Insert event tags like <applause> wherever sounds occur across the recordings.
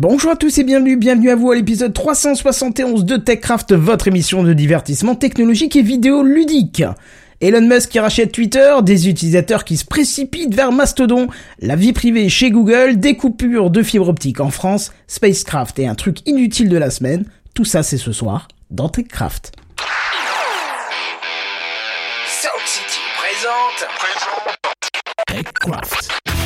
Bonjour à tous et bienvenue, bienvenue à vous à l'épisode 371 de TechCraft, votre émission de divertissement technologique et vidéo ludique. Elon Musk qui rachète Twitter, des utilisateurs qui se précipitent vers Mastodon, la vie privée chez Google, des coupures de fibre optique en France, Spacecraft et un truc inutile de la semaine, tout ça c'est ce soir dans TechCraft. City présente. TechCraft.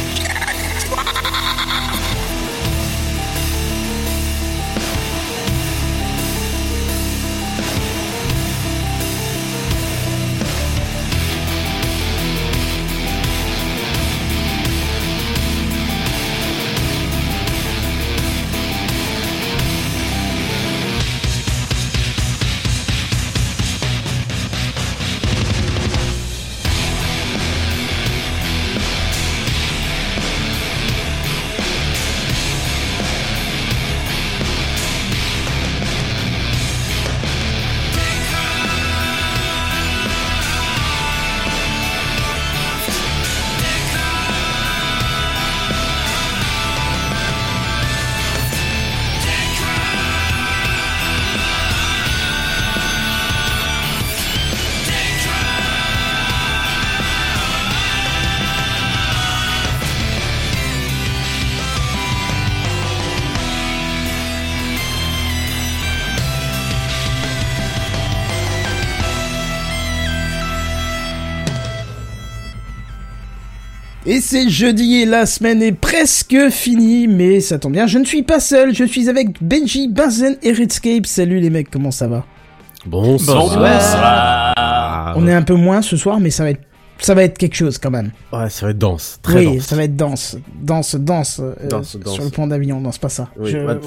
Et c'est jeudi et la semaine est presque finie, mais ça tombe bien, je ne suis pas seul, je suis avec Benji, Benzen et Redscape. Salut les mecs, comment ça va? Bonsoir. On est un peu moins ce soir, mais ça va être ça va être quelque chose quand même. Ouais, ça va être dense, très oui, dense. ça va être dense, danse, danse, euh, Danse, danse. sur le pont d'Avignon, non c'est pas ça. Oui, Je- voilà.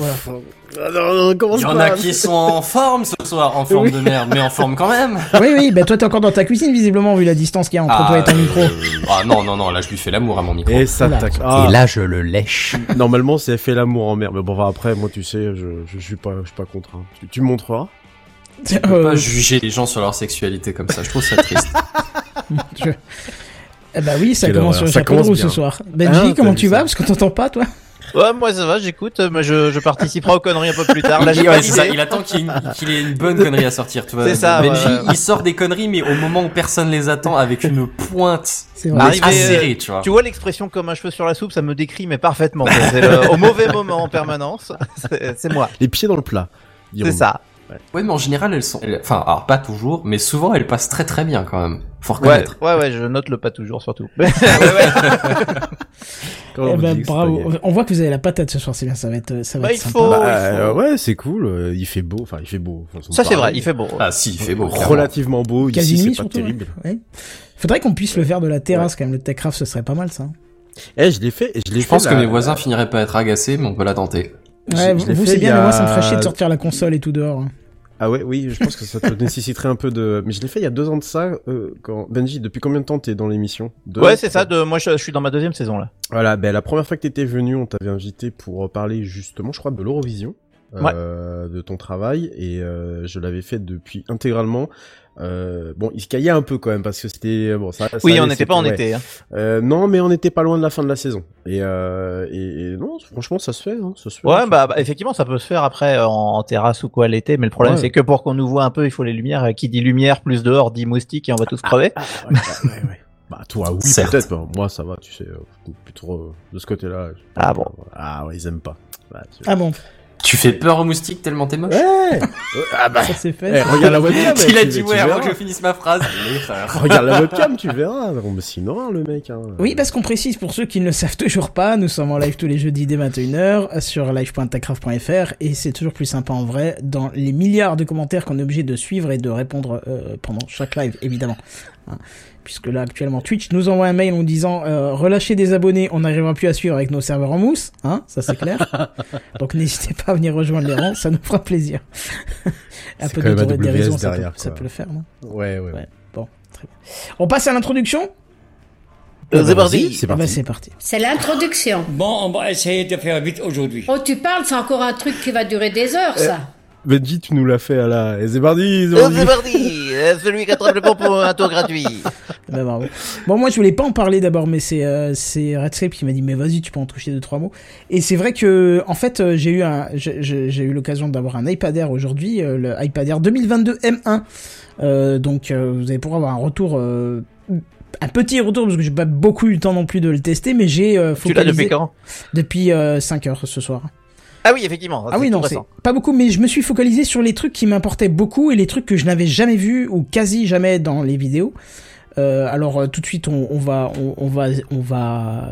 Ah, non, non, commence Il y en a qui sont en forme ce soir, en forme de merde, mais en forme quand même. oui, oui, bah toi t'es encore dans ta cuisine visiblement vu la distance qu'il y a entre toi et ton micro. euh, ah non, non, non, là je lui fais l'amour à mon micro. Et ça tac. Ah, Et là, je le lèche. normalement, c'est fait l'amour en mer. Mais bon, enfin, après, moi, tu sais, je, je, suis pas, je suis pas contre. hein. Tu, tu me montreras. Je peux Euh, pas juger les gens sur leur sexualité comme ça, je trouve ça triste. <laughs> <laughs> je- Eh bah oui, ça Quelle commence sur horreur. le Ça chapeau de commence roue bien. ce soir. Benji, Ah, comment t'as tu vu vas ça. Parce que t'entends pas toi Ouais, moi ça va, j'écoute, moi je, je participerai aux conneries un peu plus tard. Là, j'ai Ouais, pas c'est ça, d'idée. il attend qu'il y, ait une- qu'il ait une bonne connerie à sortir, tu vois. C'est ça, Benji, ouais. il sort des conneries, mais au moment où personne les attend, avec une pointe C'est vrai. Arrivé, acérée, tu vois. Tu vois l'expression comme un cheveu sur la soupe, ça me décrit mais parfaitement. C'est le- au mauvais moment en permanence. <laughs> C'est c'est moi. Les pieds dans le plat. dirons-nous. C'est ça. Ouais, mais en général, elles sont, elles- enfin, alors pas toujours, mais souvent elles passent très très bien quand même. Faut reconnaître. ouais, ouais, je note le pas toujours surtout. <laughs> ouais, <laughs> Eh on ben, bravo. On voit que vous avez la patate ce soir, c'est bien, ça va être, ça va Bah, être il sympa. faut. Bah, il euh, faut. ouais, c'est cool. euh, Il fait beau. Enfin, il fait beau. Enfin, Ça c'est vrai, il fait beau. Ah si, il fait beau. clairement. Relativement beau. Quasi Ici, c'est pas surtout. terrible. ouais. Ouais. Faudrait qu'on puisse le faire de la terrasse quand même, le Techcraft, ce serait pas mal ça. Eh, je l'ai fait. Je l'ai Je pense que mes voisins finiraient pas être agacés, mais on peut la tenter. Ouais, vous fait c'est bien, mais moi ça me ferait chier de sortir la console et tout dehors. hein. Ah ouais, oui, je pense que ça te <laughs> nécessiterait un peu de. Mais je l'ai fait il y a deux ans de ça. Euh, quand Benji, depuis combien de temps t'es dans l'émission? Deux Ouais, c'est ça. De, moi, je, je suis dans ma deuxième saison là. Voilà, ben la première fois que t'étais venu, on t'avait invité pour parler justement, je crois, de l'Eurovision, euh, de ton travail, et euh, je l'avais fait depuis intégralement. Euh, bon, il se caillait un peu quand même parce que c'était bon. Ça, ça Oui, allait, on n'était pas en ouais. été. Hein. Euh, non, mais on n'était pas loin de la fin de la saison. Et, euh, et, et non, franchement, ça se fait. Hein, ça se fait Ouais, bah, bah, effectivement, ça peut se faire après euh, en, en terrasse ou quoi l'été, mais le problème Ouais. c'est que pour qu'on nous voit un peu, il faut les lumières. Qui dit lumière plus dehors dit moustique et on va tous crever. Ah, ouais, ouais, ouais, ouais. <laughs> Bah toi, oui, peut-être. bah, moi, ça va, tu sais, euh, plutôt euh, de ce côté-là. Ah bon. Ah ouais, ils aiment pas. Bah, Ah bon, Tu fais peur aux moustiques tellement t'es moche Ouais. <laughs> ah bah. ça c'est fait. Eh, regarde la webcam. <laughs> Il a dit ouais avant que je finisse ma phrase. L'erreur. Regarde la webcam, tu verras. Non, mais sinon, le mec. Hein. Oui, parce qu'on précise pour ceux qui ne le savent toujours pas, nous sommes en live tous les jeudis dès 21h sur live.techcraft.fr et c'est toujours plus sympa en vrai dans les milliards de commentaires qu'on est obligé de suivre et de répondre euh, pendant chaque live, évidemment. Puisque là, actuellement, Twitch nous envoie un mail en nous disant euh, relâchez des abonnés, on n'arrivera plus à suivre avec nos serveurs en mousse, hein, ça c'est clair. <laughs> Donc n'hésitez pas à venir rejoindre les rangs, ça nous fera plaisir. un peu quand même de AWS dérision, ça, peut, ça peut le faire, non Ouais, ouais. Ouais. Bon, très bien. On passe à l'introduction Euh, c'est parti. vas-y, C'est Ah bah, parti. c'est parti. C'est l'introduction. Bon, on va essayer de faire vite aujourd'hui. Oh, tu parles, c'est encore un truc qui va durer des heures, ça. Benji, tu nous l'as fait à la. Et c'est parti, c'est Euh, parti. Euh, celui qui attrape le bon pour un tour gratuit. Bah, bravo. Bon, moi, je voulais pas en parler d'abord, mais c'est euh, c'est Redscape qui m'a dit, mais vas-y, tu peux en toucher deux trois mots. Et c'est vrai que, en fait, euh, j'ai eu un, j'ai- j'ai j'ai eu l'occasion d'avoir un iPad Air aujourd'hui, euh, le iPad Air 2022 M1. Euh, donc, euh, vous allez pouvoir avoir un retour. euh, un petit retour parce que j'ai pas beaucoup eu le temps non plus de le tester mais j'ai euh, Tu l'as focalisé depuis quand? Depuis 5 heures ce soir. Ah oui, effectivement. Ah oui, non, c'est pas beaucoup, mais je me suis focalisé sur les trucs qui m'importaient beaucoup et les trucs que je n'avais jamais vus ou quasi jamais dans les vidéos. Euh, alors euh, tout de suite, on, on va, on, on va, on va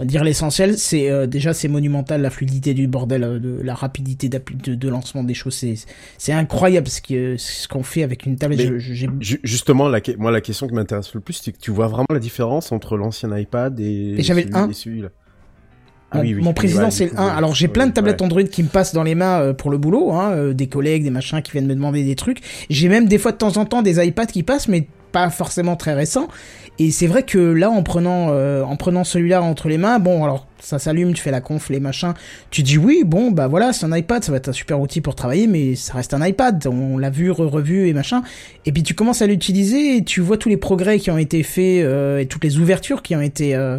euh, dire l'essentiel. C'est euh, déjà c'est monumental la fluidité du bordel, euh, de, la rapidité de, de lancement des choses. C'est, c'est incroyable ce que ce qu'on fait avec une tablette. Mais- Je- je- j'ai- Ju- Justement, la, moi, la question qui m'intéresse le plus, c'est que tu vois vraiment la différence entre l'ancien iPad et, Et j'avais le celui- 1. Celui-là. Mon, oui, oui. mon Oui, président, ouais, c'est le coup, 1. ouais. Alors, j'ai plein de tablettes. Android qui me passent dans les mains euh, pour le boulot, hein, euh, des collègues, des machins qui viennent me demander des trucs. J'ai même des fois de temps en temps des iPads qui passent, mais pas forcément très récents. Et c'est vrai que là, en prenant, euh, en prenant celui-là entre les mains, bon, alors ça s'allume, tu fais la conf, les machins, tu dis oui, bon, bah voilà, c'est un iPad, ça va être un super outil pour travailler, mais ça reste un iPad. On l'a vu, re- revu et machin. Et puis tu commences à l'utiliser et tu vois tous les progrès qui ont été faits euh, et toutes les ouvertures qui ont été euh,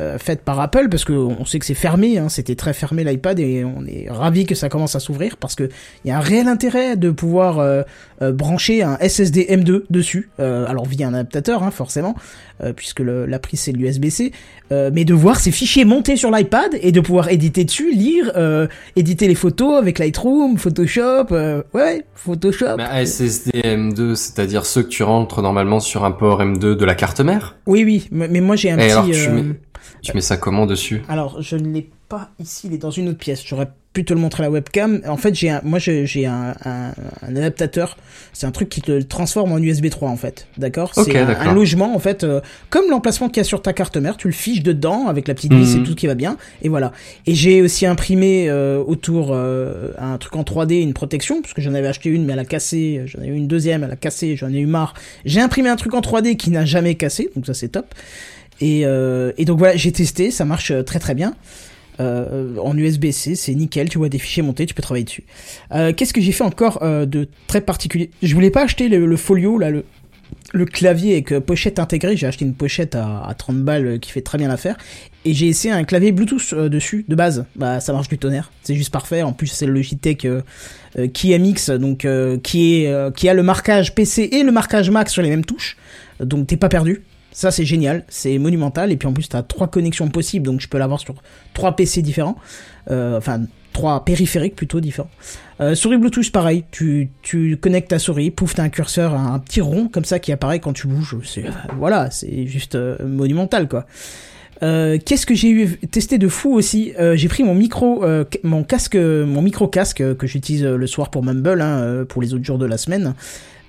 euh, faites par Apple parce que on sait que c'est fermé, hein, c'était très fermé l'iPad et on est ravi que ça commence à s'ouvrir parce que il y a un réel intérêt de pouvoir euh, euh, brancher un SSD M2 dessus, euh, alors via un adaptateur hein, forcément, euh, puisque le- la prise c'est de l'USB-C, euh, mais de voir ces fichiers monter sur l'iPad et de pouvoir éditer dessus, lire, euh, éditer les photos avec Lightroom, Photoshop, euh, ouais, Photoshop. Mais SSD M2, c'est-à-dire ceux que tu rentres normalement sur un port M2 de la carte mère? Oui, oui, mais mais moi j'ai un Et petit. Tu mets- ça comment dessus Alors, je ne l'ai pas ici, il est dans une autre pièce. J'aurais pu te le montrer à la webcam. En fait, j'ai un, moi, j'ai un, un, un adaptateur. C'est un truc qui te le transforme en USB 3, en fait. D'accord? C'est un logement, en fait, euh, comme l'emplacement qu'il y a sur ta carte mère. Tu le fiches dedans avec la petite vis et Mhm. tout qui va bien. Et voilà. Et j'ai aussi imprimé euh, autour euh, un truc en 3D, une protection, parce que j'en avais acheté une, mais elle a cassé. J'en ai eu une deuxième, elle a cassé. J'en ai eu marre. J'ai imprimé un truc en 3D qui n'a jamais cassé, donc ça c'est top. Et, euh, et donc voilà, j'ai testé, ça marche euh, très très bien. Euh, en USB-C, c'est nickel, tu vois des fichiers montés, tu peux travailler dessus. Euh, Qu'est-ce que j'ai fait encore euh, de très particulier? Je voulais pas acheter le, folio, là, le, le clavier avec euh, pochette intégrée, j'ai acheté une pochette à, à 30 balles qui fait très bien l'affaire. Et j'ai essayé un clavier Bluetooth dessus, de base. Bah ça marche du tonnerre, c'est juste parfait. En plus c'est le Logitech KeyMX, donc qui, est, qui a le marquage PC et le marquage Mac sur les mêmes touches. Donc t'es pas perdu. Ça c'est génial, c'est monumental. Et puis en plus t'as trois connexions possibles, donc je peux l'avoir sur trois PC différents. Euh, enfin trois périphériques plutôt différents. Euh, souris Bluetooth pareil, tu, tu connectes ta souris, pouf t'as un curseur, un, petit rond comme ça qui apparaît quand tu bouges. Voilà, c'est juste euh, monumental quoi. Euh, Qu'est-ce que j'ai eu testé de fou aussi Euh, J'ai pris mon micro, euh, mon casque, mon micro casque euh, que j'utilise euh, le soir pour Mumble, hein, pour les autres jours de la semaine.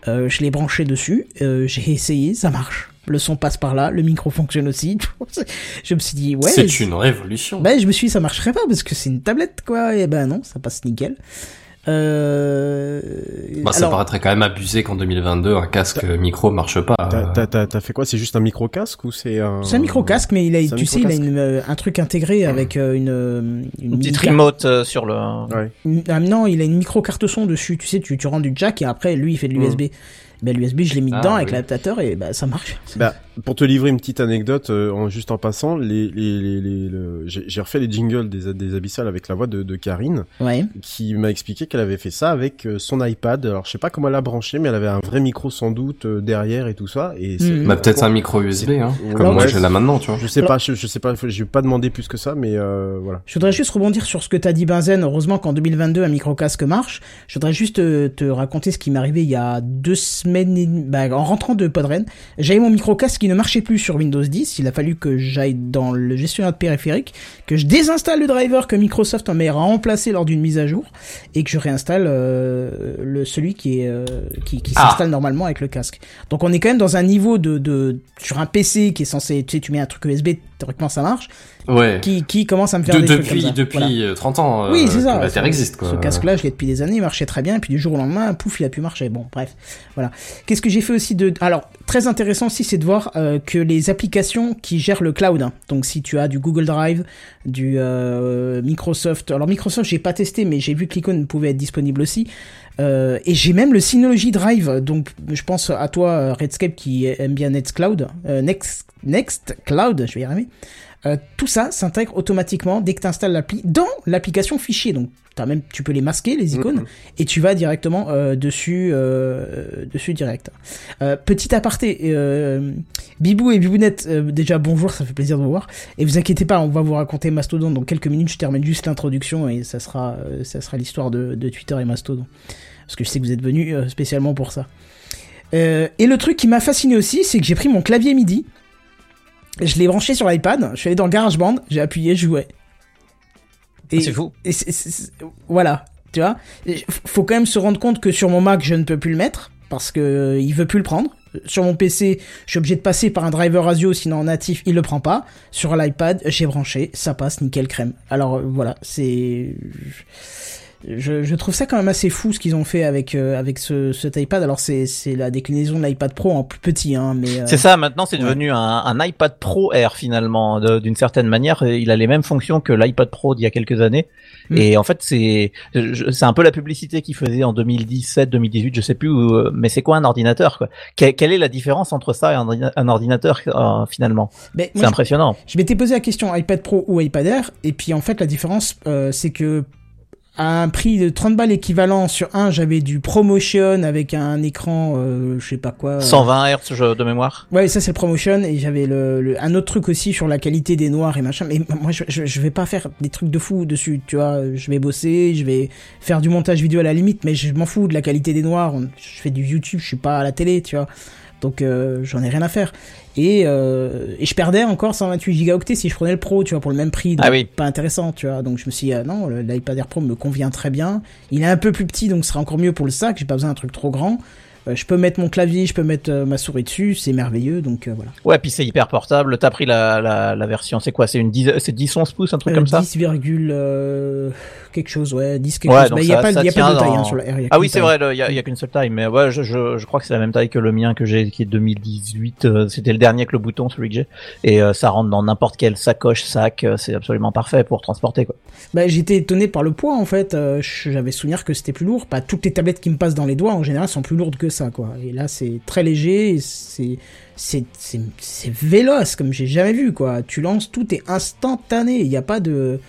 Je l'ai branché dessus, j'ai essayé, ça marche. Le son passe par là, le micro fonctionne aussi. <laughs> je me suis dit ouais. C'est une révolution. Ben, je me suis dit, ça marcherait pas parce que c'est une tablette, quoi. Et ben non, ça passe nickel. Euh... Bah, ça alors, paraîtrait quand même abusé qu'en 2022, un casque micro marche pas. T'as- Euh, T'as fait quoi? C'est juste un micro casque ou c'est un c'est un micro casque, mais il a, tu sais, il a une, euh, un truc intégré avec euh, une, euh, une, Une petite remote euh, sur le. Ouais. ah, non, il a une micro carte son dessus. Tu sais, tu, tu rends du jack et après, lui, il fait de l'USB. Ben, l'USB, je l'ai mis Ah, dedans avec oui. l'adaptateur et ben, ça marche. Bah, pour te livrer une petite anecdote, euh, en, juste en passant, les, les, les, les- le- j'ai refait les jingles des, des abyssales avec la voix de, de Karine, Ouais. qui m'a expliqué qu'elle avait fait ça avec euh, son iPad. Alors, je sais pas comment elle l'a branché, mais elle avait un vrai micro sans doute euh, derrière et tout ça. Et. Bah, peut-être un micro USB, hein, comme moi ouais, j'ai là maintenant, tu vois. Je sais Alors- pas, je, je sais pas, j'ai pas demandé plus que ça, mais euh, voilà. Je voudrais juste rebondir sur ce que t'as dit, Benzen. Heureusement qu'en 2022, un micro-casque marche. Je voudrais juste te raconter ce qui m'est arrivé il y a deux semaines, et demie- bah, en rentrant de Podren. J'avais mon micro-casque qui ne marchait plus sur Windows 10. Il a fallu que j'aille dans le gestionnaire de périphérique, que je désinstalle le driver que Microsoft m'a remplacé lors d'une mise à jour, et que je réinstalle euh, le celui qui est euh, qui, qui Ah. s'installe normalement avec le casque. Donc on est quand même dans un niveau de, de sur un PC qui est censé, tu sais, tu mets un truc USB, théoriquement ça marche, Ouais. qui, qui commence à me faire De- des trucs depuis comme ça. depuis Voilà. euh, 30 ans, euh, Oui, c'est ça. Ce- existe, quoi. Ce casque-là, je l'ai depuis des années, il marchait très bien, et puis du jour au lendemain, pouf, il a pu marcher. Bon, bref, voilà. Qu'est-ce que j'ai fait aussi de... Alors, très intéressant aussi, c'est de voir euh, que les applications qui gèrent le cloud, hein, donc si tu as du Google Drive, du euh, Microsoft, alors Microsoft j'ai pas testé mais j'ai vu que l'icône pouvait être disponible aussi, euh, et j'ai même le Synology Drive, donc je pense à toi Redscape qui aime bien Nextcloud, euh, Next, Nextcloud, je vais y arriver. Euh, tout ça s'intègre automatiquement dès que tu installes l'appli dans l'application fichier. Donc as même, tu peux les masquer les icônes et tu vas directement euh, dessus, euh, dessus direct. Petit aparté, Bibou et Bibounette, déjà bonjour, ça fait plaisir de vous voir. Et vous inquiétez pas, on va vous raconter Mastodon dans quelques minutes. Je termine juste l'introduction et ça sera, ça sera l'histoire de, de Twitter et Mastodon. Parce que je sais que vous êtes venus spécialement pour ça. Et le truc qui m'a fasciné aussi, c'est que j'ai pris mon clavier MIDI, je l'ai branché sur l'iPad, je suis allé dans GarageBand, j'ai appuyé, je jouais. Et, C'est fou. et c'est- c'est- c'est- voilà, tu vois. Faut quand même se rendre compte que sur mon Mac, je ne peux plus le mettre parce que euh, il veut plus le prendre. Sur mon PC, je suis obligé de passer par un driver Asio, sinon en natif, il le prend pas. Sur l'iPad, j'ai branché, ça passe nickel crème. Alors euh, voilà, c'est je, je trouve ça quand même assez fou ce qu'ils ont fait avec euh, avec ce, cet iPad. Alors c'est c'est la déclinaison de l'iPad Pro en plus petit, hein, mais euh, C'est ça, maintenant c'est ouais. devenu un, un iPad Pro Air finalement, d'une certaine manière. Il a les mêmes fonctions que l'iPad Pro d'il y a quelques années. Mm. Et en fait, c'est je- c'est un peu la publicité qu'il faisait en 2017, 2018, je sais plus. où, euh, mais c'est quoi un ordinateur quoi? Quelle, quelle est la différence entre ça et un, un ordinateur euh, finalement? C'est impressionnant. Je m'étais posé la question iPad Pro ou iPad Air, et puis en fait la différence euh, c'est que à un prix de 30 balles équivalent sur un, j'avais du ProMotion avec un écran, euh, je sais pas quoi. euh, 120 Hz je- de mémoire. Ouais, ça c'est le ProMotion, et j'avais le, le- un autre truc aussi sur la qualité des noirs et machin. Mais moi je, je, je vais pas faire des trucs de fou dessus, tu vois. Je vais bosser, je vais faire du montage vidéo à la limite, mais je m'en fous de la qualité des noirs. Je fais du YouTube, je suis pas à la télé, tu vois. Donc euh, j'en ai rien à faire. Et, euh, et je perdais encore 128 gigaoctets si je prenais le Pro, tu vois, pour le même prix. Donc Ah oui. Pas intéressant, tu vois. Donc je me suis dit, ah non, l'iPad Air Pro me convient très bien. Il est un peu plus petit, donc ce sera encore mieux pour le sac. J'ai pas besoin d'un truc trop grand. Euh, je peux mettre mon clavier, je peux mettre euh, ma souris dessus, c'est merveilleux, donc euh, voilà. Ouais, puis c'est hyper portable. T'as pris la, la, la version, c'est quoi? C'est une 10, c'est 10 11 pouces, un truc Euh, comme ça? 10, euh, quelque chose, ouais, 10 quelque Ouais, chose. il y a pas, y a pas de taille hein, sur la R. Ah oui, c'est vrai, il y, a, y a qu'une seule taille, mais ouais, je, je, je crois que c'est la même taille que le mien que j'ai, qui est 2018. euh, C'était le dernier avec le bouton, celui que j'ai, et ça rentre dans n'importe quelle sacoche, sac. c'est absolument parfait pour transporter quoi. Bah, j'étais étonné par le poids en fait. j'avais souvenir que c'était plus lourd. Pas toutes les tablettes qui me passent dans les doigts en général sont plus lourdes que ça, Et là, c'est très léger. C'est véloce comme j'ai jamais vu, quoi. Tu lances, tout est instantané. Il n'y a pas de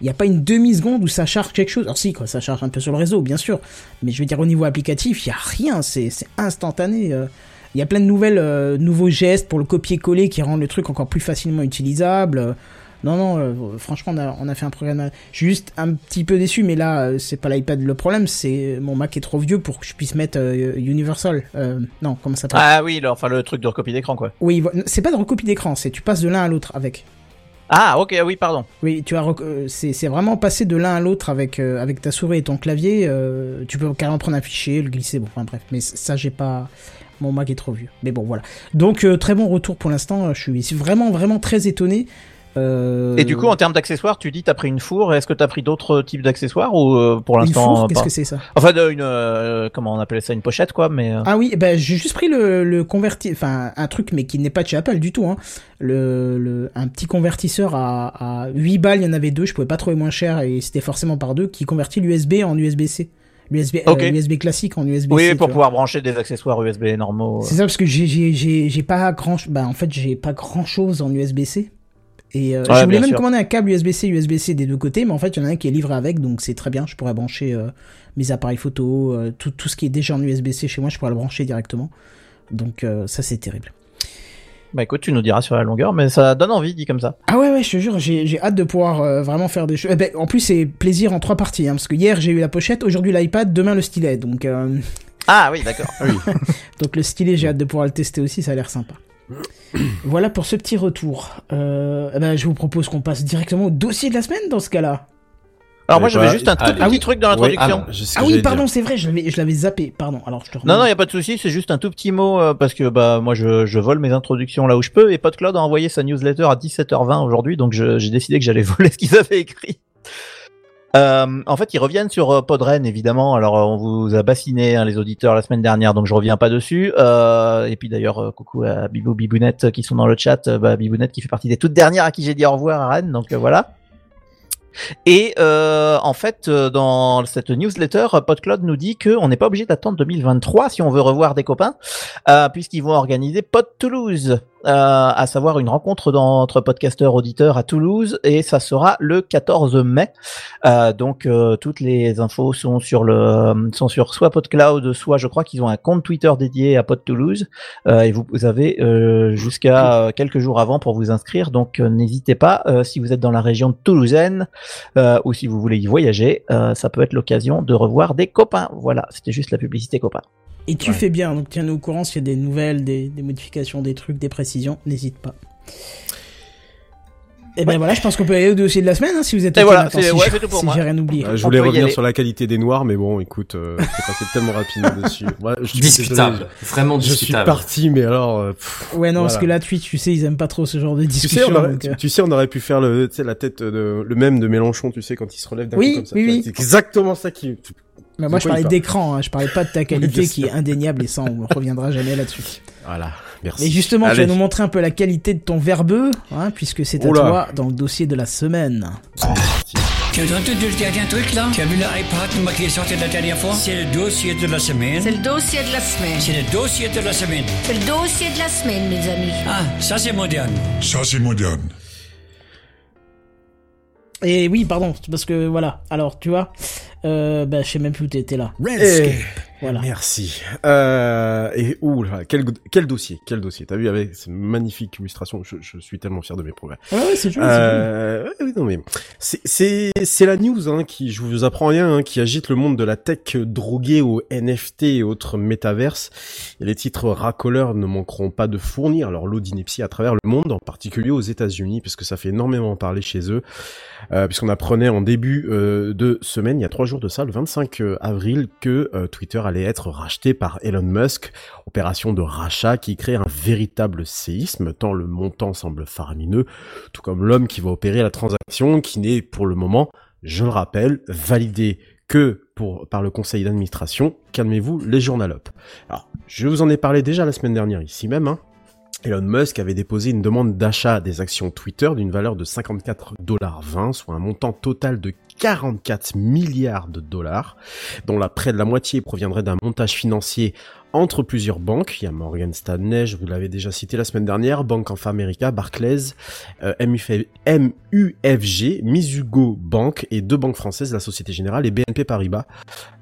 il y a pas une demi seconde où ça charge quelque chose. Alors si, quoi, ça charge un peu sur le réseau, bien sûr. Mais je veux dire au niveau applicatif, il y a rien. C'est c'est instantané. euh. Il y a plein de nouvelles, euh, nouveaux gestes pour le copier-coller qui rendent le truc encore plus facilement utilisable. Euh, Non, non, euh, franchement, on a, on a fait un programme. Je suis juste un petit peu déçu, mais là, euh, c'est pas l'iPad le problème, c'est mon Mac est trop vieux pour que je puisse mettre euh, Universal. Euh, non, comment ça s'appelle? Ah oui, le, enfin le truc de recopie d'écran quoi. Oui, c'est pas de recopie d'écran, c'est tu passes de l'un à l'autre avec. Ah ok, oui, pardon. Oui, tu as euh, c'est vraiment passer de l'un à l'autre avec euh, avec ta souris et ton clavier. euh, tu peux carrément prendre un fichier, le glisser. Bon, enfin bref, mais ça j'ai pas. Mon Mac est trop vieux. Mais bon, voilà. Donc euh, très bon retour pour l'instant. Je suis vraiment vraiment très étonné. Euh, Et du coup, en termes d'accessoires, tu dis t'as pris une four. Est-ce que t'as pris d'autres types d'accessoires ou euh, pour l'instant qu'est-ce que c'est ça Enfin, une euh, comment on appelle ça, une pochette quoi, mais. euh, Ah oui, eh ben j'ai juste pris le, le converti, enfin un truc mais qui n'est pas de chez Apple du tout, hein. Le, le un petit convertisseur à, à 8 balles, il y en avait deux, je pouvais pas trouver moins cher et c'était forcément par deux qui convertit l'USB en USB-C, l'USB Ok. euh, classique en USB-C. oui, pour vois. pouvoir brancher des accessoires USB normaux. C'est ça parce que j'ai j'ai j'ai j'ai pas grand, bah en fait j'ai pas grand chose en USB-C. Et euh, Ouais, je voulais même sûr. commander un câble USB-C, USB-C des deux côtés, mais en fait il y en a un qui est livré avec, donc c'est très bien. Je pourrais brancher euh, mes appareils photo, euh, tout tout ce qui est déjà en USB-C chez moi, je pourrais le brancher directement. Donc euh, ça c'est terrible. Bah écoute, tu nous diras sur la longueur, mais ça donne envie dit comme ça. Ah ouais ouais, je te jure, j'ai j'ai hâte de pouvoir euh, vraiment faire des choses. Eh ben, en plus c'est plaisir en trois parties, hein, parce que hier j'ai eu la pochette, aujourd'hui l'iPad, demain le stylet, donc euh, Ah oui, d'accord. <laughs> donc le stylet j'ai hâte de pouvoir le tester aussi, ça a l'air sympa. <clears throat> Voilà pour ce petit retour. Euh, eh ben, je vous propose qu'on passe directement au dossier de la semaine dans ce cas-là. Alors moi Ouais, j'avais bah, juste un tout petit Ah oui. truc dans l'introduction. Ah, Ah oui, pardon, c'est vrai, je l'avais je l'avais zappé. Pardon. Alors je te. Non, non, y a pas de souci, c'est juste un tout petit mot euh, parce que bah moi je, je vole mes introductions là où je peux et PodCloud a envoyé sa newsletter à 17h20 aujourd'hui, donc j'ai décidé que j'allais <laughs> voler ce qu'ils avaient écrit. Euh, en fait, ils reviennent sur euh, Podren, évidemment. Alors, euh, on vous a bassiné hein, les auditeurs la semaine dernière, donc je reviens pas dessus. Et puis d'ailleurs, coucou à Bibou Bibounette qui sont dans le chat. Bah, Bibounette qui fait partie des toutes dernières à qui j'ai dit au revoir à Rennes, donc voilà. Et en fait, dans cette newsletter, PodCloud nous dit qu'on n'est pas obligé d'attendre 2023 si on veut revoir des copains, puisqu'ils vont organiser Pod Toulouse, à savoir une rencontre d'entre podcasteurs auditeurs à Toulouse, et ça sera le 14 mai. Euh, donc euh, toutes les infos sont sur le sont sur soit PodCloud, soit je crois qu'ils ont un compte Twitter dédié à Pod Toulouse, euh, et vous, vous avez euh, jusqu'à euh, quelques jours avant pour vous inscrire. Donc euh, n'hésitez pas euh, si vous êtes dans la région toulousaine euh, ou si vous voulez y voyager, euh, ça peut être l'occasion de revoir des copains. Voilà, c'était juste la publicité copains. Et tu fais bien, donc tiens-nous au courant s'il y a des nouvelles, des, des modifications, des trucs, des précisions, n'hésite pas. Et ben voilà, je pense qu'on peut aller au dossier de la semaine, hein, si vous êtes Et ok voilà, c'est- si ouais, j'ai- c'est tout pour si moi. j'ai rien oublié. Euh, je voulais revenir sur la qualité des noirs, mais bon, écoute, euh, c'est passé tellement rapidement dessus. <laughs> Ouais, je suis Discutable. désolé, Vraiment Je, je suis discutable. parti, mais alors. euh, pff, Ouais, non, parce que là, Twitch, tu sais, ils aiment pas trop ce genre de Tu sais, discussion. on aurait, donc, euh, tu sais, on aurait pu faire le, tu sais, la tête de, le même de Mélenchon, tu sais, quand il se relève d'un Oui, coup comme ça. oui, oui. C'est exactement ça qui. Bah, moi, je parlais d'écran, hein, je parlais pas de ta qualité <laughs> qui est indéniable et ça, on reviendra jamais là-dessus. Voilà, merci. Et justement, tu vas nous montrer un peu la qualité de ton verbeux, hein, puisque c'est à Oula. toi dans le dossier de la semaine. Tu as entendu le dernier truc là? Tu as vu l'iPad qui est sorti la dernière fois? C'est le dossier de la semaine. C'est le dossier de la semaine. C'est le dossier de la semaine. C'est le dossier de la semaine, mes amis. Ah, ça c'est moderne. Ça, c'est moderne. Et oui, pardon, parce que voilà. Alors, tu vois, euh, bah, je sais même plus où t'étais là. Eh, Voilà. Merci. Euh, et ouh quel, quel dossier, quel dossier. T'as vu avec cette magnifique illustration. Je, je suis tellement fier de mes progrès. Ouais, ouais, c'est joli. Euh, ouais, non mais c'est c'est la news hein, qui je vous apprends rien hein, qui agite le monde de la tech droguée aux NFT et autres métaverses. Et les titres racoleurs ne manqueront pas de fournir leur lot d'ineptie à travers le monde, en particulier aux États-Unis, puisque ça fait énormément parler chez eux. Euh, puisqu'on apprenait en début euh, de semaine, il y a trois jours de ça, le 25 avril, que euh, Twitter allait être racheté par Elon Musk, opération de rachat qui crée un véritable séisme, tant le montant semble faramineux, tout comme l'homme qui va opérer la transaction, qui n'est pour le moment, je le rappelle, validé que par le conseil d'administration, calmez-vous les journalopes. Alors, je vous en ai parlé déjà la semaine dernière ici même, hein. Elon Musk avait déposé une demande d'achat des actions Twitter d'une valeur de 54,20$, soit un montant total de 44 milliards de dollars, dont la près de la moitié proviendrait d'un montage financier entre plusieurs banques. Il y a Morgan Stanley, je vous l'avais déjà cité la semaine dernière, Bank of America, Barclays, euh, MUF MUFG, Mizugo Bank et deux banques françaises, la Société Générale et BNP Paribas.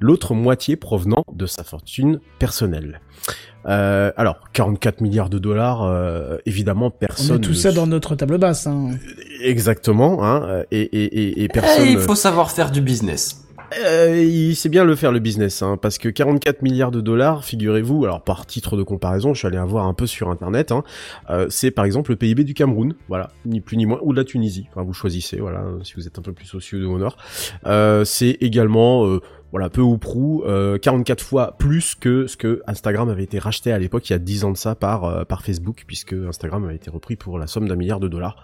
L'autre moitié provenant de sa fortune personnelle. Euh, alors, 44 milliards de dollars, euh, évidemment, On personne. met tout ne- ça dans notre table basse. Hein. Exactement, hein, et, et, et, et Eh, personne. il faut savoir faire du business. Euh, il sait bien le faire le business, hein, parce que 44 milliards de dollars, figurez-vous, alors par titre de comparaison, je suis allé voir un peu sur internet, hein, euh, c'est par exemple le PIB du Cameroun, voilà, ni plus ni moins, ou de la Tunisie, enfin vous choisissez, voilà, si vous êtes un peu plus au sud ou au. Euh, c'est également, euh, voilà, peu ou prou, euh, 44 fois plus que ce que Instagram avait été racheté à l'époque, il y a 10 ans de ça, par, par Facebook, puisque Instagram avait été repris pour la somme d'un milliard de dollars.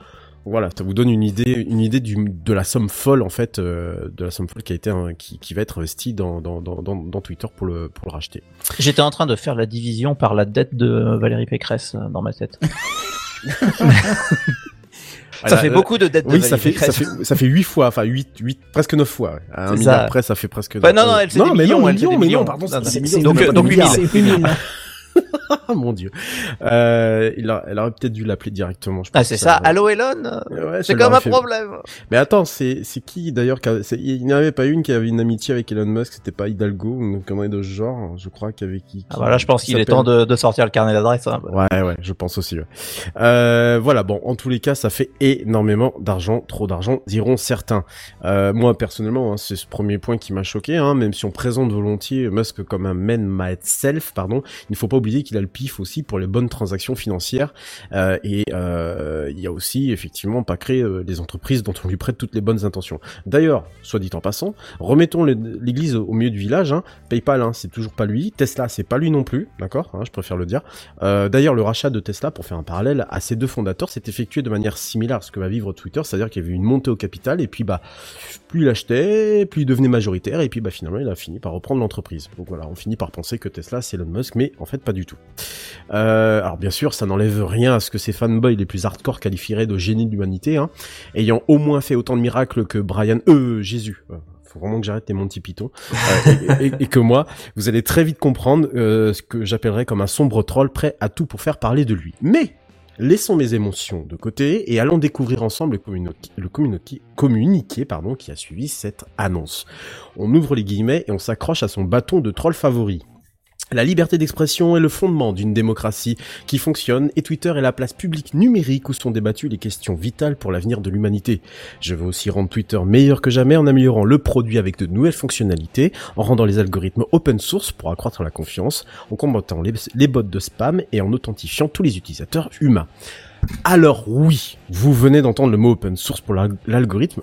Voilà, ça vous donne une idée, une idée du, de la somme folle en fait, euh, de la somme folle qui a été, un- qui, qui va être investie dans, dans, dans, dans, dans Twitter pour le, pour le racheter. J'étais en train de faire la division par la dette de Valérie Pécresse euh, dans ma tête. <laughs> ça fait beaucoup de dettes de Oui, ça fait, ça Pécresse. fait, ça fait 8 fois, enfin 8, 8, presque 9 fois. ouais. À un C'est milliard ça. fait presque. Bah non, non, elle, c'est des mais millions, millions. non, pardon, Non, millions. donc, euh, donc des huit milliards. mille. C'est 8000. Ah <laughs> mon dieu. Euh, il a, elle aurait peut-être dû l'appeler directement. Je Ah, pense c'est que ça. aurait- Allô, Elon? Ouais, C'est ça comme un fait- problème. Mais attends, c'est c'est qui d'ailleurs c'est- Il n'y en avait pas une qui avait une amitié avec Elon Musk, c'était pas Hidalgo ou une connerie de ce genre, je crois, qui avait qui. Ah, qui- voilà, je pense qui qu'il est temps de, de sortir le carnet d'adresse. hein. Ouais, ouais, je pense aussi. Ouais. Euh, voilà, bon, en tous les cas, ça fait énormément d'argent, trop d'argent, diront certains. Euh, moi, personnellement, hein, c'est ce premier point qui m'a choqué. Hein, même si on présente volontiers Musk comme un man myself, pardon, il ne faut pas oublier qu'il a le pif aussi pour les bonnes transactions financières euh, et euh, il y a aussi effectivement pas créé euh, des entreprises dont on lui prête toutes les bonnes intentions. D'ailleurs, soit dit en passant, remettons l'église au milieu du village. Hein. PayPal, hein, c'est toujours pas lui. Tesla, c'est pas lui non plus, d'accord hein, Je préfère le dire. D'ailleurs, le rachat de Tesla, pour faire un parallèle à ces deux fondateurs, s'est effectué de manière similaire à ce que va vivre Twitter, c'est-à-dire qu'il y avait une montée au capital et puis bah plus il achetait, plus il devenait majoritaire et puis bah finalement il a fini par reprendre l'entreprise. Donc voilà, on finit par penser que Tesla c'est Elon Musk, mais en fait pas du tout. Euh, alors bien sûr, ça n'enlève rien à ce que ces fanboys les plus hardcore qualifieraient de génie de l'humanité, hein, ayant au moins fait autant de miracles que Brian, euh, Jésus. euh, Faut vraiment que j'arrête les Monty Python et, que moi, vous allez très vite comprendre euh, ce que j'appellerais comme un sombre troll prêt à tout pour faire parler de lui. Mais Laissons mes émotions de côté et allons découvrir ensemble le, communiqué, qui a suivi cette annonce. On ouvre les guillemets et on s'accroche à son bâton de troll favori. La liberté d'expression est le fondement d'une démocratie qui fonctionne et Twitter est la place publique numérique où sont débattues les questions vitales pour l'avenir de l'humanité. Je veux aussi rendre Twitter meilleur que jamais en améliorant le produit avec de nouvelles fonctionnalités, en rendant les algorithmes open source pour accroître la confiance, en combattant les, les bots de spam et en authentifiant tous les utilisateurs humains. Alors oui, vous venez d'entendre le mot open source pour l'al- l'algorithme.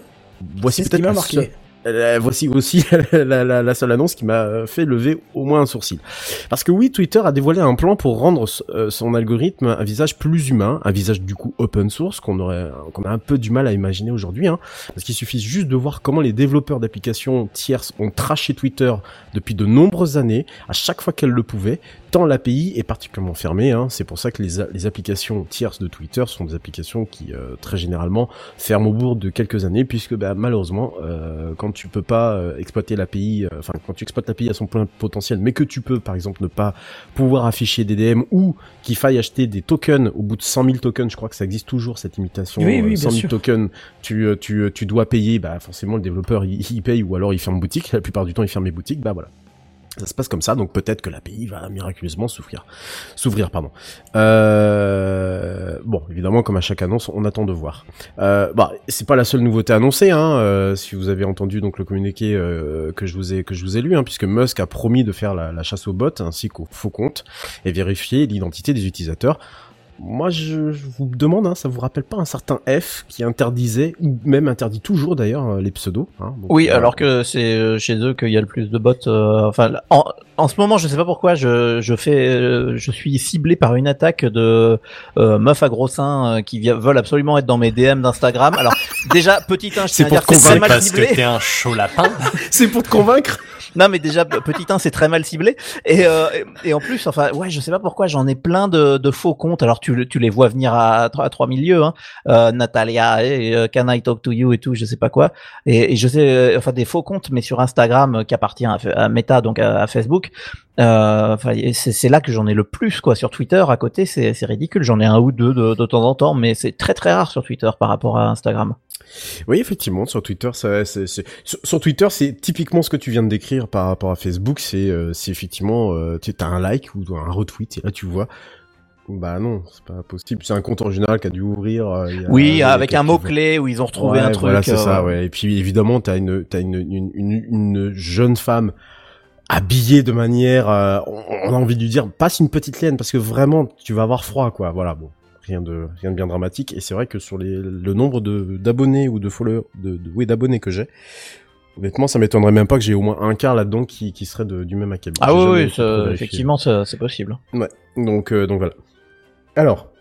Voici peut-être la marqué. seule- euh, voici aussi <laughs> la, seule annonce qui m'a fait lever au moins un sourcil. Parce que oui, Twitter a dévoilé un plan pour rendre euh, son algorithme un visage plus humain, un visage du coup open source qu'on aurait, qu'on a un peu du mal à imaginer aujourd'hui. Hein, parce qu'il suffit juste de voir comment les développeurs d'applications tierces ont traché Twitter depuis de nombreuses années, à chaque fois qu'elles le pouvaient, tant l'API est particulièrement fermée. Hein, c'est pour ça que les, les applications tierces de Twitter sont des applications qui euh, très généralement ferment au bout de quelques années, puisque bah, malheureusement, euh, quand tu peux pas euh, exploiter l'API, euh, enfin quand tu exploites l'API à son plein potentiel, mais que tu peux par exemple ne pas pouvoir afficher des DM ou qu'il faille acheter des tokens au bout de 100 000 tokens, je crois que ça existe toujours cette limitation, Oui, oui, euh, bien 100 000 sûr. tokens, tu, tu, tu dois payer, bah forcément le développeur il, il paye ou alors il ferme boutique, la plupart du temps il ferme les boutiques, bah voilà. Ça se passe comme ça, donc peut-être que l'API va miraculeusement s'ouvrir. S'ouvrir, pardon. Euh, bon, évidemment, comme à chaque annonce, on attend de voir. Euh, bah, c'est pas la seule nouveauté annoncée, hein, euh, si vous avez entendu donc le communiqué euh, que je vous ai que je vous ai lu, hein, puisque Musk a promis de faire la, la chasse aux bots ainsi qu'aux faux comptes et vérifier l'identité des utilisateurs. Moi, je, je vous demande, hein, ça vous rappelle pas un certain F qui interdisait ou même interdit toujours d'ailleurs euh, les pseudos hein, donc, Oui, euh, alors que c'est euh, chez eux qu'il y a le plus de bots. euh, enfin, en, en ce moment, je sais pas pourquoi, je, je fais, euh, je suis ciblé par une attaque de euh, meufs à gros seins euh, qui veulent absolument être dans mes DM d'Instagram. Alors déjà, petit <laughs> 1, je C'est tiens à pour dire te que c'est convaincre parce que t'es un chaud lapin. <laughs> c'est pour te convaincre. Non, mais déjà, petit 1, c'est très mal ciblé. Et, euh, et en plus, enfin, ouais, je sais pas pourquoi, j'en ai plein de, de faux comptes. Alors, tu, tu les vois venir à, à 3000 lieues, hein. Euh, Natalia, et, euh, Can I Talk to You et tout, je sais pas quoi. Et, je sais, enfin, des faux comptes, mais sur Instagram, qui appartient à, Meta, donc à Facebook. Euh, c'est là que j'en ai le plus, quoi. Sur Twitter, à côté, c'est ridicule. J'en ai un ou deux de, de temps en temps, mais c'est très très rare sur Twitter par rapport à Instagram. Oui, effectivement, sur Twitter, ça, c'est, sur, Twitter, c'est typiquement ce que tu viens de décrire par rapport à Facebook. C'est, euh, c'est effectivement, euh, tu as un like ou un retweet et là tu vois. Bah non, c'est pas possible. C'est un compte en général qui a dû ouvrir. euh, il y a- il Oui, avec un quelques- mot clé où ils ont retrouvé Ouais, un truc. Voilà, c'est euh, ça. Ouais. Et puis évidemment, t'as une, t'as une, une, une, une jeune femme habillée de manière, euh, on, a envie de lui dire, passe une petite laine parce que vraiment, tu vas avoir froid, quoi. Voilà, bon. Rien de, rien de bien dramatique. Et c'est vrai que sur les, le nombre de, d'abonnés ou de followers, de, de oui, d'abonnés que j'ai, honnêtement, ça m'étonnerait même pas que j'ai au moins un quart là-dedans qui, qui serait de, du même acabit. Ah oui, ça, effectivement, ça- c'est possible. Donc, euh, donc voilà. Alors,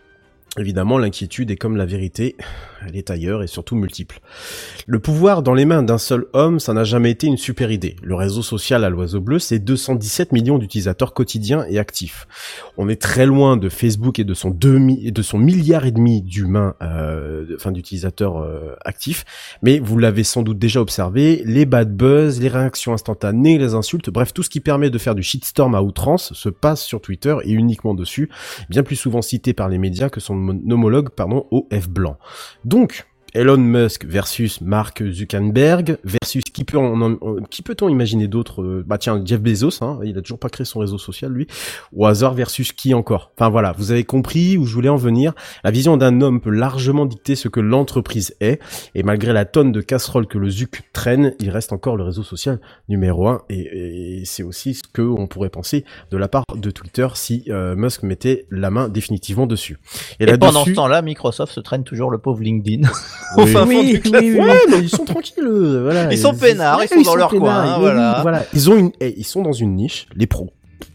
évidemment, l'inquiétude est comme la vérité, elle est ailleurs et surtout multiple. Le pouvoir dans les mains d'un seul homme, ça n'a jamais été une super idée. Le réseau social à l'oiseau bleu, c'est 217 millions d'utilisateurs quotidiens et actifs. On est très loin de Facebook et de son demi, de son milliard et demi d'humains, euh, enfin d'utilisateurs euh, actifs. Mais vous l'avez sans doute déjà observé, les bad buzz, les réactions instantanées, les insultes, bref, tout ce qui permet de faire du shitstorm à outrance se passe sur Twitter et uniquement dessus, bien plus souvent cité par les médias que son homologue, pardon, au blanc. Donc, Elon Musk versus Mark Zuckerberg versus qui peut en, en- qui peut-on imaginer d'autres euh, Bah tiens, Jeff Bezos, hein, il a toujours pas créé son réseau social lui. Au hasard versus qui encore? Enfin voilà, vous avez compris où je voulais en venir. La vision d'un homme peut largement dicter ce que l'entreprise est, et malgré la tonne de casseroles que le Zuc traîne, il reste encore le réseau social numéro un, et, et c'est aussi ce que on pourrait penser de la part de Twitter si euh, Musk mettait la main définitivement dessus. Et, là-dessus- pendant ce temps-là, Microsoft se traîne toujours le pauvre LinkedIn. <laughs> Au fin fond du. Ouais, mais ils sont tranquilles, eux, voilà. Ils sont peinards, ils sont dans leur coin, hein, voilà. voilà. Ils ont une, eh, ils sont dans une niche, les pros.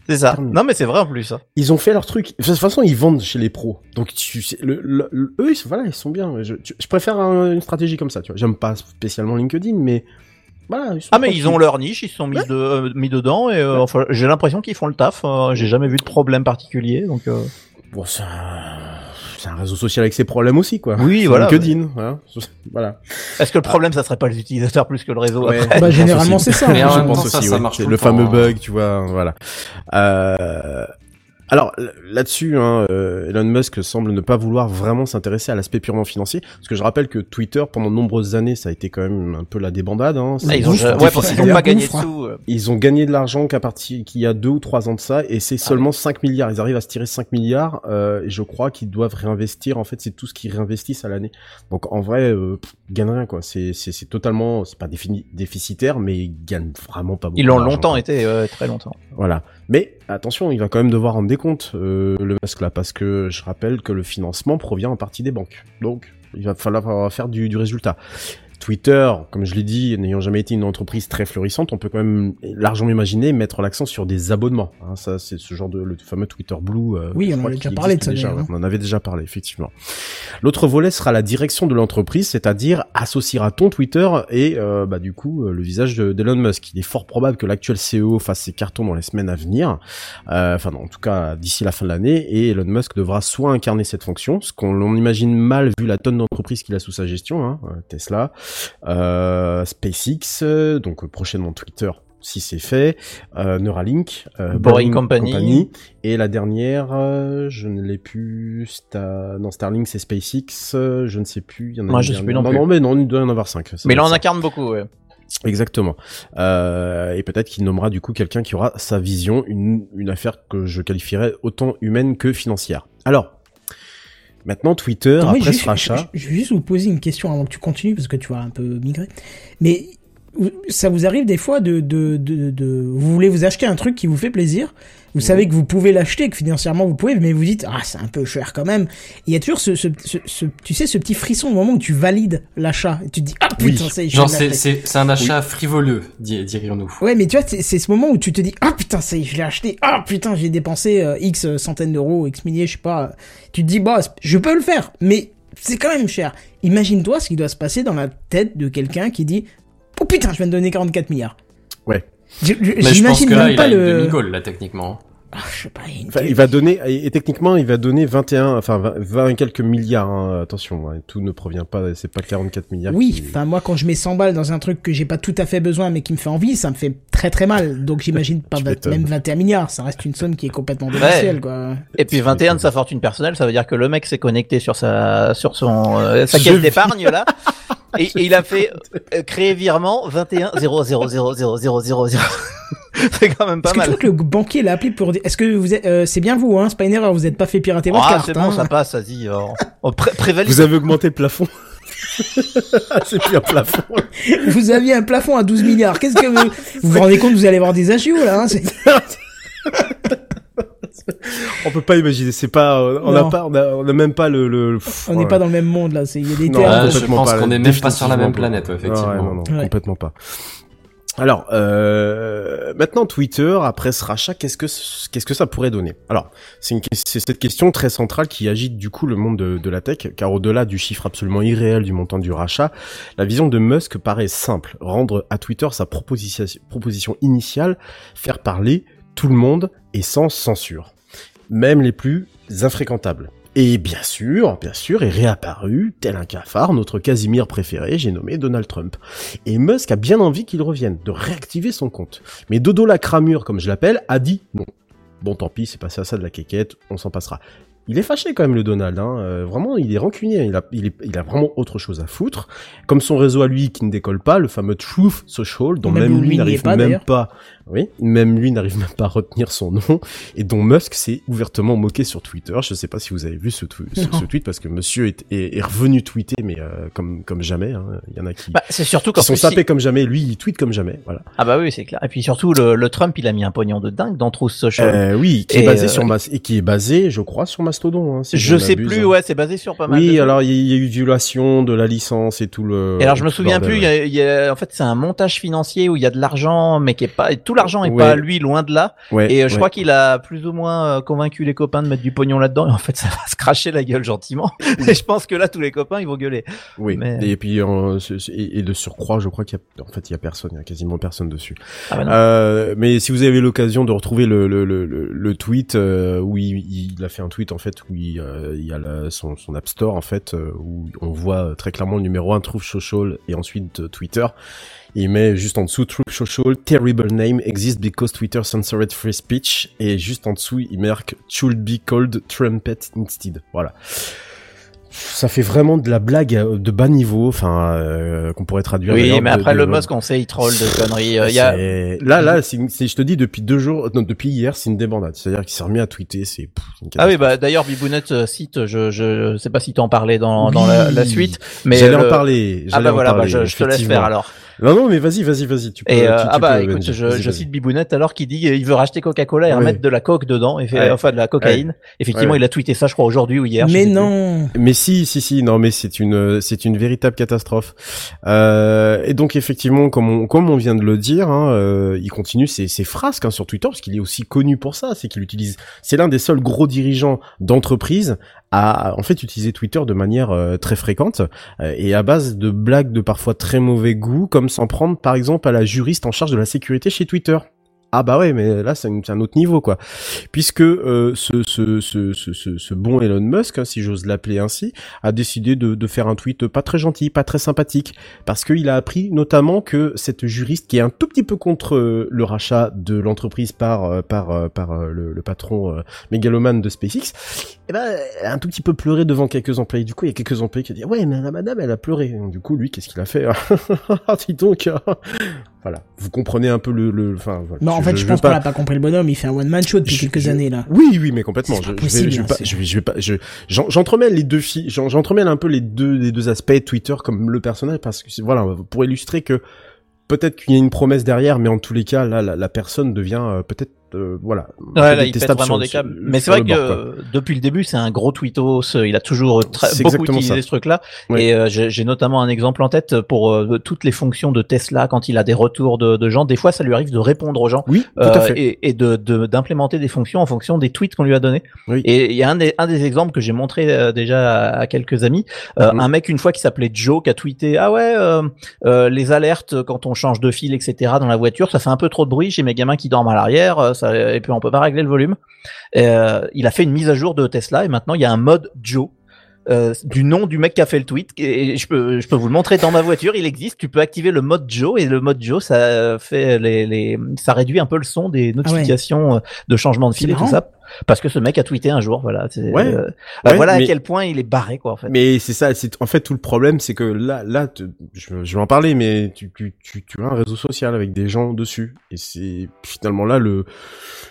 C'est ça. Terminé. Non, mais c'est vrai en plus. hein. Ils ont fait leur truc. De toute façon, ils vendent chez les pros. Donc, tu sais, le, le- le- eux, ils sont, voilà, ils sont bien. Je, tu- je préfère un- une stratégie comme ça, tu vois. J'aime pas spécialement LinkedIn, mais voilà. Ils sont Ah, mais ils ont leur niche, ils se sont mis, de, euh, mis dedans et euh, enfin, j'ai l'impression qu'ils font le taf. euh, j'ai jamais vu de problème particulier, donc. euh, Bon, c'est un, c'est un réseau social avec ses problèmes aussi, quoi. Oui, C'est voilà. LinkedIn, voilà. <laughs> voilà. Est-ce que le problème, ça serait pas les utilisateurs plus que le réseau Ouais. après Bah, pense généralement, c'est ça. <laughs> Je même pense ça, aussi, ça ouais. marche C'est tout le fameux hein. bug, tu vois, voilà. Euh, alors là-dessus, hein, euh, Elon Musk semble ne pas vouloir vraiment s'intéresser à l'aspect purement financier, parce que je rappelle que Twitter, pendant de nombreuses années, ça a été quand même un peu la débandade. Hein. Ah, ils ont, ouais, parce qu'ils ont pas gagné de sous. euh. Ils ont gagné de l'argent qu'à partir qu'il y a deux ou trois ans de ça, et c'est seulement 5 milliards. Ils arrivent à se tirer 5 milliards, euh, et je crois qu'ils doivent réinvestir. En fait, c'est tout ce qu'ils réinvestissent à l'année. Donc en vrai, euh, pff, ils gagnent rien quoi. C'est c'est totalement, c'est pas défini, déficitaire, mais ils gagnent vraiment pas beaucoup. Ils l'ont longtemps été, euh, très longtemps. Voilà. Mais attention, il va quand même devoir rendre des comptes, euh, le Musk là, parce que je rappelle que le financement provient en partie des banques. Donc, il va falloir faire du résultat. Twitter, comme je l'ai dit, n'ayant jamais été une entreprise très florissante, on peut quand même largement imaginer mettre l'accent sur des abonnements. Hein, ça, c'est ce genre de le fameux Twitter Blue. euh, Oui, on en crois a déjà parlé de ça, déjà, On en avait déjà parlé, effectivement. L'autre volet sera la direction de l'entreprise, c'est-à-dire associera-t-on Twitter et euh, bah du coup euh, le visage de- d'Elon Musk. Il est fort probable que l'actuel CEO fasse ses cartons dans les semaines à venir, Euh, enfin non, en tout cas d'ici la fin de l'année, et Elon Musk devra soit incarner cette fonction, ce qu'on imagine mal vu la tonne d'entreprises qu'il a sous sa gestion, hein, Tesla, SpaceX, euh, donc euh, prochainement Twitter si c'est fait, euh, Neuralink, euh, Boring Company. et la dernière, euh, je ne l'ai plus, non Starlink c'est SpaceX, euh, je ne sais plus, il y en a Moi, une je sais dernière. plus non non, plus. non, mais non, il doit y en avoir cinq. ça Mais être ça. incarne beaucoup, ouais. Exactement. Euh, et peut-être qu'il nommera du coup quelqu'un qui aura sa vision, une, une affaire que je qualifierais autant humaine que financière. Alors, maintenant Twitter, après juste- ce rachat, Je, je vais juste vous poser une question avant que tu continues parce que tu vas un peu migrer. Mais ça vous arrive des fois de, de, de, de- vous voulez vous acheter un truc qui vous fait plaisir. Vous savez que vous pouvez l'acheter, que financièrement vous pouvez, mais vous dites ah c'est un peu cher quand même. Il y a toujours ce, ce, ce, ce- tu sais ce petit frisson au moment où tu valides l'achat tu te dis ah Oui. putain ça y est, je Genre, c'est, c'est, c'est un achat frivoleux, di- dirions-nous. Ouais, mais tu vois, c'est c'est ce moment où tu te dis ah putain ça y est, je l'ai acheté. Ah putain j'ai dépensé euh, x centaines d'euros, x milliers, je sais pas. Tu te dis bah je peux le faire, mais c'est quand même cher. Imagine-toi ce qui doit se passer dans la tête de quelqu'un qui dit oh putain je viens de donner 44 milliards. Ouais. Je- je- Mais je pense J'imagine que là, même il pas a une le. demi-goal, là, techniquement. Ah, je sais pas. une- enfin, il va donner, et, techniquement il va donner 21, enfin 20, 20 et quelques milliards. hein, attention, hein, tout ne provient pas, c'est pas 44 milliards. Oui, qui- enfin moi quand je mets 100 balles dans un truc que j'ai pas tout à fait besoin mais qui me fait envie, ça me fait très très mal. Donc j'imagine <laughs> pas même 21 milliards, ça reste une somme qui est complètement démentielle quoi. Et puis 21 de sa fortune personnelle, ça veut dire que le mec s'est connecté sur sa sur son euh, sa caisse d'épargne là. <laughs> Et, et il a fait euh, créer virement 21 0 0 0 0 0 0 0. C'est quand même pas Est-ce que tu mal. vois que le banquier l'a appelé pour dire est-ce que vous êtes euh, c'est bien vous hein, c'est pas une erreur, vous êtes pas fait pirater votre Ah, carte c'est hein. bon, ça passe, vas-y. euh, On pré prévalide. Vous avez augmenté le plafond. <laughs> c'est plus un plafond. Vous aviez un plafond à 12 milliards. Qu'est-ce que vous vous vous rendez compte vous allez avoir des agios là hein c'est- <laughs> <laughs> On peut pas imaginer. C'est pas, euh, on n'a pas, on a, on a même pas le. le pff, On n'est ouais. pas dans le même monde là, c'est il y a des Non, termes. Ah, je pense pas, qu'on est même pas sur la même planète, effectivement. Ouais, non, non, Ouais. complètement pas. Alors, euh, maintenant Twitter, après ce rachat, qu'est-ce que qu'est-ce que ça pourrait donner? Alors, c'est une c'est cette question très centrale qui agite du coup le monde de, de la tech, car au-delà du chiffre absolument irréel du montant du rachat, la vision de Musk paraît simple rendre à Twitter sa proposition proposition initiale, faire parler tout le monde et sans censure, même les plus infréquentables. Et bien sûr, bien sûr, est réapparu, tel un cafard, notre Casimir préféré, j'ai nommé Donald Trump. Et Musk a bien envie qu'il revienne, de réactiver son compte. Mais Dodo la cramure, comme je l'appelle, a dit non. Bon, tant pis, c'est passé à ça de la quéquette, on s'en passera. il est fâché quand même le Donald. Hein. Euh, vraiment, il est rancunier. Il a, il, est, il a vraiment autre chose à foutre. Comme son réseau à lui qui ne décolle pas, le fameux Truth Social, dont Même même, lui n'arrive même pas. Oui, même lui n'arrive même pas à retenir son nom. Et dont Musk s'est ouvertement moqué sur Twitter. Je sais pas si vous avez vu ce, ce, ce tweet parce que Monsieur est, est, est revenu tweeter, mais euh, comme comme jamais. hein. Il y en a qui, Bah, c'est surtout qui sont sapés il- comme jamais. Lui, il tweet comme jamais. Voilà. Ah bah oui, c'est clair. Et puis surtout, le, le Trump, il a mis un pognon de dingue dans Truth Social. Euh, oui, qui est Et, basé euh, sur Mas- et qui est basé, je crois, sur Mastodon. Hein, si je ne sais plus, hein. ouais, c'est basé sur pas mal Oui, alors il y, a- il y a eu violation de la licence et tout le. Et alors je me souviens plus, il y a, y a- en fait c'est un montage financier où il y a de l'argent, mais qui est pas, tout l'argent Ouais. pas lui, loin de là. Ouais, Et euh, je ouais. crois qu'il a plus ou moins euh, convaincu les copains de mettre du pognon là-dedans. Et en fait <laughs> ça va se cracher la gueule gentiment. et je pense que là tous les copains ils vont gueuler. Oui. mais- Et puis euh, et et de surcroît, je crois qu'il y a, en fait, il y a personne, il y a quasiment personne dessus. Ah bah. Euh, mais si vous avez l'occasion de retrouver le le le, le, le tweet où il, il a fait un tweet en fait où il, il y a la- son son App Store en fait où on voit très clairement le numéro 1 Truth Social et ensuite Twitter. Il met juste en dessous Truth Social terrible name exists because Twitter censored free speech et juste en dessous il marque should be called trumpet instead. Voilà. Ça fait vraiment de la blague euh, de bas niveau, enfin euh, qu'on pourrait traduire. Oui, mais après de- le Musk on sait il troll de conneries. Euh, y a, Là, là, c'est, je te dis depuis deux jours, non, depuis hier, c'est une débandade. C'est-à-dire qu'il s'est remis à tweeter, c'est. Ah oui, bah d'ailleurs Bibounette cite, je, je sais pas si tu en parlais dans, dans la, suite, mais j'allais le- en parler. Ah bah voilà, bah, je, je te laisse faire alors. Non, non, mais vas-y, vas-y, vas-y. Tu peux. Et euh, tu- tu ah bah peux, écoute, je, je cite Bibounette alors qu'il dit il veut racheter Coca-Cola et remettre de la coke dedans, et fait, Ouais. enfin de la cocaïne. Effectivement, Ouais. il a tweeté ça, je crois aujourd'hui ou hier. Mais plus. non. Mais si, si, si, non, mais c'est une, c'est une véritable catastrophe. Euh, et donc effectivement, comme on, comme on vient de le dire, hein, euh, il continue ses, ses frasques hein, sur Twitter parce qu'il est aussi connu pour ça. C'est qu'il utilise, c'est l'un des seuls gros dirigeants d'entreprise à en fait utiliser Twitter de manière euh, très fréquente euh, et à base de blagues de parfois très mauvais goût, comme s'en prendre par exemple à la juriste en charge de la sécurité chez Twitter. Ah bah ouais, mais là c'est un autre niveau quoi, puisque euh, ce, ce, ce, ce, bon Elon Musk, hein, si j'ose l'appeler ainsi, a décidé de, de faire un tweet pas très gentil, pas très sympathique, parce qu'il a appris notamment que cette juriste qui est un tout petit peu contre euh, le rachat de l'entreprise par euh, par euh, par le, patron mégalomane de SpaceX, eh ben a un tout petit peu pleuré devant quelques employés. Du coup, il y a quelques employés qui ont dit ouais mais madame elle a pleuré. Du coup, lui qu'est-ce qu'il a fait Ah, <laughs> Dis donc. Voilà, vous comprenez un peu le le. Enfin, voilà. Non, en fait, je, pense qu'on n'a pas compris le bonhomme. Il fait un one man show depuis je- quelques années là. Oui, oui, mais complètement. Je, pas je vais, possible, je vais pas, c'est- je vais, je vais pas, je, j'en- j'entremêle les deux filles, j'en- j'entremêle un peu les deux, les deux aspects de Twitter comme le personnage parce que c'est- voilà, pour illustrer que peut-être qu'il y a une promesse derrière, mais en tous les cas, là, la, la personne devient euh, peut-être, euh, voilà. Ouais, là, il pète vraiment sur- des sur- câbles. Mais c'est vrai que bord, euh, depuis le début, c'est un gros tweetos. euh, Il a toujours très, C'est beaucoup utilisé ça. ce truc-là. Ouais. Et euh, j'ai j'ai notamment un exemple en tête pour euh, toutes les fonctions de Tesla quand il a des retours de, de gens. Des fois, ça lui arrive de répondre aux gens. Oui, tout euh, à fait. et, et de de- d'implémenter des fonctions en fonction des tweets qu'on lui a donnés. Oui. Et il y a un des, un des exemples que j'ai montré euh, déjà à, à quelques amis. Euh, Mhm. Un mec une fois qui s'appelait Joe qui a tweeté ah ouais euh, euh, les alertes quand on change de fil etc dans la voiture ça fait un peu trop de bruit chez mes gamins qui dorment à l'arrière euh, ça, et puis on peut pas régler le volume. Et, euh, il a fait une mise à jour de Tesla et maintenant il y a un mode Joe. euh, du nom du mec qui a fait le tweet et je peux je peux vous le montrer dans ma voiture il existe tu peux activer le mode Joe et le mode Joe ça fait les, les ça réduit un peu le son des notifications euh, de changement de fil et tout ça parce que ce mec a tweeté un jour voilà Ouais. euh, bah Ouais, voilà mais- à quel point il est barré quoi en fait Mais c'est ça, c'est en fait tout le problème, c'est que là, là, te- je, je vais en parler, mais tu, tu, tu, tu as un réseau social avec des gens dessus, et c'est finalement là le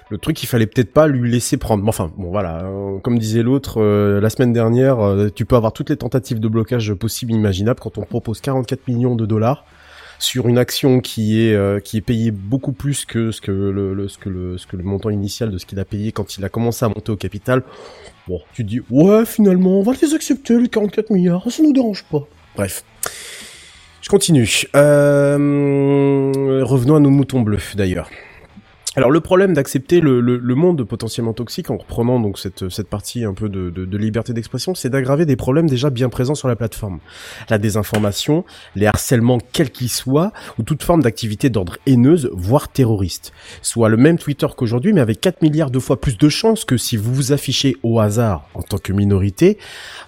le truc qu'il fallait peut-être pas lui laisser prendre. Mais Enfin, bon voilà, euh, comme disait l'autre euh, la semaine dernière, euh, tu peux avoir toutes les tentatives de blocage possibles, imaginables, quand on propose 44 millions de dollars sur une action qui est euh, qui est payée beaucoup plus que ce que le, ce que le ce que le montant initial de ce qu'il a payé quand il a commencé à monter au capital. Bon, tu dis ouais, finalement, on va les accepter les 44 milliards, ça nous dérange pas. Bref. Je continue. Euh, revenons à nos moutons bleus d'ailleurs. Alors le problème d'accepter le, le, le monde potentiellement toxique en reprenant donc cette, cette partie un peu de, de, de liberté d'expression, c'est d'aggraver des problèmes déjà bien présents sur la plateforme. La désinformation, les harcèlements quels qu'ils soient, ou toute forme d'activité d'ordre haineuse, voire terroriste. Soit le même Twitter qu'aujourd'hui, mais avec 4 milliards de fois plus de chances que si vous vous affichez au hasard en tant que minorité,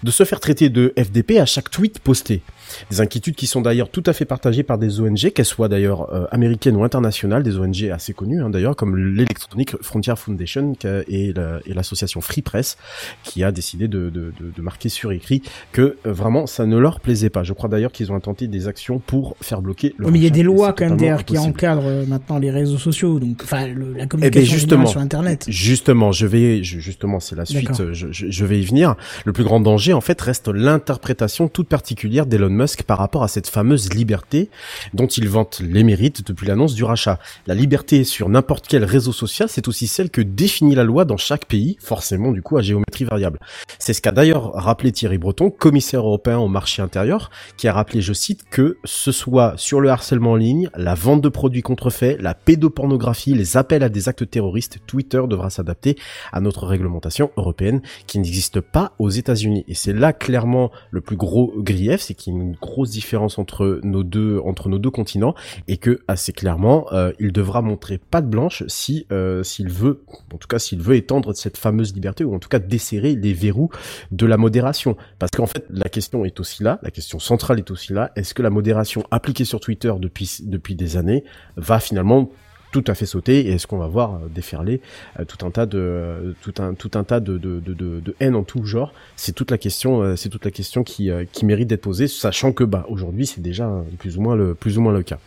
de se faire traiter de FDP à chaque tweet posté. Des inquiétudes qui sont d'ailleurs tout à fait partagées par des ONG, qu'elles soient d'ailleurs euh, américaines ou internationales, des ONG assez connues hein, d'ailleurs, comme l'Electronic Frontier Foundation et l'association Free Press qui a décidé de, de, de, de marquer sur écrit que euh, vraiment ça ne leur plaisait pas. Je crois d'ailleurs qu'ils ont intenté des actions pour faire bloquer le. mais il y a des lois quand même derrière qui encadrent euh, maintenant les réseaux sociaux, donc enfin la eh ben, communication justement, sur Internet. Justement, je vais justement c'est la suite. Je, je, je, vais y venir. Le plus grand danger en fait reste l'interprétation toute particulière d'Elon Musk par rapport à cette fameuse liberté dont il vante les mérites depuis l'annonce du rachat. La liberté sur n'importe quel réseau social, c'est aussi celle que définit la loi dans chaque pays, forcément du coup à géométrie variable. C'est ce qu'a d'ailleurs rappelé Thierry Breton, commissaire européen au marché intérieur, qui a rappelé, je cite, que ce soit sur le harcèlement en ligne, la vente de produits contrefaits, la pédopornographie, les appels à des actes terroristes, Twitter devra s'adapter à notre réglementation européenne qui n'existe pas aux États-Unis. Et c'est là clairement le plus gros grief, c'est qu'il une grosse différence entre nos deux entre nos deux continents et que assez clairement euh, il devra montrer patte blanche si euh, s'il veut, en tout cas s'il veut étendre cette fameuse liberté ou en tout cas desserrer les verrous de la modération. Parce qu'en fait la question est aussi là, la question centrale est aussi là. Est-ce que la modération appliquée sur Twitter depuis depuis des années va finalement tout à fait sauter et est-ce qu'on va voir euh, déferler euh, tout un tas de euh, tout un tout un tas de de, de, haine en tout genre? C'est toute la question c'est toute la question qui qui mérite d'être posée sachant que bah aujourd'hui c'est déjà plus ou moins le plus ou moins le cas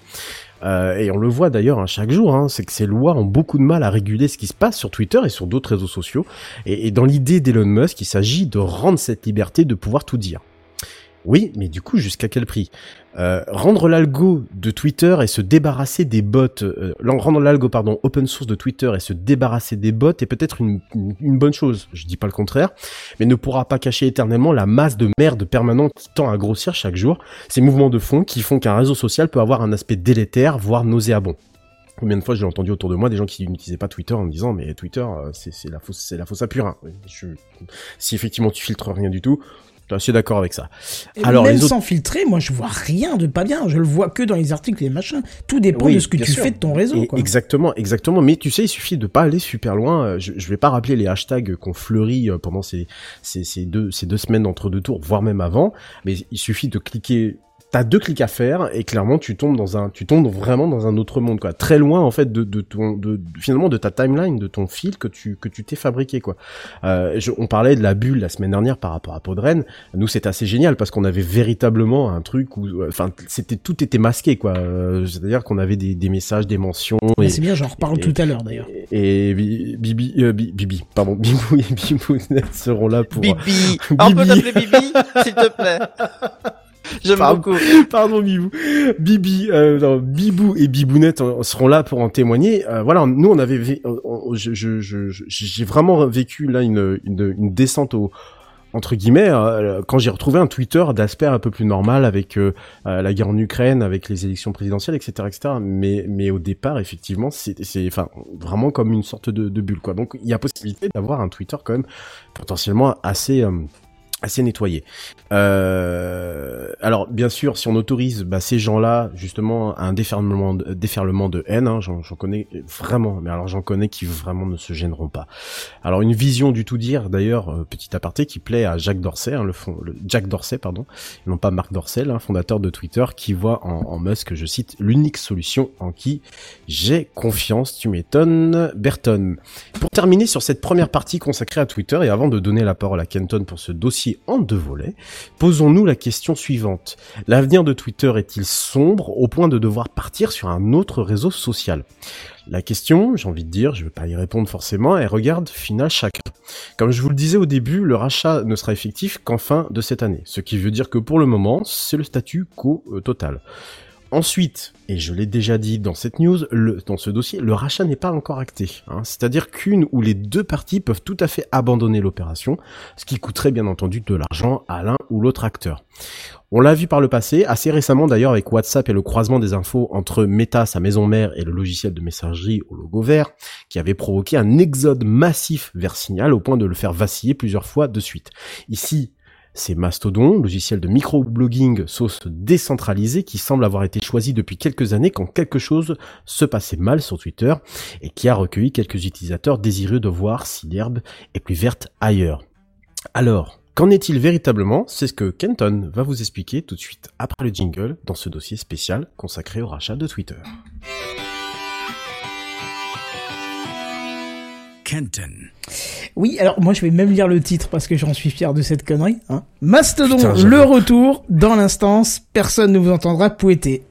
et on le voit d'ailleurs hein, chaque jour, hein, c'est que ces lois ont beaucoup de mal à réguler ce qui se passe sur Twitter et sur d'autres réseaux sociaux. Et dans l'idée d'Elon Musk, il s'agit de rendre cette liberté de pouvoir tout dire. Oui, mais du coup, jusqu'à quel prix? Euh, Rendre l'algo de Twitter et se débarrasser des bots, euh, rendre l'algo pardon open source de Twitter et se débarrasser des bots est peut-être une, bonne chose. Je dis pas le contraire, mais ne pourra pas cacher éternellement la masse de merde permanente qui tend à grossir chaque jour. Ces mouvements de fond qui font qu'un réseau social peut avoir un aspect délétère, voire nauséabond. Combien de fois j'ai entendu autour de moi des gens qui n'utilisaient pas Twitter en me disant mais Twitter euh, c'est la fausse c'est la fausse à purin. Si effectivement tu filtres rien du tout, je suis d'accord avec ça. Alors, même sans filtrer, moi je vois rien de pas bien. Je le vois que dans les articles et les machins. Tout dépend de ce que tu fais de ton réseau. Quoi. Exactement, exactement. Mais tu sais, il suffit de pas aller super loin. Euh, je, je vais pas rappeler les hashtags qu'on fleurit euh, pendant ces, ces, ces, deux, ces deux semaines entre deux tours, voire même avant. Mais il suffit de cliquer t'as deux clics à faire et clairement tu tombes dans un tu tombes vraiment dans un autre monde quoi. Très loin en fait de, de ton de, finalement de ta timeline de ton fil que tu que tu t'es fabriqué quoi. Euh, on parlait de la bulle la semaine dernière par rapport à Podren. Nous c'est assez génial parce qu'on avait véritablement un truc où enfin c'était tout était masqué quoi. Euh, c'est à dire qu'on avait des, des messages des mentions c'est bien j'en reparle tout à l'heure d'ailleurs. et, Bibi euh, Bibi pardon <laughs> Bibou et Bibou <laughs> seront là pour Bibi on peut t'appeler Bibi s'il te plaît <laughs> J'aime beaucoup. <laughs> Pardon, Bibou. Bibi, euh, Bibou et Bibounette seront là pour en témoigner. Euh, voilà, nous on avait, j'ai je, je, vraiment vécu là une, une, une descente au entre guillemets, euh, quand j'ai retrouvé un Twitter d'aspect un peu plus normal avec euh, la guerre en Ukraine, avec les élections présidentielles, etc., etc. Mais, mais au départ, effectivement, c'est, enfin, vraiment comme une sorte de, de bulle, quoi. Donc, il y a possibilité d'avoir un Twitter quand même potentiellement assez assez nettoyé. Euh, alors bien sûr, si on autorise bah, ces gens-là justement un déferlement de, déferlement de haine, hein, j'en connais vraiment, mais alors j'en connais qui vraiment ne se gêneront pas. Alors une vision du tout dire, d'ailleurs euh, petit aparté qui plaît à Jacques Dorsey, hein, le, fond, le Jack Dorsey pardon, non pas Marc Dorsey, hein, fondateur de Twitter, qui voit en, en Musk, je cite, l'unique solution en qui j'ai confiance. Tu m'étonnes, Burton. Pour terminer sur cette première partie consacrée à Twitter et avant de donner la parole à Kenton pour ce dossier en deux volets, posons-nous la question suivante. L'avenir de Twitter est-il sombre au point de devoir partir sur un autre réseau social? La question, j'ai envie de dire, je ne vais pas y répondre forcément, elle regarde final chacun. Comme je vous le disais au début, le rachat ne sera effectif qu'en fin de cette année, ce qui veut dire que pour le moment, c'est le statu quo euh, total. Ensuite, et je l'ai déjà dit dans cette news, dans ce dossier, le rachat n'est pas encore acté. Hein. C'est-à-dire qu'une ou les deux parties peuvent tout à fait abandonner l'opération, ce qui coûterait bien entendu de l'argent à l'un ou l'autre acteur. On l'a vu par le passé, assez récemment d'ailleurs avec WhatsApp et le croisement des infos entre Meta, sa maison mère, et le logiciel de messagerie au logo vert, qui avait provoqué un exode massif vers Signal au point de le faire vaciller plusieurs fois de suite. Ici, c'est Mastodon, logiciel de microblogging sauce décentralisé qui semble avoir été choisi depuis quelques années quand quelque chose se passait mal sur Twitter et qui a recueilli quelques utilisateurs désireux de voir si l'herbe est plus verte ailleurs. Alors, qu'en est-il véritablement? C'est ce que Kenton va vous expliquer tout de suite après le jingle dans ce dossier spécial consacré au rachat de Twitter. Kenton. Oui, alors moi je vais même lire le titre parce que j'en suis fier de cette connerie. Hein. Mastodon, Putain, le retour dans l'instance, personne ne vous entendra pouetter.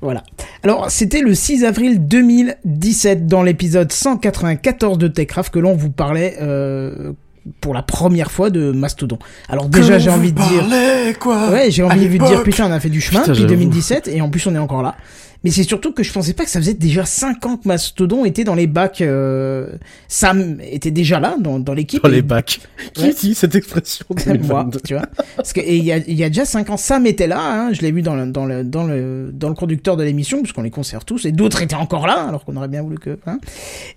Voilà. Alors, c'était le 6 avril 2017 dans l'épisode 194 de Techcraft que l'on vous parlait euh, pour la première fois de Mastodon. Alors déjà, j'ai envie de dire... quoi Ouais, j'ai envie de dire, putain, on a fait du chemin Putain, depuis j'avoue. 2017 et en plus on est encore là. Mais c'est surtout que je pensais pas que ça faisait déjà 5 ans que Mastodon était dans les bacs. Euh... Sam était déjà là dans, dans l'équipe. Dans et- les bacs. Ouais. <laughs> Qui dit cette expression moi, 2022? tu vois. Parce que et il y a, il y a déjà 5 ans, Sam était là. Hein, je l'ai vu dans le, dans le dans le dans le conducteur de l'émission puisqu'on les conserve tous et d'autres étaient encore là alors qu'on aurait bien voulu que. Hein.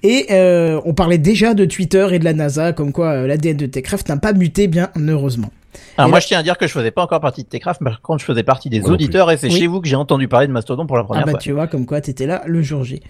Et euh, on parlait déjà de Twitter et de la NASA comme quoi euh, l'ADN de Techcraft n'a pas muté bien heureusement. Alors Et moi, là- je tiens à dire que je faisais pas encore partie de Techcraft, mais par contre, je faisais partie des Moi auditeurs et c'est Oui. chez vous que j'ai entendu parler de Mastodon pour la première Ah bah fois. tu vois comme quoi t'étais là le jour J.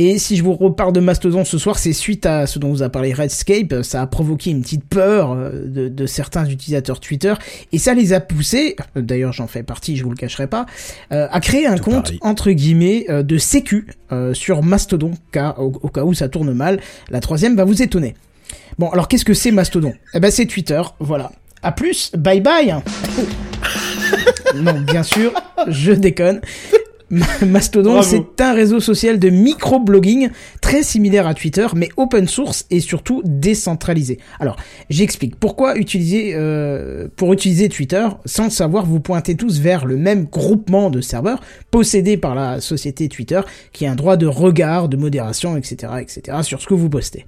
Et si je vous reparle de Mastodon ce soir, c'est suite à ce dont vous a parlé Redscape, ça a provoqué une petite peur euh, de, de certains utilisateurs Twitter, et ça les a poussés, euh, d'ailleurs j'en fais partie, je vous le cacherai pas, euh, à créer un Tout compte pareil. entre guillemets euh, de sécu euh, sur Mastodon, car au, au cas où ça tourne mal, la troisième va vous étonner. Bon alors qu'est-ce que c'est Mastodon? Eh ben c'est Twitter, voilà. À plus, bye bye <laughs> Non, bien sûr, je déconne. Mastodon, c'est un réseau social de microblogging très similaire à Twitter, mais open source et surtout décentralisé. Alors, j'explique. Pourquoi utiliser, euh, pour utiliser Twitter, sans le savoir, vous pointez tous vers le même groupement de serveurs possédé par la société Twitter, qui a un droit de regard, de modération, etc., etc., sur ce que vous postez.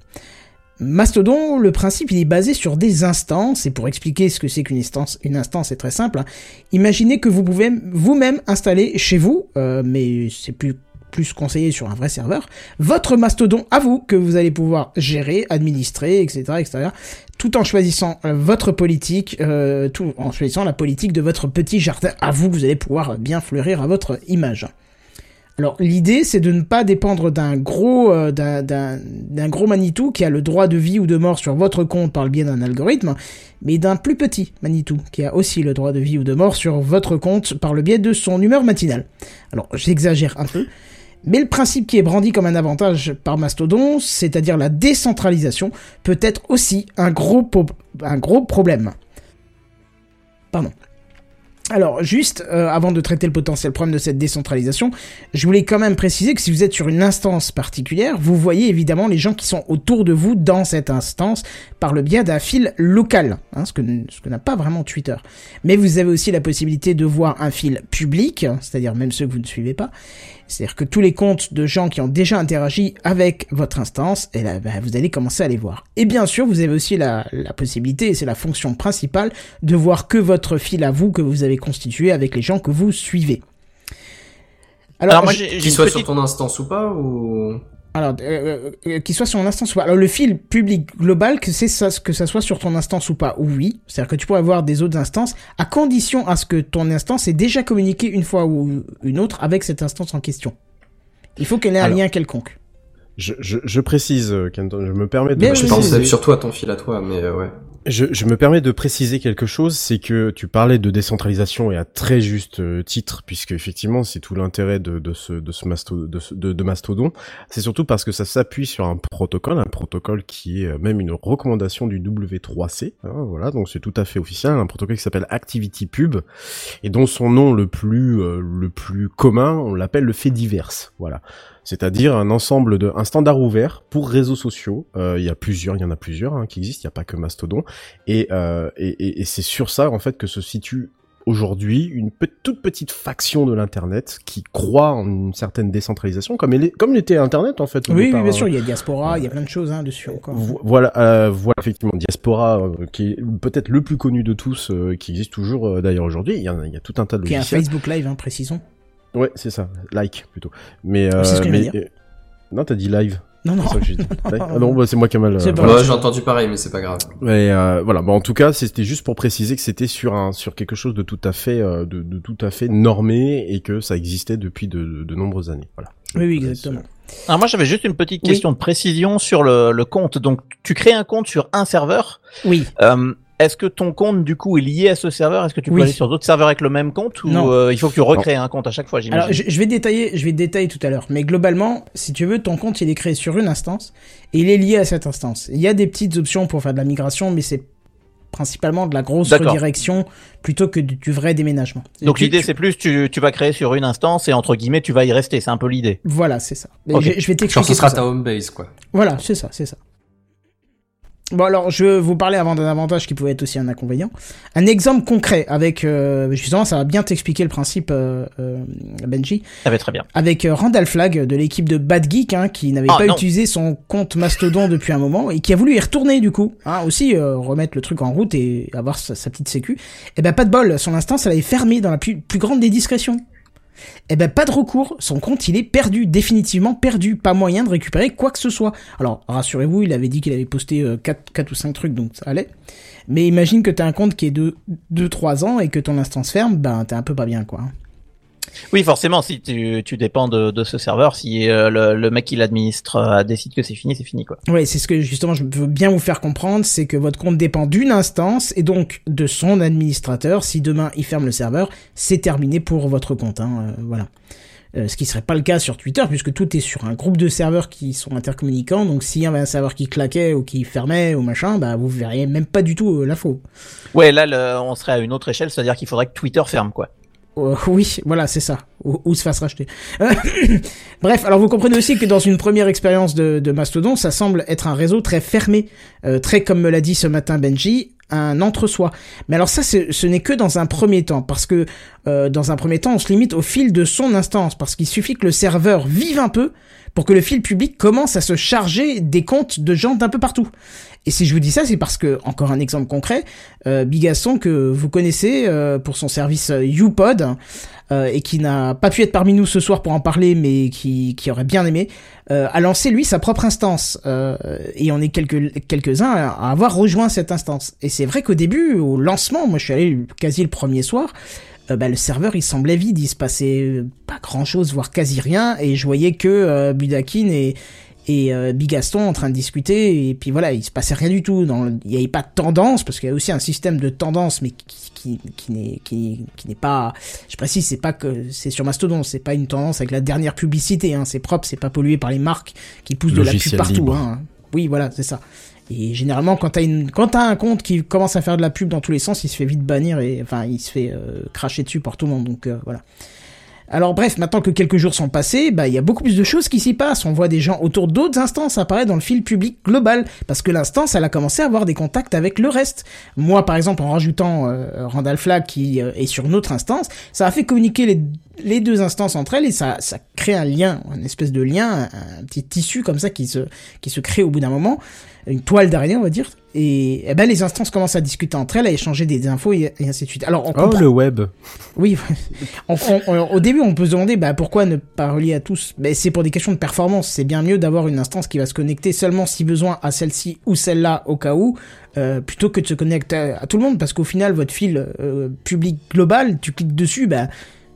Mastodon, le principe, il est basé sur des instances, et pour expliquer ce que c'est qu'une instance, une instance, c'est très simple. hein. Imaginez que vous pouvez vous-même installer chez vous, euh, mais c'est plus plus conseillé sur un vrai serveur, votre mastodon à vous que vous allez pouvoir gérer, administrer, etc., etc., tout en choisissant euh, votre politique, euh, tout en choisissant la politique de votre petit jardin à vous que vous allez pouvoir bien fleurir à votre image. Alors l'idée c'est de ne pas dépendre d'un gros euh, gros Manitou qui a le droit de vie ou de mort sur votre compte par le biais d'un algorithme, mais d'un plus petit Manitou qui a aussi le droit de vie ou de mort sur votre compte par le biais de son humeur matinale. Alors j'exagère un peu, mais le principe qui est brandi comme un avantage par Mastodon, c'est-à-dire la décentralisation, peut être aussi un gros un gros problème. Pardon. Alors, juste euh, avant de traiter le potentiel problème de cette décentralisation, je voulais quand même préciser que si vous êtes sur une instance particulière, vous voyez évidemment les gens qui sont autour de vous dans cette instance par le biais d'un fil local, hein, ce que, ce que n'a pas vraiment Twitter. Mais vous avez aussi la possibilité de voir un fil public, hein, c'est-à-dire même ceux que vous ne suivez pas. C'est-à-dire que tous les comptes de gens qui ont déjà interagi avec votre instance, et là, bah, vous allez commencer à les voir. Et bien sûr, vous avez aussi la, la possibilité, et c'est la fonction principale, de voir que votre fil à vous que vous avez constitué avec les gens que vous suivez. Alors, moi, j'ai j'ai soit petite... sur ton instance ou pas, ou... alors, euh, euh, qu'il soit sur ton instance ou pas. Alors, le fil public global, que c'est ça, que ça soit sur ton instance ou pas, oui. C'est-à-dire que tu pourrais avoir des autres instances, à condition à ce que ton instance ait déjà communiqué une fois ou une autre avec cette instance en question. Il faut qu'elle ait un Alors. lien quelconque. Je, je, je précise, euh, Kenton, je me permets de Bien, Je pensais surtout à ton fil à toi, mais euh, ouais. Je, me permets de préciser quelque chose, c'est que tu parlais de décentralisation et à très juste euh, titre, puisque effectivement c'est tout l'intérêt de, ce- de, de Mastodon. C'est surtout parce que ça s'appuie sur un protocole, un protocole qui est euh, même une recommandation du W3C. hein, voilà, donc c'est tout à fait officiel, un protocole qui s'appelle ActivityPub et dont son nom le plus euh, le plus commun, on l'appelle le fait divers. Voilà c'est-à-dire un ensemble de un standard ouvert pour réseaux sociaux. Euh, il y a plusieurs, il y en a plusieurs hein, qui existent. Il n'y a pas que Mastodon. Et, euh, et, et- et c'est sur ça en fait que se situe aujourd'hui une pe- toute petite faction de l'internet qui croit en une certaine décentralisation, comme elle est, comme l'était Internet en fait. Oui, bien hein. sûr, il y a Diaspora, il y a plein de choses hein, dessus encore. Vo- Voilà, euh, voilà effectivement Diaspora, euh, qui est peut-être le plus connu de tous, euh, qui existe toujours euh, d'ailleurs aujourd'hui. Il y, a, il y a tout un tas de Qui est un. Facebook Live, hein, précisons. Ouais, c'est ça, like plutôt. Mais, euh, c'est ce que je mais de euh, non, t'as dit live. Non, non. C'est ça que j'ai dit. <laughs> Live. Ah non, bah, c'est moi qui ai mal. euh, voilà. J'ai entendu pareil, mais c'est pas grave. Mais euh, voilà, bah, en tout cas, c'était juste pour préciser que c'était sur un sur quelque chose de tout à fait euh, de, de tout à fait normé et que ça existait depuis de, de nombreuses années. Voilà. Oui, oui, exactement. Alors moi j'avais juste une petite Oui. question de précision sur le, le compte. Donc tu crées un compte sur un serveur. Oui. Euh, est-ce que ton compte du coup est lié à ce serveur? Est-ce que tu peux Oui. aller sur d'autres serveurs avec le même compte ou Non. euh, il faut que tu recrées un compte à chaque fois j'imagine Alors, je, je vais détailler, je vais détailler tout à l'heure. Mais globalement, si tu veux, ton compte, il est créé sur une instance et il est lié à cette instance. Il y a des petites options pour faire de la migration, mais c'est principalement de la grosse redirection plutôt que du, du vrai déménagement. Donc l'idée tu- c'est plus tu, tu vas créer sur une instance et entre guillemets tu vas y rester, c'est un peu l'idée. Voilà, c'est ça. Je, je vais Genre, t'expliquer ce sera ça. ta home base, quoi. Voilà, c'est ça, c'est ça. Bon alors, je vais vous parler avant d'un avantage qui pouvait être aussi un inconvénient. Un exemple concret avec, euh, justement, ça va bien t'expliquer le principe, euh, euh, Benji. Ça va très bien. avec euh, Randall Flagg de l'équipe de Bad Geek hein, qui n'avait Ah, pas non. utilisé son compte Mastodon depuis un moment et qui a voulu y retourner du coup hein, aussi euh, remettre le truc en route et avoir sa, sa petite sécu et ben pas de bol son instance elle avait fermé dans la plus, plus grande des discrétions et ben pas de recours. Son compte il est perdu. Définitivement perdu. Pas moyen de récupérer quoi que ce soit. Alors rassurez-vous il avait dit qu'il avait posté euh, 4, 4 ou 5 trucs donc ça allait. Mais imagine que t'as un compte qui est de 2-3 ans et que ton instance ferme ben t'es un peu pas bien quoi Oui forcément si tu, tu dépends de, de ce serveur, si euh, le, le mec qui l'administre euh, décide que c'est fini, c'est fini quoi. Ouais, c'est ce que justement je veux bien vous faire comprendre, c'est que votre compte dépend d'une instance et donc de son administrateur. Si demain il ferme le serveur, c'est terminé pour votre compte. Hein, euh, voilà. Euh, ce qui serait pas le cas sur Twitter puisque tout est sur un groupe de serveurs qui sont intercommunicants. Donc s'il y avait un serveur qui claquait ou qui fermait ou machin, bah vous verriez même pas du tout euh, l'info. Ouais là le- on serait à une autre échelle, c'est-à-dire qu'il faudrait que Twitter ferme quoi. Euh, oui, voilà, c'est ça. Ou, ou se fasse racheter. Euh, <clears throat> Bref, alors vous comprenez aussi que dans une première expérience de, de Mastodon, ça semble être un réseau très fermé, euh, très comme me l'a dit ce matin Benji, un entre-soi. Mais alors ça, ce n'est que dans un premier temps, parce que dans un premier temps, on se limite au fil de son instance, parce qu'il suffit que le serveur vive un peu pour que le fil public commence à se charger des comptes de gens d'un peu partout. Et si je vous dis ça, c'est parce que, encore un exemple concret, euh, Bigaston, que vous connaissez euh, pour son service euh, YouPod, euh, et qui n'a pas pu être parmi nous ce soir pour en parler, mais qui, qui aurait bien aimé, euh, a lancé lui sa propre instance. Euh, et on est quelques, quelques-uns à avoir rejoint cette instance. Et c'est vrai qu'au début, au lancement, moi je suis allé quasi le premier soir, bah, le serveur il semblait vide, il se passait pas grand chose, voire quasi rien, et je voyais que Budakin et, et euh, Bigaston en train de discuter, et puis voilà, il se passait rien du tout, dans le- il n'y avait pas de tendance, parce qu'il y a aussi un système de tendance, mais qui, qui, qui n'est qui, qui n'est pas, je précise, c'est pas que c'est sur Mastodon, c'est pas une tendance avec la dernière publicité, hein, c'est propre, c'est pas pollué par les marques qui poussent de la pub partout. Hein. Oui, voilà, c'est ça. Et généralement, quand t'as une, quand t'as un compte qui commence à faire de la pub dans tous les sens, il se fait vite bannir et enfin, il se fait euh, cracher dessus par tout le monde. Donc euh, voilà. Alors bref, maintenant que quelques jours sont passés, bah il y a beaucoup plus de choses qui s'y passent. On voit des gens autour d'autres instances apparaître dans le fil public global parce que l'instance, elle a commencé à avoir des contacts avec le reste. Moi, par exemple, en rajoutant euh, Randall Flag qui euh, est sur une autre instance, ça a fait communiquer les, les deux instances entre elles et ça, ça crée un lien, une espèce de lien, un, un petit tissu comme ça qui se, qui se crée au bout d'un moment, une toile d'araignée, on va dire. Et, eh ben les instances commencent à discuter entre elles, à échanger des infos et, et ainsi de suite. Alors on Oh, le web. Oui, <laughs> on- on- on- au début, on peut se demander bah, pourquoi ne pas relier à tous? Ben, c'est pour des questions de performance. C'est bien mieux d'avoir une instance qui va se connecter seulement si besoin à celle-ci ou celle-là au cas où, euh, plutôt que de se connecter à, à tout le monde, parce qu'au final, votre fil euh, public global, tu cliques dessus, bah,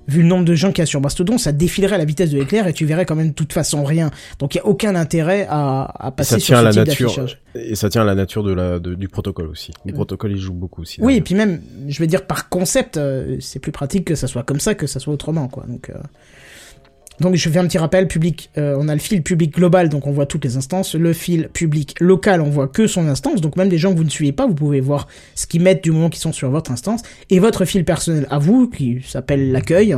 vu le nombre de gens qu'il y a sur Mastodon, ça défilerait à la vitesse de l'éclair et tu verrais quand même de toute façon rien. Donc il y a aucun intérêt à, à passer ça sur ce la type nature. Et ça tient à la nature de la, de- du protocole aussi. Le protocole, il joue beaucoup aussi. Oui, et puis même, je veux dire, par concept, euh, c'est plus pratique que ça soit comme ça que ça soit autrement, quoi. Donc, euh, donc je fais un petit rappel, public, euh, on a le fil public global, donc on voit toutes les instances. Le fil public local, on voit que son instance. Donc même des gens que vous ne suivez pas, vous pouvez voir ce qu'ils mettent du moment qu'ils sont sur votre instance. Et votre fil personnel à vous, qui s'appelle l'accueil,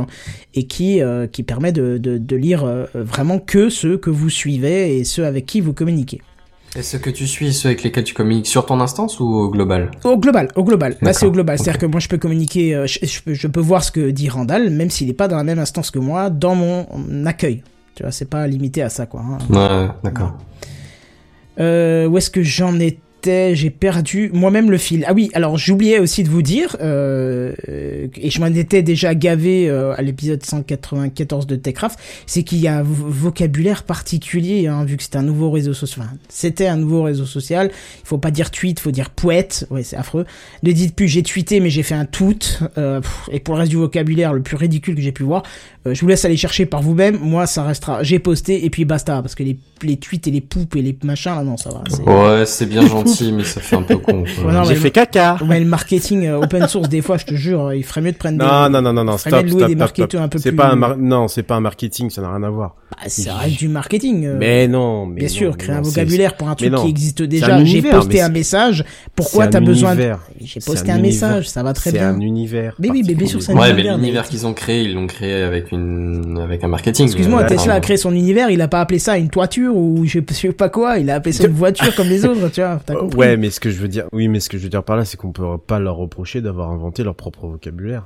et qui, euh, qui permet de, de, lire euh, vraiment que ceux que vous suivez et ceux avec qui vous communiquez. Et ceux que tu suis, ceux avec lesquels tu communiques sur ton instance ou au global Au global, au global. Là, D'accord, c'est au global. C'est-à-dire que moi, je peux communiquer, euh, je, je peux, je peux voir ce que dit Randall, même s'il n'est pas dans la même instance que moi, dans mon accueil. Tu vois, c'est pas limité à ça, quoi. hein. Ouais, d'accord. Euh, où est-ce que j'en étais J'ai perdu moi-même le fil. Ah oui, alors j'oubliais aussi de vous dire, euh, euh, et je m'en étais déjà gavé euh, à l'épisode 194 de Techcraft, c'est qu'il y a un vo- vocabulaire particulier, hein, vu que c'est un nouveau réseau social. Enfin, c'était un nouveau réseau social. Il faut pas dire tweet, faut dire poète. Ouais, c'est affreux. Ne dites plus j'ai tweeté, mais j'ai fait un tout. Et pour le reste du vocabulaire, le plus ridicule que j'ai pu voir, je vous laisse aller chercher par vous-même. Moi, ça restera j'ai posté et puis basta, parce que les les tweets et les poupes et les machins, là, non, ça va. c'est- Ouais, c'est bien gentil, mais ça fait un peu con. quoi. <laughs> Ouais, non, J'ai mais- fait caca. Ouais, le marketing euh, open source, des fois, je te jure, il ferait mieux de prendre Non, des... non, non, non, non, stop, de louer stop, des stop, marketeurs stop. un peu C'est plus... pas un mar- non, c'est pas un marketing, ça n'a rien à voir. Bah, ça reste du marketing. euh, Mais non, mais Bien non, sûr, mais créer un non, c'est- vocabulaire pour un truc qui existe un déjà. J'ai posté mais un c'est- message. Pourquoi c'est t'as besoin. J'ai C'est posté un message, ça va très C'est bien. un univers. Mais oui, mais bien sûr, c'est un Ouais, mais univers, l'univers mais- qu'ils ont créé, ils l'ont créé avec une, avec un marketing. Excuse-moi, Euh, Tesla a créé son univers, il a pas appelé ça une toiture ou je sais pas quoi, il a appelé ça <laughs> une voiture comme les autres, tu vois, t'as Euh, compris. Ouais, mais ce que je veux dire, oui, mais ce que je veux dire par là, c'est qu'on peut pas leur reprocher d'avoir inventé leur propre vocabulaire.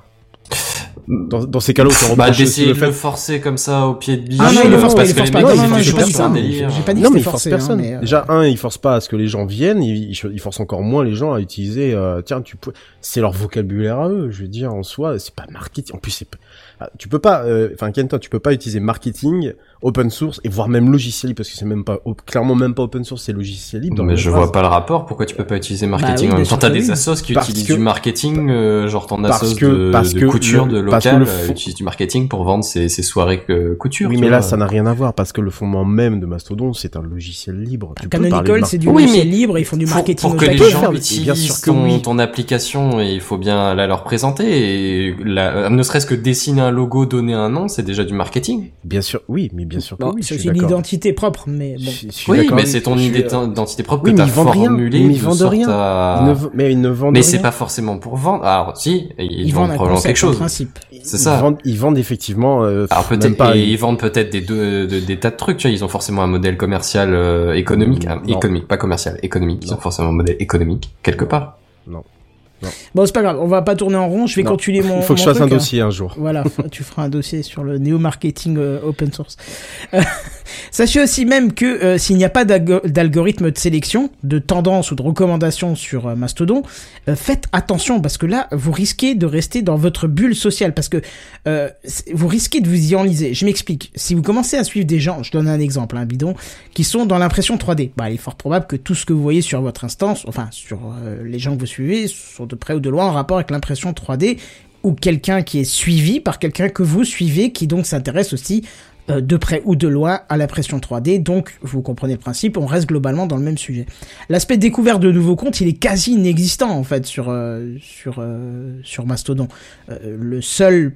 Dans, dans ces cas-là, on peut Bah, d'essayer le de le forcer comme ça au pied de biche. Ah non, il le force pas, parce il force les pas. mecs, Non, ils non, non, j'ai pas dit sur ça. J'ai pas dit non, mais il force forcé, hein, personne. mais, euh, Déjà, un, il force pas à ce que les gens viennent, il, il, force encore moins les gens à utiliser, euh, tiens, tu peux, c'est leur vocabulaire à eux, je veux dire, en soi, c'est pas marketing. En plus, c'est, pas- ah, tu peux pas, euh, enfin, Kenton, tu peux pas utiliser marketing, open source, et voire même logiciel libre, parce que c'est même pas, op- clairement même pas open source, c'est logiciel libre. Mais je phrase. vois pas le rapport. Pourquoi tu peux pas utiliser Bah marketing oui, en même temps? T'as que des assos qui Parce utilisent que- du marketing, euh, genre ton parce assos que- de, parce de que couture le- de parce que local euh, fond- utilise du marketing pour vendre ses, ses soirées euh, couture. Oui, mais là, vois. ça n'a rien à voir, parce que le fondement même de Mastodon, c'est un logiciel libre. Tu de Canonical, c'est du Oui, logiciel mais libre, ils font du marketing pour que les gens utilisent que ton, application, et il faut bien la leur présenter. Et ne serait-ce que dessiner un logo, donner un nom, c'est déjà du marketing. Bien sûr, oui, mais bien sûr que Bon, oui, c'est une identité propre, mais bon. Je je Oui, mais c'est ton suis- idée- identité propre Oui, que t'as rien. formulée Mais ils de vendent rien. à- Ils ne mais ils ne vendent Mais c'est pas forcément pour vendre. Alors si, ils, Ils vendent probablement quelque chose. principe. C'est Ils ça. vendent, ils vendent effectivement. Euh, Alors peut-être pas. ils vendent peut-être des, deux- de- des tas de trucs. Tu vois, ils ont forcément un modèle commercial euh, économique, Non. économique, pas commercial, économique. Ils Non. ont forcément un modèle économique quelque part. Bon, c'est pas grave, on va pas tourner en rond, je vais Non. continuer mon Il faut que je fasse un hein. dossier un jour. Voilà, <laughs> tu feras un dossier sur le néo-marketing euh, open source. Euh, <laughs> sachez aussi même que euh, s'il n'y a pas d'algo- d'algorithme de sélection, de tendance ou de recommandation sur Mastodon, faites attention parce que là, vous risquez de rester dans votre bulle sociale parce que vous risquez de vous y enliser. Je m'explique. Si vous commencez à suivre des gens, je donne un exemple, un bidon, qui sont dans l'impression 3D, bah, il est fort probable que tout ce que vous voyez sur votre instance, enfin sur les gens que vous suivez, sont de près ou de loin en rapport avec l'impression 3D ou quelqu'un qui est suivi par quelqu'un que vous suivez, qui donc s'intéresse aussi euh, de près ou de loin à l'impression 3D. Donc, vous comprenez le principe, on reste globalement dans le même sujet. L'aspect découvert de nouveaux comptes, il est quasi inexistant en fait sur euh, sur euh, sur Mastodon. Le seul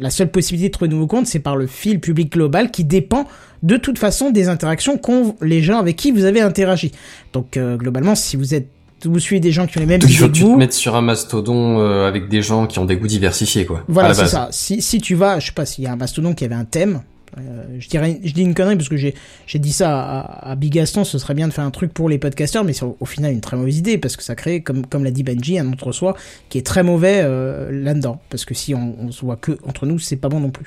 la seule possibilité de trouver de nouveaux comptes, c'est par le fil public global qui dépend de toute façon des interactions qu'ont les gens avec qui vous avez interagi. Donc globalement, si vous êtes vous suivez des gens qui ont les mêmes Donc il faut idées que que tu te mettes sur un mastodon euh, avec des gens qui ont des goûts diversifiés, quoi. Voilà, c'est ça. Si, si tu vas, je sais pas, s'il y a un mastodon qui avait un thème, euh, je dirais, je dis une connerie parce que j'ai, j'ai dit ça à, à Big Gaston, ce serait bien de faire un truc pour les podcasteurs, mais c'est au, au final une très mauvaise idée parce que ça crée, comme, comme l'a dit Benji, un entre-soi qui est très mauvais euh, là-dedans. Parce que si on, on se voit que entre nous, c'est pas bon non plus.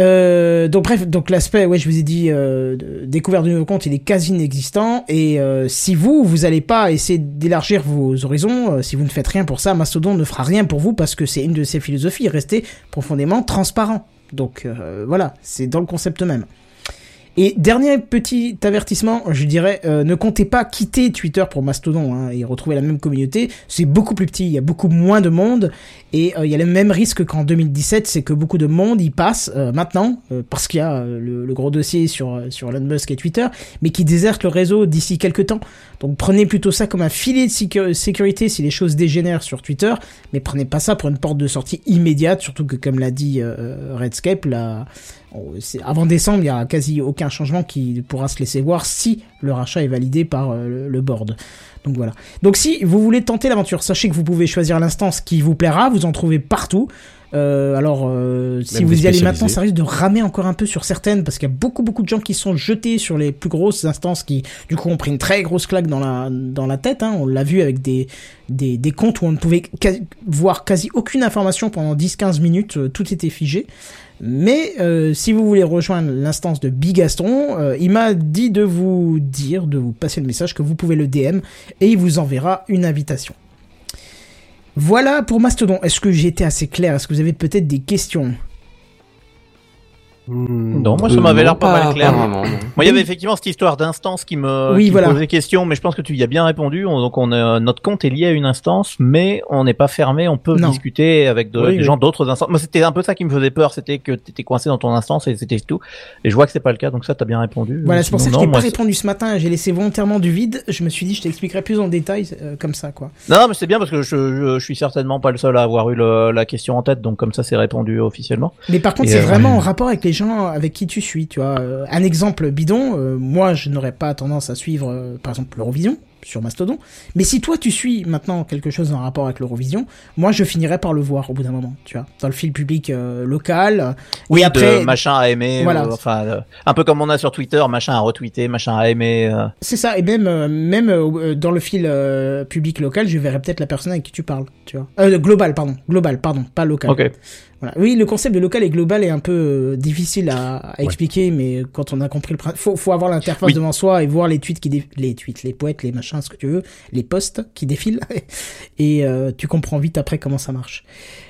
Euh, donc bref, donc l'aspect, ouais, je vous ai dit, euh, découvert de nouveaux comptes, il est quasi inexistant. Et euh, si vous, vous allez pas essayer d'élargir vos horizons, si vous ne faites rien pour ça, Mastodon ne fera rien pour vous parce que c'est une de ses philosophies, rester profondément transparent. Donc voilà, c'est dans le concept même. Et dernier petit avertissement, je dirais, euh, ne comptez pas quitter Twitter pour Mastodon hein, et retrouver la même communauté. C'est beaucoup plus petit, il y a beaucoup moins de monde et euh, il y a le même risque qu'en 2017, c'est que beaucoup de monde y passe euh, maintenant euh, parce qu'il y a euh, le, le gros dossier sur sur Elon Musk et Twitter, mais qui déserte le réseau d'ici quelques temps. Donc prenez plutôt ça comme un filet de sécu- sécurité si les choses dégénèrent sur Twitter, mais prenez pas ça pour une porte de sortie immédiate, surtout que comme l'a dit Redscape, la avant décembre, il n'y a quasi aucun changement qui pourra se laisser voir si le rachat est validé par euh, le, board. Donc voilà. Donc si vous voulez tenter l'aventure, sachez que vous pouvez choisir l'instance qui vous plaira, vous en trouvez partout. Euh, alors, euh, si vous y allez maintenant, ça risque de ramer encore un peu sur certaines, parce qu'il y a beaucoup beaucoup de gens qui sont jetés sur les plus grosses instances qui, du coup, ont pris une très grosse claque dans la dans la tête. Hein. On l'a vu avec des, des des comptes où on ne pouvait quasi- voir quasi aucune information pendant 10-15 minutes, euh, tout était figé. Mais euh, si vous voulez rejoindre l'instance de Bigaston, euh, il m'a dit de vous dire, de vous passer le message que vous pouvez le DM et il vous enverra une invitation. Voilà pour Mastodon. Est-ce que j'ai été assez clair? Est-ce que vous avez peut-être des questions? Hmm. Non, moi Euh, ça m'avait non, l'air pas, mal clair. vraiment, non. Moi, il y avait effectivement cette histoire d'instance qui me, Oui, qui me voilà. posait question, mais je pense que tu y as bien répondu. On- donc, on a, notre compte est lié à une instance, mais on n'est pas fermé. On peut Non. discuter avec de- Oui, des oui. gens d'autres instances. Moi, c'était un peu ça qui me faisait peur, c'était que tu étais coincé dans ton instance et c'était tout. Et je vois que c'est pas le cas, donc ça, t'as bien répondu. Voilà, c'est pour ça que je t'ai pas répondu ce matin. J'ai laissé volontairement du vide. Je me suis dit, je t'expliquerai plus en détail euh, comme ça, quoi. Non, mais c'est bien parce que je, je, je suis certainement pas le seul à avoir eu le- la question en tête, donc comme ça, c'est répondu officiellement. Mais par contre, c'est euh, vraiment en rapport avec les gens avec qui tu suis, tu vois. Euh, un exemple bidon, euh, moi, je n'aurais pas tendance à suivre, euh, par exemple, l'Eurovision sur Mastodon. Mais si toi, tu suis maintenant quelque chose en rapport avec l'Eurovision, moi, je finirais par le voir au bout d'un moment, tu vois. Dans le fil public euh, local. Oui, et après, de machin à aimer, Voilà. enfin, un peu comme on a sur Twitter, machin à retweeter, machin à aimer. c'est ça. Et même, même dans le fil public local, je verrais peut-être la personne avec qui tu parles, tu vois. Global, pardon. Global, pardon, pas local. Ok. Voilà. Oui, le concept de local et global est un peu euh, difficile à, à expliquer, mais quand on a compris le principe, faut, faut avoir l'interface Oui. devant soi et voir les tweets qui dé- les tweets, les poètes, les machins, ce que tu veux, les posts qui défilent, <laughs> et euh, tu comprends vite après comment ça marche.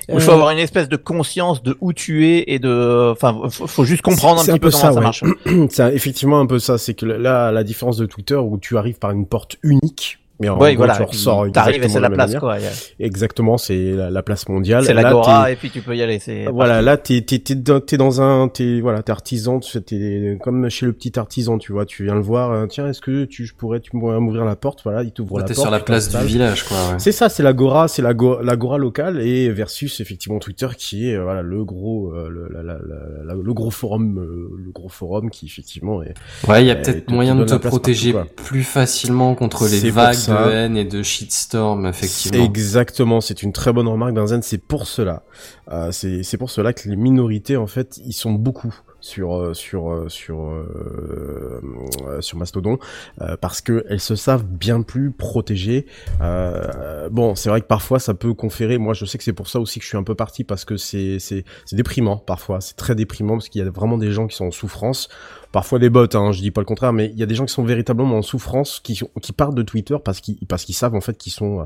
Il faut Euh, avoir une espèce de conscience de où tu es et de, enfin, faut, faut juste comprendre un petit un peu peu comment ça, ça, ouais. marche. <clears throat> C'est effectivement un peu ça. C'est que là, la différence de Twitter où tu arrives par une porte unique. Mais en Oui, gros, voilà. tu ressors T'arrives et exactement c'est la place, manière. quoi. Exactement, c'est la, la place mondiale. C'est l'agora t'es- et puis tu peux y aller. C'est Voilà, là, t'es, t'es, t'es, dans, t'es dans un, t'es, voilà, t'es artisan, tu sais, t'es comme chez le petit artisan, tu vois, tu viens le voir, euh, tiens, est-ce que tu, je pourrais, tu pourrais m'ouvrir la porte, voilà, il t'ouvre la T'es porte. sur la place du village, quoi. ouais. C'est ça, c'est l'agora, c'est l'agora, l'agora locale et versus effectivement Twitter qui est euh, voilà le gros, euh, le, la- la- la- la- le gros forum, euh, le gros forum qui effectivement est. Ouais, il y a peut-être moyen de te protéger plus facilement contre les vagues ça. de haine et de shitstorm, effectivement. Exactement, c'est une très bonne remarque Benzen, c'est pour cela. Euh, c'est pour cela que les minorités en fait, ils sont beaucoup sur euh, sur euh, sur euh, euh, sur Mastodon euh, parce que elles se savent bien plus protégées. Euh, bon, c'est vrai que parfois ça peut conférer. Moi, je sais que c'est pour ça aussi que je suis un peu parti parce que c'est c'est c'est déprimant parfois. C'est très déprimant parce qu'il y a vraiment des gens qui sont en souffrance. Parfois des bots, hein, je dis pas le contraire, mais il y a des gens qui sont véritablement en souffrance, qui qui partent de Twitter parce qu'ils parce qu'ils savent en fait qu'ils sont euh,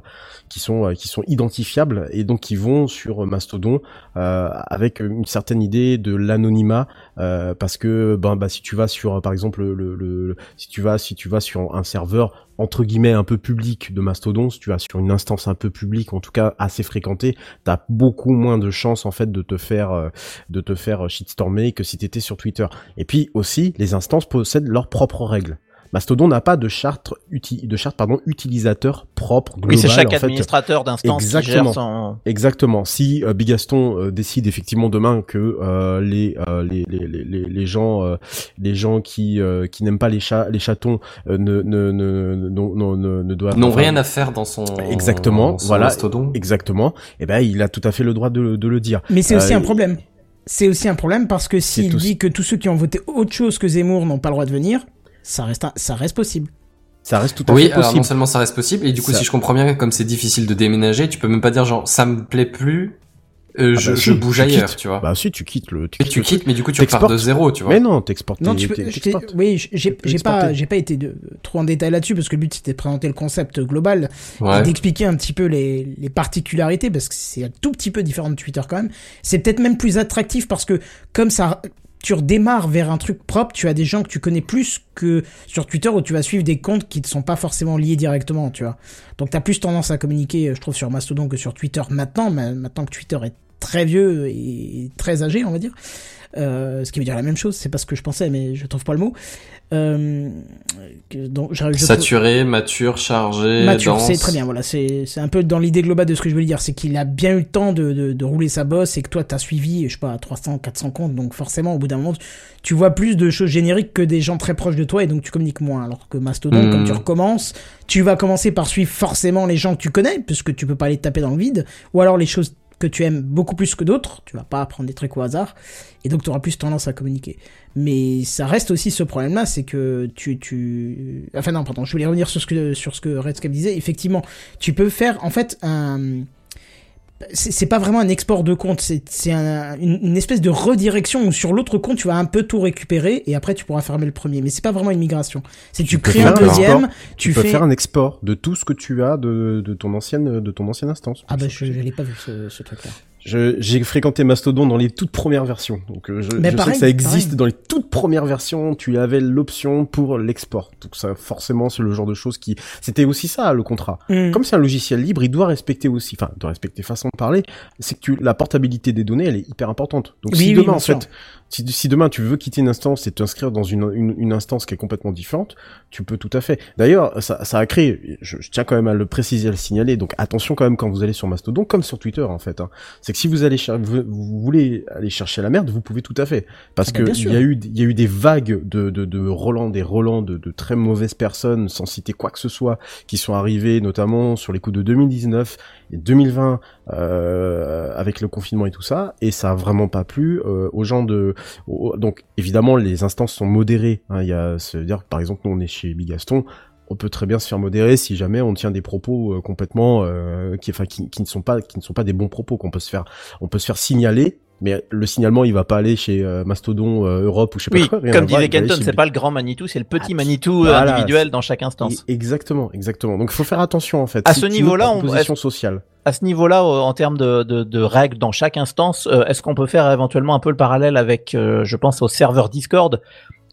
qui sont euh, qui sont identifiables et donc qui vont sur Mastodon euh, avec une certaine idée de l'anonymat parce que ben bah si tu vas sur par exemple le, le, le- si tu vas si tu vas sur un serveur entre guillemets un peu public de Mastodon, si tu vas sur une instance un peu publique, en tout cas assez fréquentée, t'as beaucoup moins de chances en fait de te faire euh, de te faire shitstormer que si t'étais sur Twitter. Et puis aussi, les instances possèdent leurs propres règles. Mastodon n'a pas de charte, uti- de charte pardon, utilisateur propre, global. Oui, c'est chaque en administrateur d'instance qui Exactement. gère son. Exactement. Si euh, Bigaston euh, décide effectivement demain que euh, les, euh, les, les, les, les les gens euh, les gens qui euh, qui n'aiment pas les chats les chatons euh, ne ne ne ne ne, ne, ne doivent N'ont rien à faire dans son Exactement, son voilà. mastodon. exactement. Et ben il a tout à fait le droit de, de le dire. Mais c'est aussi Euh, un problème. C'est aussi un problème parce que s'il dit que tous ceux qui ont voté autre chose que Zemmour n'ont pas le droit de venir, ça reste, un- ça reste possible. Ça reste tout à Oui, fait alors possible. non seulement ça reste possible, et du coup, Ça- si je comprends bien, comme c'est difficile de déménager, tu peux même pas dire genre ça me plaît plus, euh, Ah je, bah je si, bouge tu ailleurs, quittes. tu vois. Bah si tu quittes le tu le truc. quittes, mais du coup tu repars de zéro, tu vois. Mais non, t'exportes. Non, tu peux, oui, j'ai pas, j'ai pas été de, trop en détail là-dessus parce que le but c'était de présenter le concept global Ouais. et d'expliquer un petit peu les, les particularités parce que c'est un tout petit peu différent de Twitter quand même. C'est peut-être même plus attractif parce que comme ça, tu redémarres vers un truc propre, tu as des gens que tu connais plus que sur Twitter où tu vas suivre des comptes qui ne sont pas forcément liés directement, tu vois. Donc t'as plus tendance à communiquer, je trouve, sur Mastodon que sur Twitter maintenant, maintenant que Twitter est très vieux et très âgé, on va dire. Euh, ce qui veut dire la même chose, c'est pas ce que je pensais, mais je trouve pas le mot. Euh, que- donc, je, je- Saturé, mature, chargé, Mature, c'est très bien, voilà, c'est un peu dans l'idée globale de ce que je voulais dire, c'est qu'il a bien eu le temps de, de, de rouler sa bosse et que toi t'as suivi, je sais pas, 300, 400 comptes, donc forcément au bout d'un moment tu vois plus de choses génériques que des gens très proches de toi et donc tu communiques moins, alors que Mastodon, Mhm. comme tu recommences, tu vas commencer par suivre forcément les gens que tu connais, puisque tu peux pas les taper dans le vide, ou alors les choses que tu aimes beaucoup plus que d'autres, tu vas pas apprendre des trucs au hasard, et donc tu auras plus tendance à communiquer. Mais ça reste aussi ce problème-là, c'est que tu, tu, enfin non, pardon, je voulais revenir sur ce que, sur ce que Redscape disait. Effectivement, tu peux faire, en fait, un, c'est pas vraiment un export de compte, c'est c'est un- une, une espèce de redirection où sur l'autre compte tu vas un peu tout récupérer et après tu pourras fermer le premier. Mais c'est pas vraiment une migration. C'est tu, crées un deuxième, tu, Tu peux fais. faire un export de tout ce que tu as de, de ton ancienne de ton ancienne instance. Ah bah je, je l'ai pas vu ce, ce truc-là. J'ai fréquenté Mastodon dans les toutes premières versions, donc euh, je, Mais je pareil, sais que ça existe pareil. dans les toutes premières versions. Tu avais l'option pour l'export, donc ça forcément c'est le genre de choses qui c'était aussi ça le contrat. Mm. Comme c'est un logiciel libre, il doit respecter aussi, enfin, doit respecter façon de parler, c'est que tu, la portabilité des données, elle est hyper importante. Donc Oui, si oui, demain, en fait, si, si demain tu veux quitter une instance et t'inscrire dans une, une, une instance qui est complètement différente, tu peux tout à fait. D'ailleurs, ça, ça a créé, je, je tiens quand même à le préciser, à le signaler, donc attention quand même quand vous allez sur Mastodon, comme sur Twitter en fait, hein. C'est que si vous allez vous, vous voulez aller chercher la merde, vous pouvez tout à fait, parce Ah que il y a eu il y a eu des vagues de de, de Roland, des Roland, de, de très mauvaises personnes, sans citer quoi que ce soit, qui sont arrivées notamment sur les coups de 2019 et 2020 euh, avec le confinement et tout ça, et ça a vraiment pas plu euh, aux gens de. aux- donc évidemment les instances sont modérées. hein, Il y a, c'est-à-dire par exemple nous on est chez Bigaston, on peut très bien se faire modérer si jamais on tient des propos euh, complètement euh, qui, enfin qui, qui ne sont pas qui ne sont pas des bons propos qu'on peut se faire on peut se faire signaler. Mais le signalement, il va pas aller chez euh, Mastodon euh, Europe ou je sais Oui, pas quoi. rien comme disait Kenton, chez c'est pas le grand Manitou, c'est le petit Ah, Manitou voilà, individuel dans chaque instance. Et- Exactement, exactement. Donc il faut faire attention en fait. À Si ce tu veux niveau-là, on- proposition sociale. À ce niveau-là, en termes de, de, de règles dans chaque instance, euh, est-ce qu'on peut faire éventuellement un peu le parallèle avec, euh, je pense, au serveur Discord?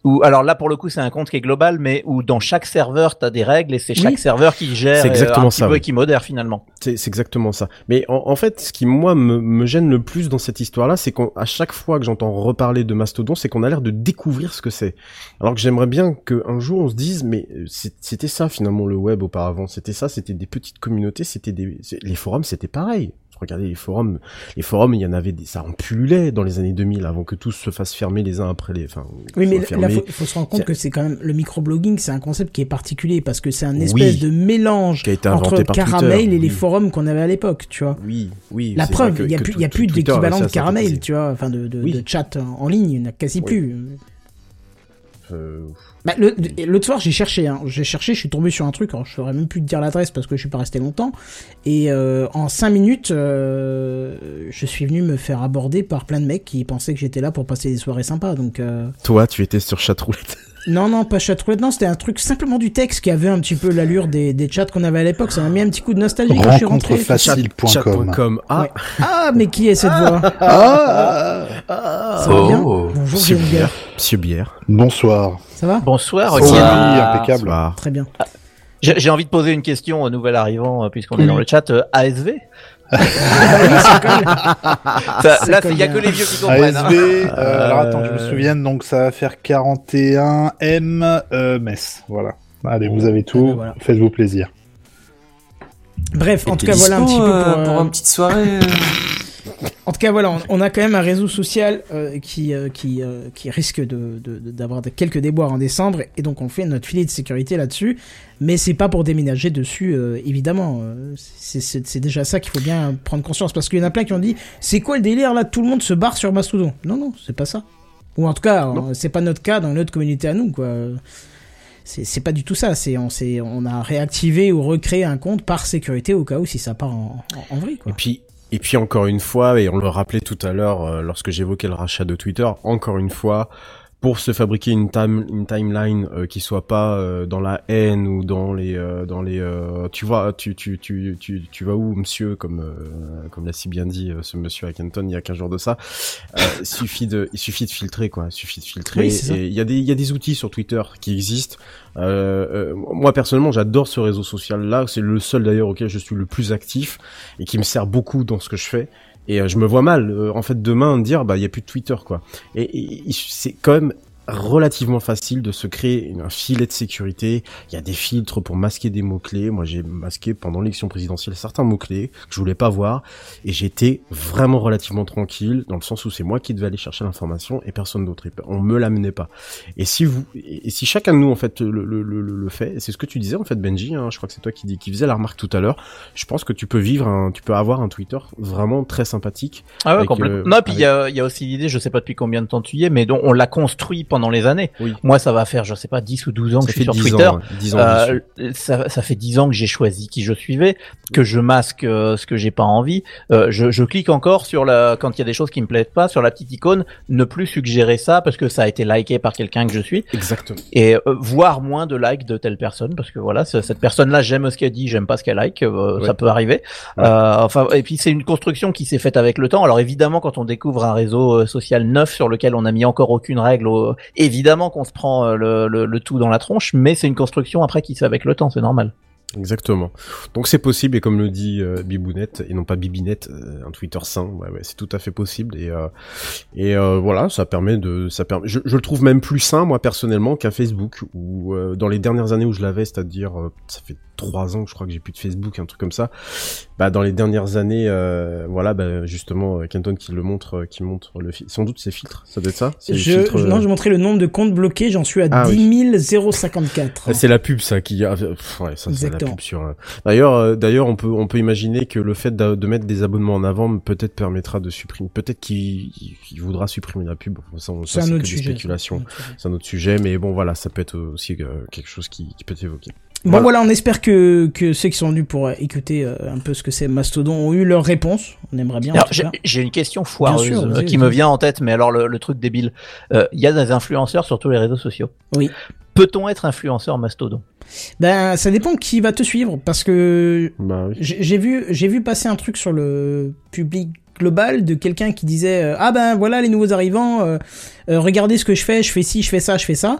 Où, alors là, pour le coup, c'est un compte qui est global, mais où dans chaque serveur, tu as des règles et c'est chaque Oui. serveur qui gère euh, exactement un petit ça, peu et qui modère finalement. C'est c'est exactement ça. Mais en, en fait, ce qui moi me, me gêne le plus dans cette histoire-là, c'est qu'à chaque fois que j'entends reparler de Mastodon, c'est qu'on a l'air de découvrir ce que c'est. Alors que j'aimerais bien qu'un jour on se dise, mais euh, c'était ça finalement le web auparavant. C'était ça, c'était des petites communautés, c'était des les forums, c'était pareil. Regardez les forums, les forums, il y en avait des, ça en pullulait dans les années 2000 avant que tous se fassent fermer les uns après les, enfin. Oui, mais là, faut, faut se rendre compte que c'est quand même le microblogging, c'est un concept qui est particulier parce que c'est un Oui. espèce de mélange Qui a été inventé entre par Caramel Twitter, et les forums qu'on avait à l'époque, tu vois. Oui, oui. La preuve, il y a plus, d'équivalent de Caramel, tu vois, enfin de, de, Oui. de chat en ligne, il n'y en a quasi plus. Euh, Bah, le- L'autre soir, j'ai cherché, hein. j'ai cherché, je suis tombé sur un truc, je saurais même plus te dire l'adresse parce que je suis pas resté longtemps. Et euh, en 5 minutes, euh, je suis venu me faire aborder par plein de mecs qui pensaient que j'étais là pour passer des soirées sympas. Donc, euh, Toi, tu étais sur chatroulette. <laughs> non, non, pas chatroulette, non, c'était un truc simplement du texte qui avait un petit peu l'allure des, des chats qu'on avait à l'époque. Ça m'a mis un petit coup de nostalgie quand je suis rentré. Rencontrefacile.com. Chat.com. Ah, Ah, mais qui est cette voix Ah, Ça va bien Oh. Bonjour, Monsieur. Bière. Monsieur Bière. bonsoir. Ça va Bonsoir, Kian. oui, impeccable. Bonsoir. Très bien. J'ai j'ai envie de poser une question au nouvel arrivant, euh, puisqu'on est dans le chat. euh, ASV <laughs> Ça, Là, il y a que les vieux qui comprennent. hein. ASV, euh, alors attends, que je me souvienne, donc ça va faire 41 M euh, Metz. Voilà. Allez, vous avez tout, voilà. faites-vous plaisir. Bref, en tout cas, voilà un petit peu euh, pour. pour euh, une petite soirée. En tout cas, voilà, on, on a quand même un réseau social euh, qui euh, qui euh, qui risque de de- de- d'avoir de, quelques déboires en décembre, et donc on fait notre filet de sécurité là-dessus. Mais c'est pas pour déménager dessus, évidemment. C'est déjà ça qu'il faut bien prendre conscience, parce qu'il y en a plein qui ont dit, c'est quoi le délire là Tout le monde se barre sur Mastodon? Non, non, c'est pas ça. Ou en tout cas, c'est pas notre cas dans notre communauté à nous, quoi. C'est pas du tout ça. C'est on on a réactivé ou recréé un compte par sécurité au cas où si ça part en, en, en vrille, quoi. Et puis, et puis encore une fois, et on le rappelait tout à l'heure euh, lorsque j'évoquais le rachat de Twitter, encore une fois, pour se fabriquer une time une timeline euh, qui soit pas euh, dans la haine ou dans les euh, dans les euh, tu vois tu tu tu tu tu vas où monsieur comme euh, comme l'a si bien dit euh, ce monsieur à il y a 15 jours de ça. Euh, <laughs> il suffit de il suffit de filtrer quoi. Il suffit de filtrer Oui, et il y a des il y a des outils sur Twitter qui existent. Euh, euh, moi personnellement j'adore ce réseau social là c'est le seul d'ailleurs auquel je suis le plus actif et qui me sert beaucoup dans ce que je fais et euh, je me vois mal euh, en fait demain dire bah il y a plus de Twitter quoi. Et- et c'est quand même relativement facile de se créer un filet de sécurité. Il y a des filtres pour masquer des mots-clés. Moi, j'ai masqué pendant l'élection présidentielle certains mots-clés que je voulais pas voir. Et j'étais vraiment relativement tranquille dans le sens où c'est moi qui devais aller chercher l'information et personne d'autre. On me l'amenait pas. Et si vous, et si chacun de nous, en fait, le, le, le, le fait, c'est ce que tu disais, en fait, Benji, hein, je crois que c'est toi qui, dis- qui faisait la remarque tout à l'heure, je pense que tu peux vivre un, tu peux avoir un Twitter vraiment très sympathique. Ah ouais, complètement. euh, non, puis il y a, y a aussi l'idée, je sais pas depuis combien de temps tu y es, mais dont on l'a construit pendant pendant les années. Oui. Moi, ça va faire, je sais pas, 10 ou 12 ans Ça que je suis sur 10 Twitter. ans, ouais, 10 ans Euh, ça, ça fait 10 ans que j'ai choisi qui je suivais, que je masque euh, ce que j'ai pas envie. Euh, je, je clique encore sur la quand il y a des choses qui me plaisent pas sur la petite icône, ne plus suggérer ça parce que ça a été liké par quelqu'un que je suis Exactement. et euh, voir moins de likes de telle personne parce que voilà ce- cette personne là j'aime ce qu'elle dit j'aime pas ce qu'elle like euh, Ouais. ça peut arriver Ouais. Euh, enfin et puis c'est une construction qui s'est faite avec le temps alors évidemment quand on découvre un réseau social neuf sur lequel on n'a mis encore aucune règle évidemment qu'on se prend euh, le, tout dans la tronche mais c'est une construction après qui se fait avec le temps c'est normal Exactement. Donc c'est possible et comme le dit euh, Bibounette et non pas Bibinette, euh, un Twitter sain, c'est tout à fait possible et euh, voilà, ça permet de, ça permet. Je, le trouve même plus sain moi personnellement qu'un Facebook où dans les dernières années où je l'avais, c'est-à-dire ça fait trois ans que je crois que j'ai plus de Facebook, un truc comme ça. Bah dans les dernières années, euh, voilà, bah, justement euh, Kenton qui le montre, euh, qui montre le fil. Sans doute c'est filtre, ça doit être ça. Je, filtres, euh, non, je montrais le nombre de comptes bloqués, j'en suis à Ah 10 054. Ah, C'est la pub ça qui pff, ouais, ça c'est la pub sur D'ailleurs euh, d'ailleurs on peut on peut imaginer que le fait de, mettre des abonnements en avant peut-être permettra de supprimer peut-être qu'il il voudra supprimer la pub Enfin, ça, ça, C'est un autre sujet. c'est un autre sujet mais bon voilà ça peut être aussi euh, quelque chose qui, qui peut être évoqué Bon Voilà. voilà. on espère que, que ceux qui sont venus pour euh, écouter euh, un peu ce que c'est Mastodon ont eu leur réponse. On aimerait bien. j'ai une question foireuse sûr, euh, qui me vient en tête, mais alors le, le truc débile. Euh, Il y a des influenceurs sur tous les réseaux sociaux. Oui. Peut-on être influenceur mastodon? Ben ça dépend qui va te suivre parce que bah oui j'ai j'ai vu j'ai vu passer un truc sur le public global de quelqu'un qui disait euh, ah ben voilà les nouveaux arrivants euh, euh, regardez ce que je fais je fais ci je fais ça je fais ça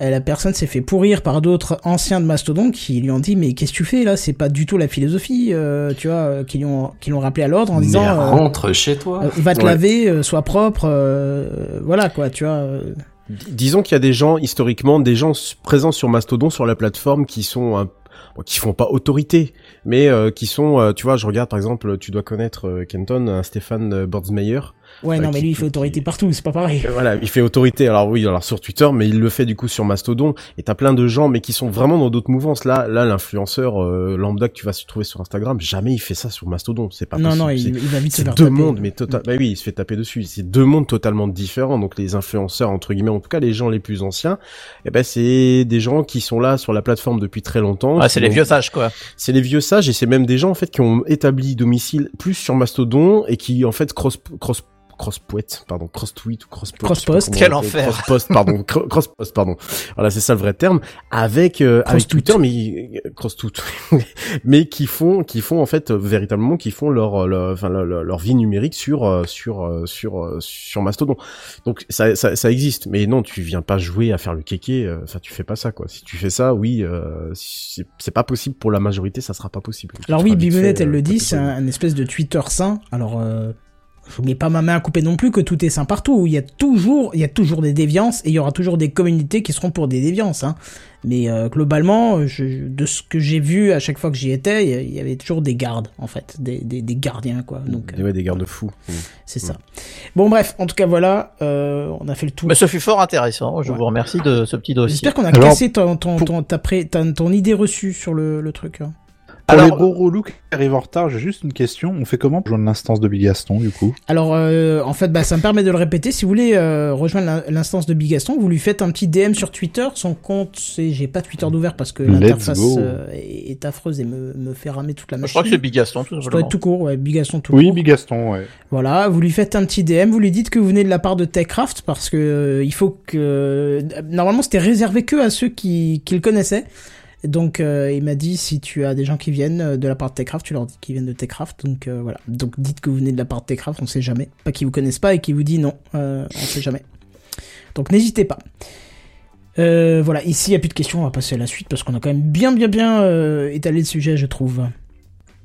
la personne s'est fait pourrir par d'autres anciens de Mastodon qui lui ont dit mais qu'est-ce que tu fais là? C'est pas du tout la philosophie euh, tu vois euh, qui lui ont qui l'ont rappelé à l'ordre en Mais disant euh, rentre chez toi. euh, va te Ouais. laver euh, sois propre euh, voilà quoi tu vois euh. D- disons qu'il y a des gens historiquement des gens présents sur Mastodon sur la plateforme qui sont un qui font pas autorité, mais euh, qui sont, euh, tu vois, je regarde par exemple, tu dois connaître euh, Kenton, un Stéphane euh, Bordsmeyer, ouais Euh, non mais lui il fait qui- autorité partout c'est pas pareil Euh, Voilà, il fait autorité. Alors oui, alors sur Twitter, mais il le fait du coup sur Mastodon. Et t'as plein de gens, mais qui sont vraiment dans d'autres mouvances. Là, là, l'influenceur euh, lambda que tu vas se trouver sur Instagram, jamais il fait ça sur Mastodon. C'est pas non possible. non il, il va vite se c'est faire deux taper. mondes, mais total. Bah oui, il se fait taper dessus. C'est deux mondes totalement différents. Donc les influenceurs entre guillemets, en tout cas les gens les plus anciens, eh ben c'est des gens qui sont là sur la plateforme depuis très longtemps. Qui c'est les vieux sages, quoi. c'est les vieux sages et c'est même des gens en fait qui ont établi domicile plus sur Mastodon et qui en fait cross cross cross pardon cross tweet ou cross Cross-post. Quel enfer. cross post pardon <laughs> cro- cross post pardon voilà c'est ça le vrai terme avec euh, avec Cross-tweet. Twitter mais euh, cross tout mais qui font qui font en fait véritablement qui font leur, leur leur, leur- vie numérique sur euh, sur euh, sur euh, sur Mastodon donc ça, ça ça existe mais non tu viens pas jouer à faire le kéké euh, enfin tu fais pas ça quoi si tu fais ça oui euh, c'est pas possible pour la majorité ça sera pas possible Alors oui, fait, elle le dit, c'est un, un espèce de Twitter sain. Alors, euh, je mets pas ma main à couper non plus que tout est sain partout. Il y a toujours, il y a toujours des déviances et il y aura toujours des communautés qui seront pour des déviances. Hein. Mais euh, globalement, je, de ce que j'ai vu à chaque fois que j'y étais, il y avait toujours des gardes en fait, des, des, des gardiens quoi. Donc Des- euh, ouais, des garde-fous. Mm. c'est ça. Bon bref, en tout cas voilà, euh, on a fait le tour. Mais ce fut fort intéressant. Je Ouais. vous remercie de ce petit dossier. J'espère qu'on a Alors, cassé ton, ton, pour- ton, ta pré- ta- ton idée reçue sur le, le truc. hein. Pour Alors- les gros relous qui arrivent en retard, j'ai juste une question. On fait comment pour joindre l'instance de Bigaston, du coup? Alors, euh, en fait, bah, ça me permet de le répéter. Si vous voulez euh, rejoindre l'in- l'instance de Bigaston, vous lui faites un petit DM sur Twitter. Son compte, c'est j'ai pas Twitter d'ouvert parce que l'interface euh, est, affreuse et me, me fait ramer toute la Je machine. crois que c'est Bigaston, tout Ça doit simplement. être tout court, ouais, Bigaston tout Oui, court. Bigaston, ouais. Voilà, vous lui faites un petit DM, vous lui dites que vous venez de la part de Techcraft parce que euh, il faut que normalement c'était réservé que à ceux qui, qui le connaissaient. Donc euh, il m'a dit si tu as des gens qui viennent euh, de la part de Techcraft, tu leur dis qu'ils viennent de Techcraft. Donc euh, voilà. Donc dites que vous venez de la part de Techcraft, on sait jamais. Pas qu'ils vous connaissent pas et qui vous dit non, euh, on sait jamais. Donc n'hésitez pas. Euh, voilà, ici il n'y a plus de questions, on va passer à la suite parce qu'on a quand même bien bien bien euh, étalé le sujet, je trouve.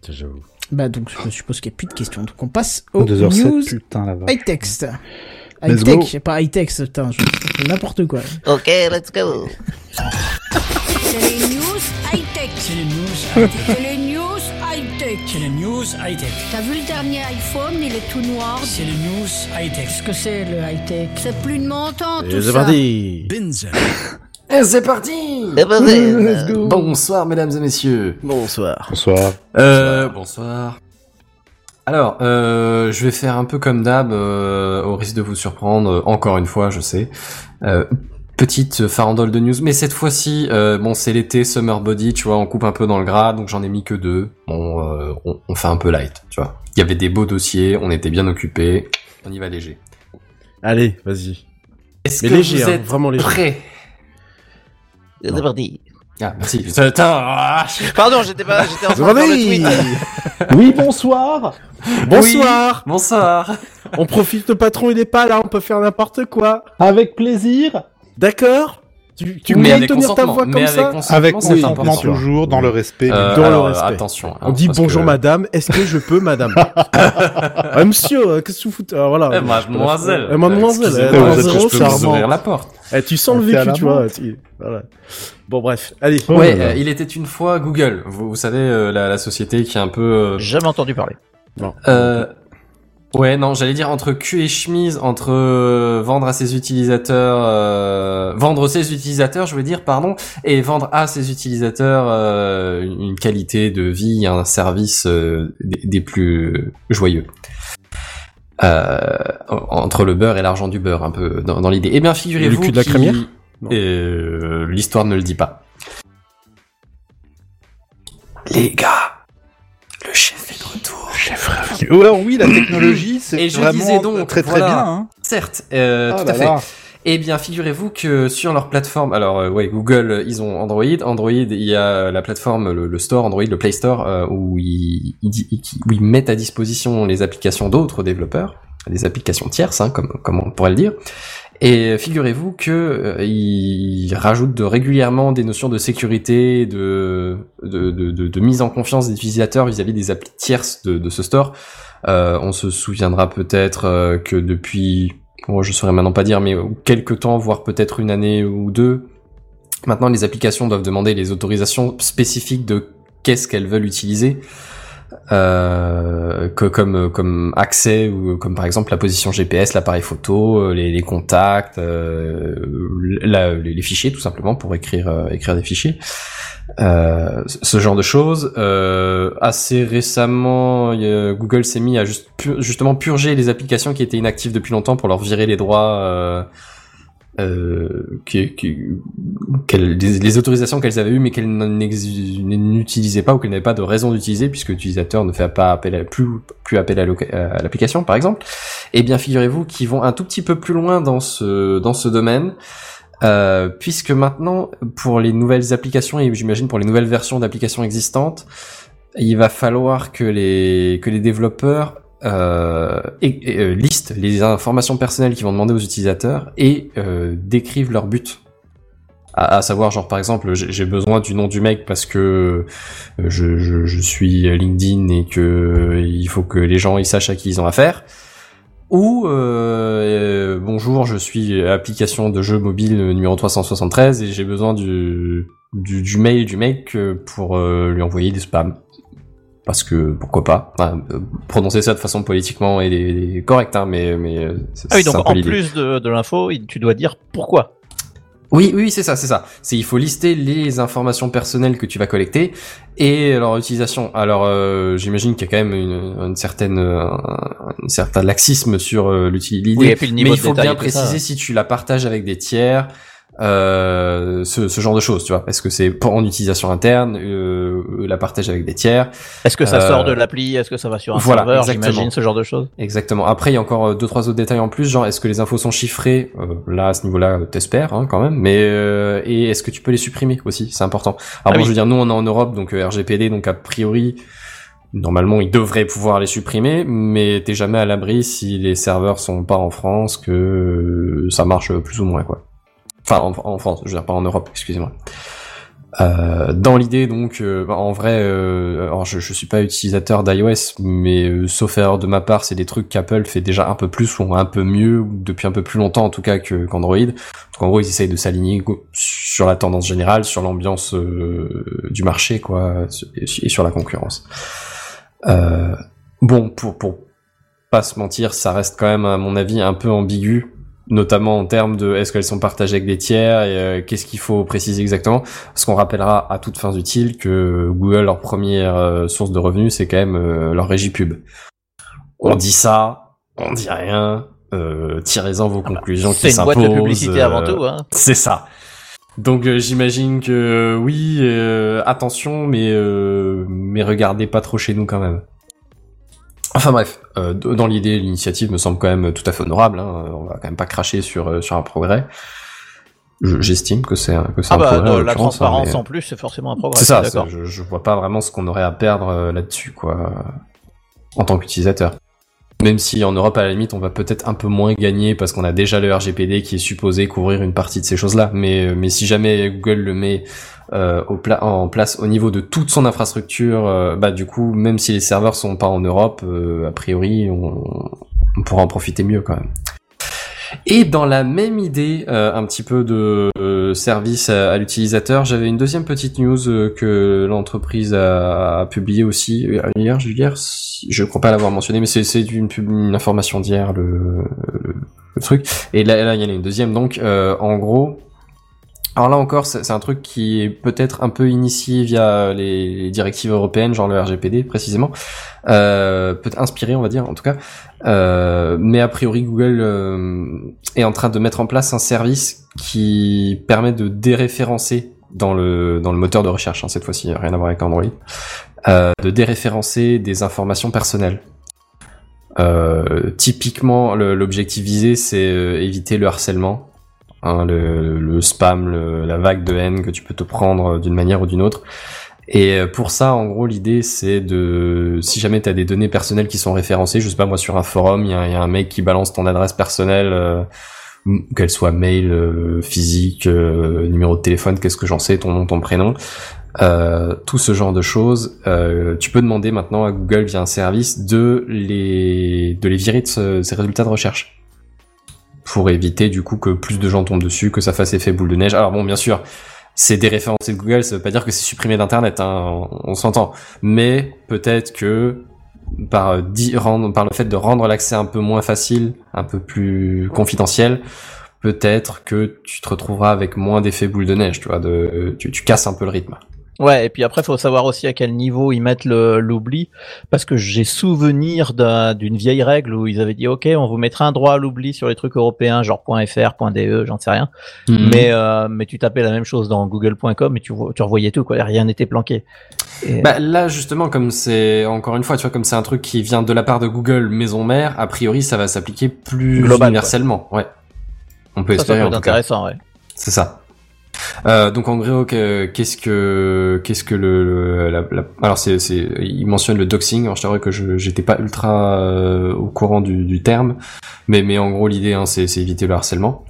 J'avoue. Bah donc je suppose qu'il n'y a plus de questions. Donc on passe aux 2h07, news putain, la vache. high text. Let's High tech, pas high text, putain, n'importe quoi. Ok, let's go. C'est les news high-tech. C'est les news high-tech. C'est les news high-tech. C'est les news high-tech. T'as vu le dernier iPhone, il est tout noir. C'est les news high-tech. Qu'est-ce que c'est le high tech C'est plus de mon temps, tout c'est ça. parti. Et c'est parti Eh <laughs> ben, Let's go. Bonsoir mesdames et messieurs. Bonsoir. Bonsoir. Euh, bonsoir. Alors, euh, je vais faire un peu comme d'hab, euh, au risque de vous surprendre, euh, encore une fois, je sais. Euh, petite farandole de news, mais cette fois-ci, euh, bon, c'est l'été, summer body, tu vois, on coupe un peu dans le gras, donc j'en ai mis que deux. Bon, euh, on, on fait un peu light, tu vois. Il y avait des beaux dossiers, on était bien occupés, on y va léger. Allez, vas-y. Est-ce que léger, vous hein, êtes vraiment léger. prêts C'est parti. Ah, merci. <laughs> Ah, <laughs> Pardon, j'étais pas, j'étais en train de faire le tweet. <laughs> Oui, bonsoir. Bonsoir. Bonsoir. On profite, le patron il est pas là, on peut faire n'importe quoi. Avec plaisir. D'accord Tu, tu Mais avec tenir ta voix mais comme avec ça consentement, Avec consentement toujours, dans le respect. Euh, Dans le respect. attention. On hein, dit parce bonjour que- madame, est-ce que je peux madame Ah, Monsieur, euh, qu'est-ce que vous foutez? Ah, Voilà. Eh, mademoiselle. Euh, mademoiselle, euh, je peux vous ouvrir la porte Eh, tu sens le vécu, tu vois. tu- Voilà. Bon bref, allez. Ouais, là. euh, il était une fois Google. Vous, vous savez, euh, la, la société qui est un peu... euh, Jamais entendu parler. Non. euh, ouais, non, j'allais dire entre cul et chemise, entre vendre à ses utilisateurs... euh, vendre ses utilisateurs, je veux dire, pardon, et vendre à ses utilisateurs euh, une qualité de vie, un service euh, des, des plus joyeux. Euh, entre le beurre et l'argent du beurre, un peu dans, dans l'idée. Eh bien, figurez-vous le cul de la crémière. Euh, L'histoire ne le dit pas. Les gars, le chef est de retour. Oh, alors oui, la technologie, c'est vraiment disais donc, très très voilà. bien. Hein. Certes, euh, Ah tout là à fait. là. Eh bien, figurez-vous que sur leur plateforme, alors euh, ouais, Google, ils ont Android. Android, il y a la plateforme, le, store Android, le Play Store, euh, où, ils, mettent à disposition les applications d'autres développeurs, des applications tierces, hein, comme, on pourrait le dire. Et figurez-vous que euh, ils rajoutent régulièrement des notions de sécurité, de, de, mise en confiance des utilisateurs vis-à-vis des applis tierces de, ce store. Euh, on se souviendra peut-être que depuis, bon, je saurais maintenant pas dire, mais quelques temps, voire peut-être une année ou deux, maintenant les applications doivent demander les autorisations spécifiques de qu'est-ce qu'elles veulent utiliser. Euh, que comme comme accès ou comme par exemple la position GPS, l'appareil photo, euh, les, les contacts, euh, la- les, les fichiers tout simplement pour écrire euh, écrire des fichiers. Ce genre de choses. Assez récemment, Google s'est mis à juste justement purger les applications qui étaient inactives depuis longtemps pour leur virer les droits, qui, qui- les, autorisations qu'elles avaient eues mais qu'elles n'utilisaient pas ou qu'elles n'avaient pas de raison d'utiliser puisque l'utilisateur ne fait pas appel à, plus plus appel à l'application par exemple. Eh bien, figurez-vous qu'ils vont un tout petit peu plus loin dans ce dans ce domaine. Euh, puisque maintenant, pour les nouvelles applications et j'imagine pour les nouvelles versions d'applications existantes, il va falloir que les que les développeurs euh, et, et, euh, les informations personnelles qu'ils vont demander aux utilisateurs et euh, décrivent leur but. À, savoir, genre par exemple, j'ai besoin du nom du mec parce que euh, je, suis LinkedIn et que euh, il faut que les gens ils sachent à qui ils ont affaire. Ou euh, bonjour, je suis application de jeu mobile numéro 373 et j'ai besoin du, du, du mail du mec pour lui envoyer des spams. Parce que pourquoi pas Enfin, euh, Prononcer ça de façon politiquement et, et correcte, hein, mais mais euh, c'est Ah oui, donc un peu en plus de, de l'info, tu dois dire pourquoi. Oui, oui, c'est ça, c'est ça. C'est il faut lister les informations personnelles que tu vas collecter et leur utilisation. Alors, euh, j'imagine qu'il y a quand même une, une certaine, euh, un certain laxisme sur euh, l'utilité. Oui, mais il faut bien ça. préciser si tu la partages avec des tiers, euh, ce, ce genre de choses, tu vois. Est-ce que c'est pour en utilisation interne, euh, la partage avec des tiers Est-ce que ça Euh, sort de l'appli? Est-ce que ça va sur un voilà, serveur? J'imagine ce genre de choses. Exactement. Après, il y a encore euh, deux trois autres détails en plus, genre est-ce que les infos sont chiffrées? Euh, Là, à ce niveau-là, t'espères hein, quand même. Mais euh, et est-ce que tu peux les supprimer aussi? C'est important. Alors Ah bon, oui. je veux dire, nous on est en Europe, donc RGPD, donc a priori, normalement, ils devraient pouvoir les supprimer, mais t'es jamais à l'abri si les serveurs sont pas en France que ça marche plus ou moins quoi. En, France, je veux dire pas en Europe, excusez-moi. Euh, dans l'idée donc euh, bah, en vrai euh, alors je, je suis pas utilisateur d'iOS mais euh, sauf erreur de ma part c'est des trucs qu'Apple fait déjà un peu plus ou un peu mieux depuis un peu plus longtemps en tout cas que qu'Android. En gros ils essayent de s'aligner sur la tendance générale sur l'ambiance euh, du marché quoi et sur la concurrence. Euh, bon pour pour pas se mentir ça reste quand même à mon avis un peu ambigu notamment en termes de est-ce qu'elles sont partagées avec des tiers et euh, qu'est-ce qu'il faut préciser exactement parce qu'on rappellera à toutes fins utiles que Google leur première euh, source de revenus c'est quand même euh, leur régie pub on dit ça, on dit rien, euh, tirez-en vos conclusions C'est qui une boîte de s'imposent. publicité avant euh, tout. Hein. C'est ça. Donc euh, j'imagine que oui, euh, attention, mais euh, mais regardez pas trop chez nous quand même. Enfin bref, euh, dans l'idée, l'initiative me semble quand même tout à fait honorable. Hein. On va quand même pas cracher sur euh, sur un progrès. Je- J'estime que c'est un- que c'est Ah un bah progrès. de la hein, transparence mais- en plus, c'est forcément un progrès. c'est ça, je, je vois pas vraiment ce qu'on aurait à perdre euh, là-dessus, quoi, en tant qu'utilisateur. Même si en Europe, à la limite, on va peut-être un peu moins gagner parce qu'on a déjà le RGPD qui est supposé couvrir une partie de ces choses-là. Mais, euh, mais si jamais Google le met euh, au pla- en place au niveau de toute son infrastructure, euh, bah du coup, même si les serveurs sont pas en Europe, euh, a priori, on, on pourra en profiter mieux quand même. Et dans la même idée, euh, un petit peu de euh, service à, à l'utilisateur, j'avais une deuxième petite news euh, que l'entreprise a, a publiée aussi euh, hier. Je, si- je crois pas l'avoir mentionné, mais c'est une, une information d'hier le, le, le truc. Et là, il y en a une deuxième. Donc, euh, en gros, alors là encore, c'est un truc qui est peut-être un peu initié via les, directives européennes, genre le RGPD précisément, euh, peut inspiré, on va dire en tout cas. Euh, mais a priori, Google euh, est en train de mettre en place un service qui permet de déréférencer dans le dans le moteur de recherche hein, cette fois-ci, rien à voir avec Android, euh, de déréférencer des informations personnelles. Euh, typiquement, l'objectif visé, c'est euh, éviter le harcèlement, hein, le, spam, le- la vague de haine que tu peux te prendre d'une manière ou d'une autre. Et euh, pour ça, en gros, l'idée, c'est de, si jamais tu as des données personnelles qui sont référencées, je sais pas moi, sur un forum, il y a, un mec qui balance ton adresse personnelle, euh, qu'elle soit mail, euh, physique, numéro de téléphone, qu'est-ce que j'en sais, ton nom, ton prénom, tout ce genre de choses, tu peux demander maintenant à Google via un service de les, de les virer de ce- ces résultats de recherche pour éviter du coup que plus de gens tombent dessus, que ça fasse effet boule de neige. Alors bon, bien sûr, c'est déréférencé de Google, ça veut pas dire que c'est supprimé d'internet, hein, on, s'entend. Mais peut-être que par, euh, par le fait de rendre l'accès un peu moins facile, un peu plus confidentiel, peut-être que tu te retrouveras avec moins d'effet boule de neige, tu vois, tu casses un peu le rythme. Ouais, et puis après, faut savoir aussi à quel niveau ils mettent l'oubli, parce que j'ai souvenir d'un- d'une vieille règle où ils avaient dit, ok, on vous mettra un droit à l'oubli sur les trucs européens, genre .fr, .de, j'en sais rien. Mhm. Mais euh, mais tu tapais la même chose dans google.com et tu, tu revoyais tout, quoi. Rien n'était planqué. Et- Bah, là, justement, comme c'est, encore une fois, tu vois, comme c'est un truc qui vient de la part de Google maison mère, a priori, ça va s'appliquer plus Global, universellement, ouais. On peut ça, ça espérer, en tout cas. intéressant, ouais. C'est ça. Euh, donc en gros, que- qu'est-ce que qu'est-ce que le, la, alors c'est c'est il mentionne le doxing. Alors je t'avoue que je j'étais pas ultra euh, au courant du, terme, mais mais en gros l'idée hein, c'est éviter le harcèlement.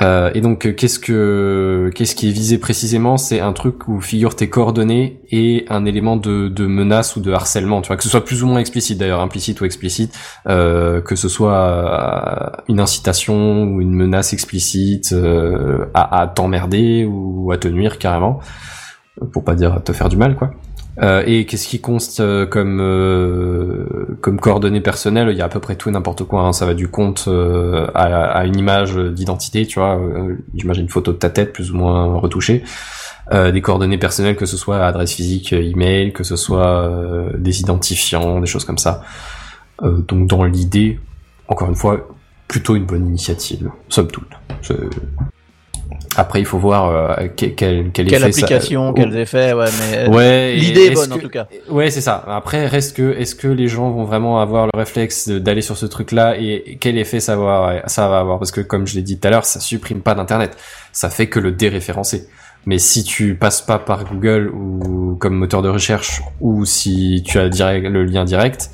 Euh, et donc euh, qu'est-ce que qu'est-ce qui est visé précisément? C'est un truc où figurent tes coordonnées et un élément de, menace ou de harcèlement. Tu vois que ce soit plus ou moins explicite d'ailleurs, implicite ou explicite, euh, que ce soit euh, une incitation ou une menace explicite à, à t'emmerder ou à te nuire carrément, pour pas dire te faire du mal quoi. Euh, et qu'est-ce qui conste euh, comme euh, comme coordonnées personnelles Il y a à peu près tout et n'importe quoi. hein. Ça va du compte euh, à, à une image d'identité, tu vois. Euh, J'imagine une photo de ta tête plus ou moins retouchée. Des coordonnées personnelles, que ce soit adresse physique, email, que ce soit des identifiants, des choses comme ça. Donc dans l'idée, encore une fois, plutôt une bonne initiative, somme toute. C'est- Après, il faut voir euh, quel, quel, quel Quelle effet ça- application, quels effets, ouais, mais Ouais, et l'idée est bonne en tout cas. Ouais, c'est ça. Après, reste que, est-ce que les gens vont vraiment avoir le réflexe d'aller sur ce truc-là et quel effet ça va, ça va avoir? Parce que, comme je l'ai dit tout à l'heure, ça supprime pas d'internet. Ça fait que le déréférencer. Mais si tu passes pas par Google ou comme moteur de recherche ou si tu as direct, le lien direct,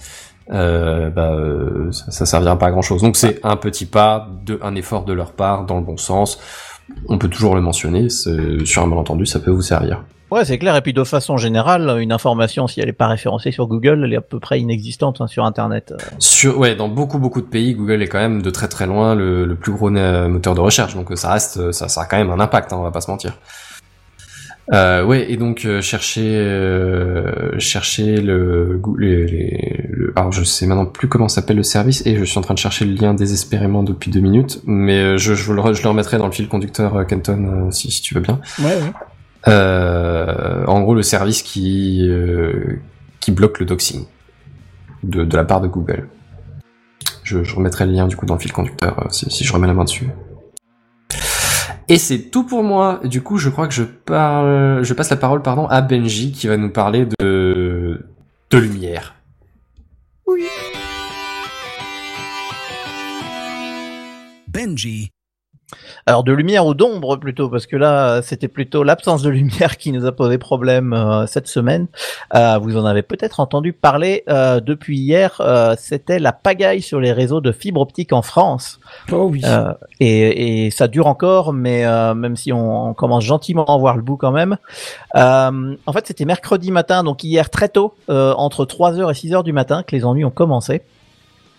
euh, bah, euh, ça, ça servira pas à grand chose. Donc c'est un petit pas, de, un effort de leur part dans le bon sens. On peut toujours le mentionner. Sur un malentendu, ça peut vous servir. Ouais, c'est clair. Et puis de façon générale, une information, si elle est pas référencée sur Google, elle est à peu près inexistante hein, sur Internet. Sur, ouais, dans beaucoup beaucoup de pays, Google est quand même de très très loin le, le plus gros moteur de recherche, donc ça reste, ça, ça a quand même un impact, hein, on va pas se mentir. Euh, ouais, et donc euh, chercher, euh, chercher le, les, les- le, alors je sais maintenant plus comment s'appelle le service et je suis en train de chercher le lien désespérément depuis deux minutes, mais euh, je, je, le, je le remettrai dans le fil conducteur euh, Kenton euh, si, si tu veux bien. Ouais, ouais. Euh, en gros, le service qui euh, qui bloque le doxing de, de la part de Google. Je, je remettrai le lien du coup dans le fil conducteur si, si je remets la main dessus. Et c'est tout pour moi. Du coup, je crois que je parle, je passe la parole, pardon, à Benji qui va nous parler de de lumière. Benji. Alors de lumière ou d'ombre plutôt, parce que là c'était plutôt l'absence de lumière qui nous a posé problème euh, cette semaine. Euh, vous en avez peut-être entendu parler euh, depuis hier. euh, c'était la pagaille sur les réseaux de fibre optique en France. Oh oui. Euh, et, et ça dure encore, mais euh, même si on, on commence gentiment à en voir le bout quand même. Euh, en fait, c'était mercredi matin, donc hier très tôt, euh, entre 3h et 6h du matin, que les ennuis ont commencé.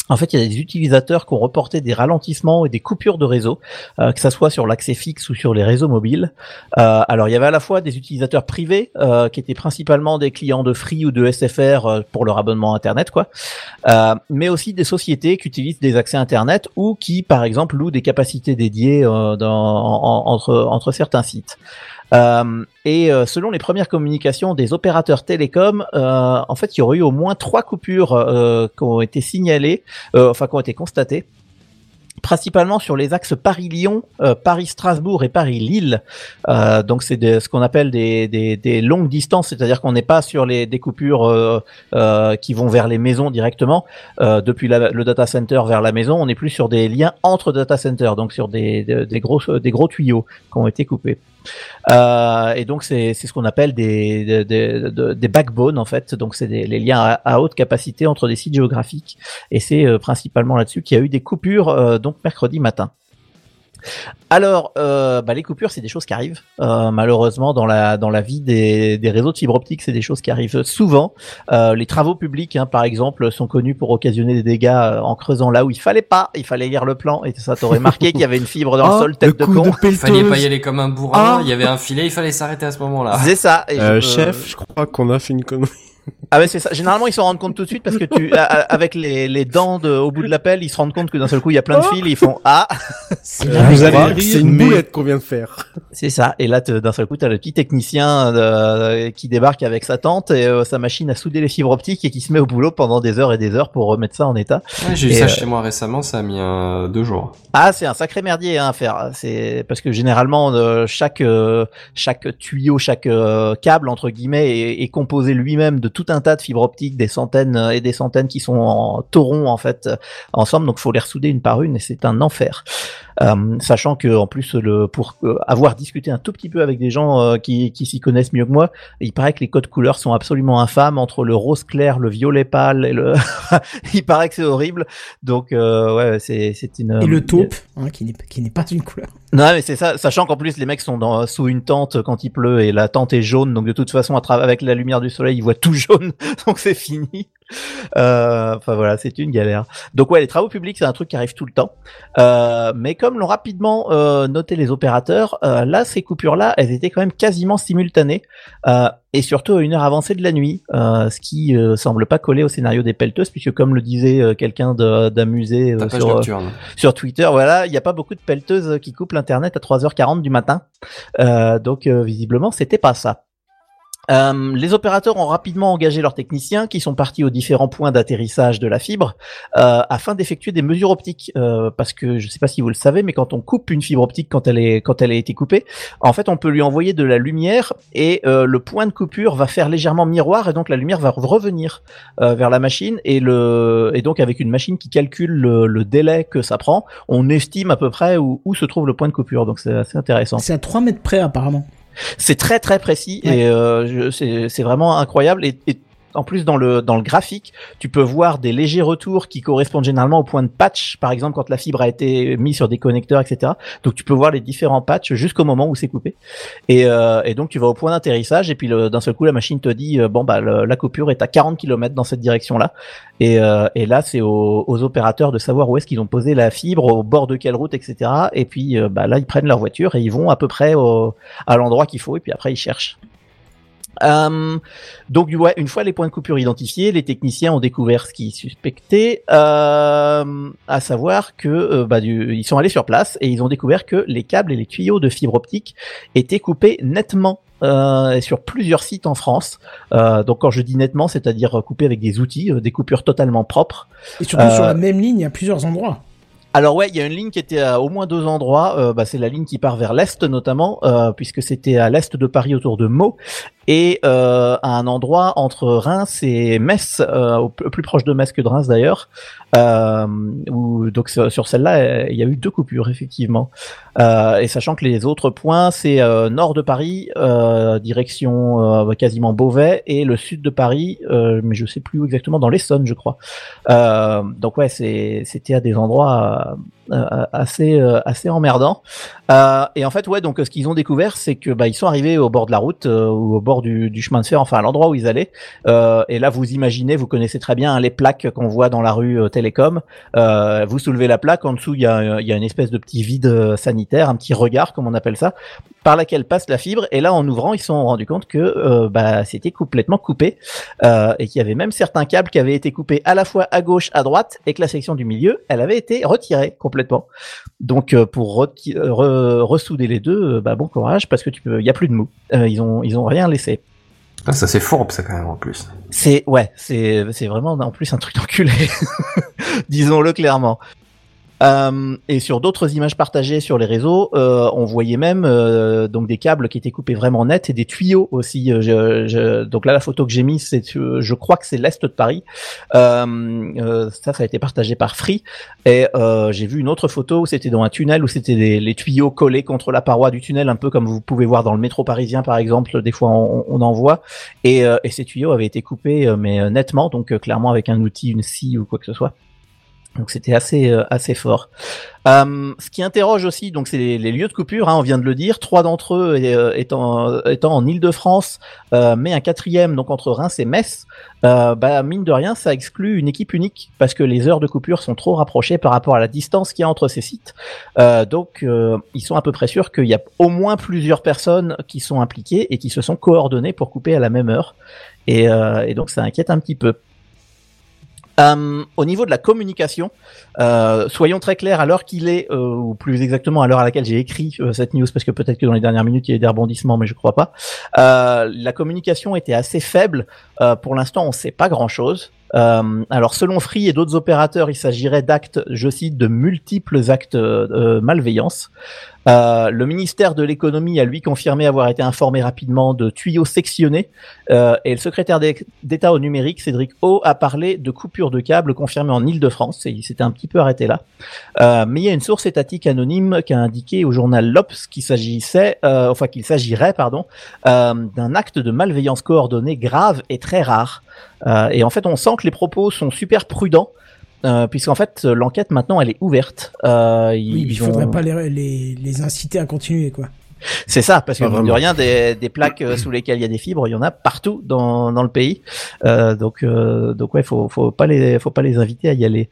En fait, il y a des utilisateurs qui ont reporté des ralentissements et des coupures de réseau, euh, que ça soit sur l'accès fixe ou sur les réseaux mobiles. Euh, alors, il y avait à la fois des utilisateurs privés, euh, qui étaient principalement des clients de Free ou de SFR pour leur abonnement Internet, quoi. Mais aussi des sociétés qui utilisent des accès Internet ou qui, par exemple, louent des capacités dédiées entre certains sites. Euh, et euh, selon les premières communications des opérateurs télécoms, euh, en fait, il y aurait eu au moins trois coupures euh, qui ont été signalées, euh, enfin qui ont été constatées principalement sur les axes Paris-Lyon, euh, Paris-Strasbourg et Paris-Lille. Euh, donc c'est ce qu'on appelle des, des, des longues distances, c'est-à-dire qu'on n'est pas sur les des coupures euh, qui vont vers les maisons directement depuis le data center vers la maison. On est plus sur des liens entre data centers, donc sur des, des gros des gros tuyaux qui ont été coupés. Euh, et donc c'est ce qu'on appelle des backbones en fait. Donc c'est les liens à, à haute capacité entre des sites géographiques. Et c'est euh, principalement là-dessus qu'il y a eu des coupures euh, donc mercredi matin. Alors, euh, bah, les coupures, c'est des choses qui arrivent. Euh, malheureusement, dans la dans la vie des, des réseaux de fibre optique, c'est des choses qui arrivent souvent. Euh, les travaux publics, hein, par exemple, sont connus pour occasionner des dégâts euh, en creusant là où il fallait pas. Il fallait lire le plan et ça t'aurait marqué qu'il y avait une fibre dans le <laughs> Ah, sol, tête de coup con. de Il fallait pas y aller comme un bourrin. Ah. Il y avait un filet, il fallait s'arrêter à ce moment-là. C'est ça. Et je- euh, chef, je crois qu'on a fait une connerie. Ah ouais, c'est ça. Généralement, ils s'en rendent compte tout de suite parce que tu, avec les, les dents de, au bout de l'appel, ils se rendent compte que d'un seul coup, il y a plein de fils et ils font ah, <laughs> C'est Euh, la c'est une mais- boulette qu'on vient de faire. <laughs> c'est ça. Et là, d'un seul coup, t'as le petit technicien euh, qui débarque avec sa tente et euh, sa machine à souder les fibres optiques et qui se met au boulot pendant des heures et des heures pour remettre ça en état. Ouais, j'ai eu ça euh, chez moi récemment, ça a mis un, deux jours. Ah, c'est un sacré merdier hein, à faire. C'est parce que généralement chaque chaque tuyau, chaque câble entre guillemets est, est composé lui-même de tout un tas de fibres optiques, des centaines euh, et des centaines qui sont en tauron en fait euh, ensemble. Donc faut les ressouder une par une et c'est un enfer. Euh, sachant que en plus le pour euh, avoir discuté un tout petit peu avec des gens euh, qui qui s'y connaissent mieux que moi, il paraît que les codes couleurs sont absolument infâmes entre le rose clair, le violet pâle et le. <laughs> il paraît que c'est horrible. Donc euh, ouais, c'est c'est une. Et le taupe, hein, qui n'est qui n'est pas une couleur. Non, mais c'est ça, sachant qu'en plus les mecs sont dans, sous une tente quand il pleut et la tente est jaune, donc de toute façon à travers avec la lumière du soleil ils voient tout jaune, <laughs> donc c'est fini. Euh, Enfin voilà, c'est une galère. Donc ouais, les travaux publics c'est un truc qui arrive tout le temps, Euh, mais comme l'ont rapidement euh, noté les opérateurs, euh, là ces coupures là, elles étaient quand même quasiment simultanées euh, et surtout à une heure avancée de la nuit, euh, ce qui euh, semble pas coller au scénario des pelleteuses, puisque comme le disait euh, quelqu'un euh, sur euh, nocturne. sur Twitter, voilà, il n'y a pas beaucoup de pelleteuses qui coupent l'internet à 3h40 du matin. Euh, donc euh, visiblement, c'était pas ça. Euh, les opérateurs ont rapidement engagé leurs techniciens qui sont partis aux différents points d'atterrissage de la fibre euh, afin d'effectuer des mesures optiques. Euh, parce que je ne sais pas si vous le savez mais quand on coupe une fibre optique quand elle est quand elle a été coupée en fait on peut lui envoyer de la lumière et euh, le point de coupure va faire légèrement miroir et donc la lumière va revenir euh, vers la machine et le et donc avec une machine qui calcule le, le délai que ça prend on estime à peu près où, où se trouve le point de coupure. Donc c'est assez intéressant. C'est à 3 mètres près apparemment. C'est très très précis et euh, c'est c'est vraiment incroyable. Et, et en plus dans le dans le graphique, tu peux voir des légers retours qui correspondent généralement au point de patch, par exemple quand la fibre a été mise sur des connecteurs, etc. Donc tu peux voir les différents patchs jusqu'au moment où c'est coupé. Et, euh, et donc tu vas au point d'atterrissage et puis d'un seul coup la machine te dit euh, bon bah le- la coupure est à 40 km dans cette direction-là. Et, euh, et là c'est aux, aux opérateurs de savoir où est-ce qu'ils ont posé la fibre, au bord de quelle route, etc. Et puis euh, bah là ils prennent leur voiture et ils vont à peu près au, à l'endroit qu'il faut et puis après ils cherchent. Euh, donc ouais, une fois les points de coupure identifiés, les techniciens ont découvert ce qu'ils suspectaient, euh, à savoir que euh, bah, du, ils sont allés sur place et ils ont découvert que les câbles et les tuyaux de fibre optique étaient coupés nettement et sur plusieurs sites en France. Donc quand je dis nettement, c'est-à-dire coupé avec des outils, des coupures totalement propres. Et surtout sur la même ligne à plusieurs endroits. Alors ouais, il y a une ligne qui était à au moins deux endroits. Euh, bah, c'est la ligne qui part vers l'est notamment, euh, puisque c'était à l'est de Paris autour de Meaux, et euh, à un endroit entre Reims et Metz, euh, au plus proche de Metz que de Reims d'ailleurs. Euh, où, donc sur celle-là, il y a eu deux coupures effectivement. Euh, et sachant que les autres points, c'est nord de Paris, direction quasiment Beauvais, et le sud de Paris, mais je sais plus où exactement, dans l'Essonne, je crois. Donc ouais, c'était à des endroits assez euh, assez emmerdants. Euh, et en fait, ouais, donc euh, ce qu'ils ont découvert, c'est que bah ils sont arrivés au bord de la route euh, ou au bord du, du chemin de fer, enfin à l'endroit où ils allaient. Euh, et là, vous imaginez, vous connaissez très bien hein, les plaques qu'on voit dans la rue euh, Télécom. Euh, vous soulevez la plaque, en dessous il y a y a une espèce de petit vide euh, sanitaire, un petit regard comme on appelle ça, par laquelle passe la fibre. Et là, en ouvrant, ils se sont rendus compte que euh, bah c'était complètement coupé euh, et qu'il y avait même certains câbles qui avaient été coupés à la fois à gauche, à droite, et que la section du milieu, elle avait été retirée complètement. Donc euh, pour euh, re- ressouder les deux, euh, bah bon courage parce que tu peux, il y a plus de mou. Ils ont ils ont rien laissé. Ah, ça c'est fourbe ça quand même en plus. C'est ouais, c'est c'est vraiment en plus un truc d'enculé, <laughs> disons-le clairement. Euh, et sur d'autres images partagées sur les réseaux, euh, on voyait même euh, donc des câbles qui étaient coupés vraiment net et des tuyaux aussi. Donc là, la photo que j'ai mise, je crois que c'est l'est de Paris. Ça, ça a été partagé par Free. Et j'ai vu une autre photo où c'était dans un tunnel où c'était les tuyaux collés contre la paroi du tunnel, un peu comme vous pouvez voir dans le métro parisien par exemple. Des fois, on, en voit. Et, et ces tuyaux avaient été coupés, mais nettement, donc clairement avec un outil, une scie ou quoi que ce soit. Donc c'était assez euh, assez fort. Euh, ce qui interroge aussi, donc c'est les, lieux de coupure. Hein, on vient de le dire. Trois d'entre eux euh, étant étant en Île-de-France, euh, mais un quatrième donc entre Reims et Metz. Euh, bah mine de rien, ça exclut une équipe unique parce que les heures de coupure sont trop rapprochées par rapport à la distance qu'il y a entre ces sites. Euh, donc euh, ils sont à peu près sûrs qu'il y a au moins plusieurs personnes qui sont impliquées et qui se sont coordonnées pour couper à la même heure. Euh, et donc ça inquiète un petit peu. Euh, au niveau de la communication, euh, soyons très clairs à l'heure qu'il est, euh, ou plus exactement à l'heure à laquelle j'ai écrit euh, cette news, parce que peut-être que dans les dernières minutes il y a eu des rebondissements, mais je crois pas. Euh, la communication était assez faible. Euh, pour l'instant, on sait pas grand-chose. Alors, selon Free et d'autres opérateurs, il s'agirait d'actes, je cite, de multiples actes de malveillance. Euh, le ministère de l'économie a lui confirmé avoir été informé rapidement de tuyaux sectionnés euh, et le secrétaire d'É- d'État au numérique, Cédric O, a parlé de coupures de câbles confirmées en Île-de-France et il s'était un petit peu arrêté là. Euh, mais il y a une source étatique anonyme qui a indiqué au journal l'Obs qu'il s'agissait, euh, enfin qu'il s'agirait, pardon, euh, d'un acte de malveillance coordonnée grave et très rare. Euh, et en fait, on sent que les propos sont super prudents. Euh, puisqu'en fait l'enquête maintenant elle est ouverte. Euh, ils Oui, il ont- faudrait pas les, les, les inciter à continuer, quoi. c'est ça, parce que mine de rien, des, des plaques euh, sous lesquelles il y a des fibres, il y en a partout dans, dans le pays. Euh, donc, euh, donc ouais, faut, faut pas les, faut pas les inviter à y aller.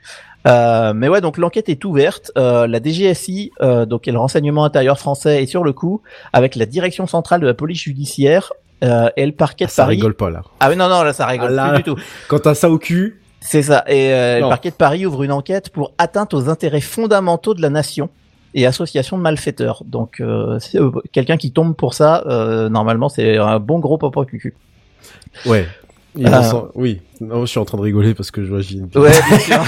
Euh, mais ouais, donc l'enquête est ouverte. Euh, la DGSI, euh, donc et le renseignement intérieur français, est sur le coup avec la direction centrale de la police judiciaire euh, et le parquet de Ça Paris. rigole pas là. Ah oui, non, non, là ça rigole Ah, là, plus du tout. Quand t'as ça au cul, C'est ça. Et euh, le parquet de Paris ouvre une enquête pour atteinte aux intérêts fondamentaux de la nation et association de malfaiteurs. Donc, euh, euh, quelqu'un qui tombe pour ça, euh, normalement, c'est un bon gros papa cucu. ouais. Il Ah. Oui, non, je suis en train de rigoler parce que je vois Gilles. Ouais, bien sûr. <laughs>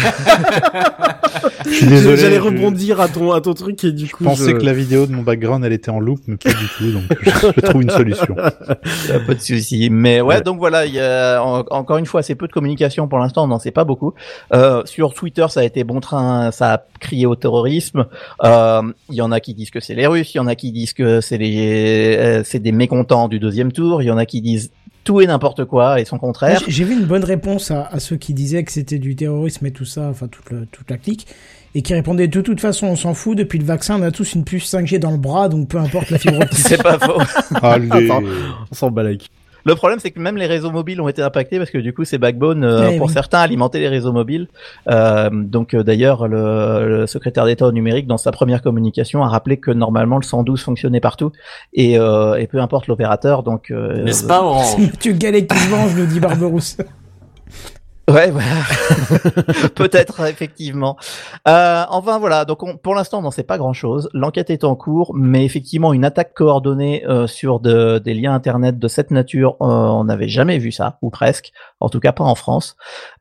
Je suis désolé. J'allais je- rebondir à ton, à ton truc et du Je coup. pensais que la vidéo de mon background elle était en loop, mais pas du tout, donc je, je trouve une solution. <laughs> Y a pas de souci. Mais ouais, Ouais. donc voilà, il y a en- encore une fois assez peu de communication pour l'instant, on n'en sait pas beaucoup. Euh, sur Twitter, ça a été bon train, ça a crié au terrorisme. Euh, Il y en a qui disent que c'est les Russes, il y en a qui disent que c'est les, euh, c'est des mécontents du deuxième tour, il y en a qui disent tout et n'importe quoi et son contraire. j'ai- vu une bonne réponse à, à ceux qui disaient que c'était du terrorisme et tout ça, enfin toute, le- toute la clique, et qui répondaient de toute façon on s'en fout, depuis le vaccin on a tous une puce 5G dans le bras, donc peu importe la fibre <laughs> optique. C'est pas faux. Allez. Attends. On s'en bat. Le problème, c'est que même les réseaux mobiles ont été impactés parce que du coup, ces backbones, euh, Eh pour oui. certains, alimentaient les réseaux mobiles. Euh, donc, euh, d'ailleurs, le, le secrétaire d'État au numérique, dans sa première communication, a rappelé que normalement le 112 fonctionnait partout et, euh, et peu importe l'opérateur. Donc, euh, N'est-ce pas, Orange? Mathieu Gallet qui se venge, nous dit Barberousse. Ouais, voilà. <laughs> Peut-être, effectivement. Euh, enfin, voilà. Donc, on- pour l'instant, on n'en sait pas grand-chose. L'enquête est en cours, mais effectivement, une attaque coordonnée euh, sur de- des liens Internet de cette nature, euh, on n'avait jamais vu ça, ou presque. En tout cas, pas en France.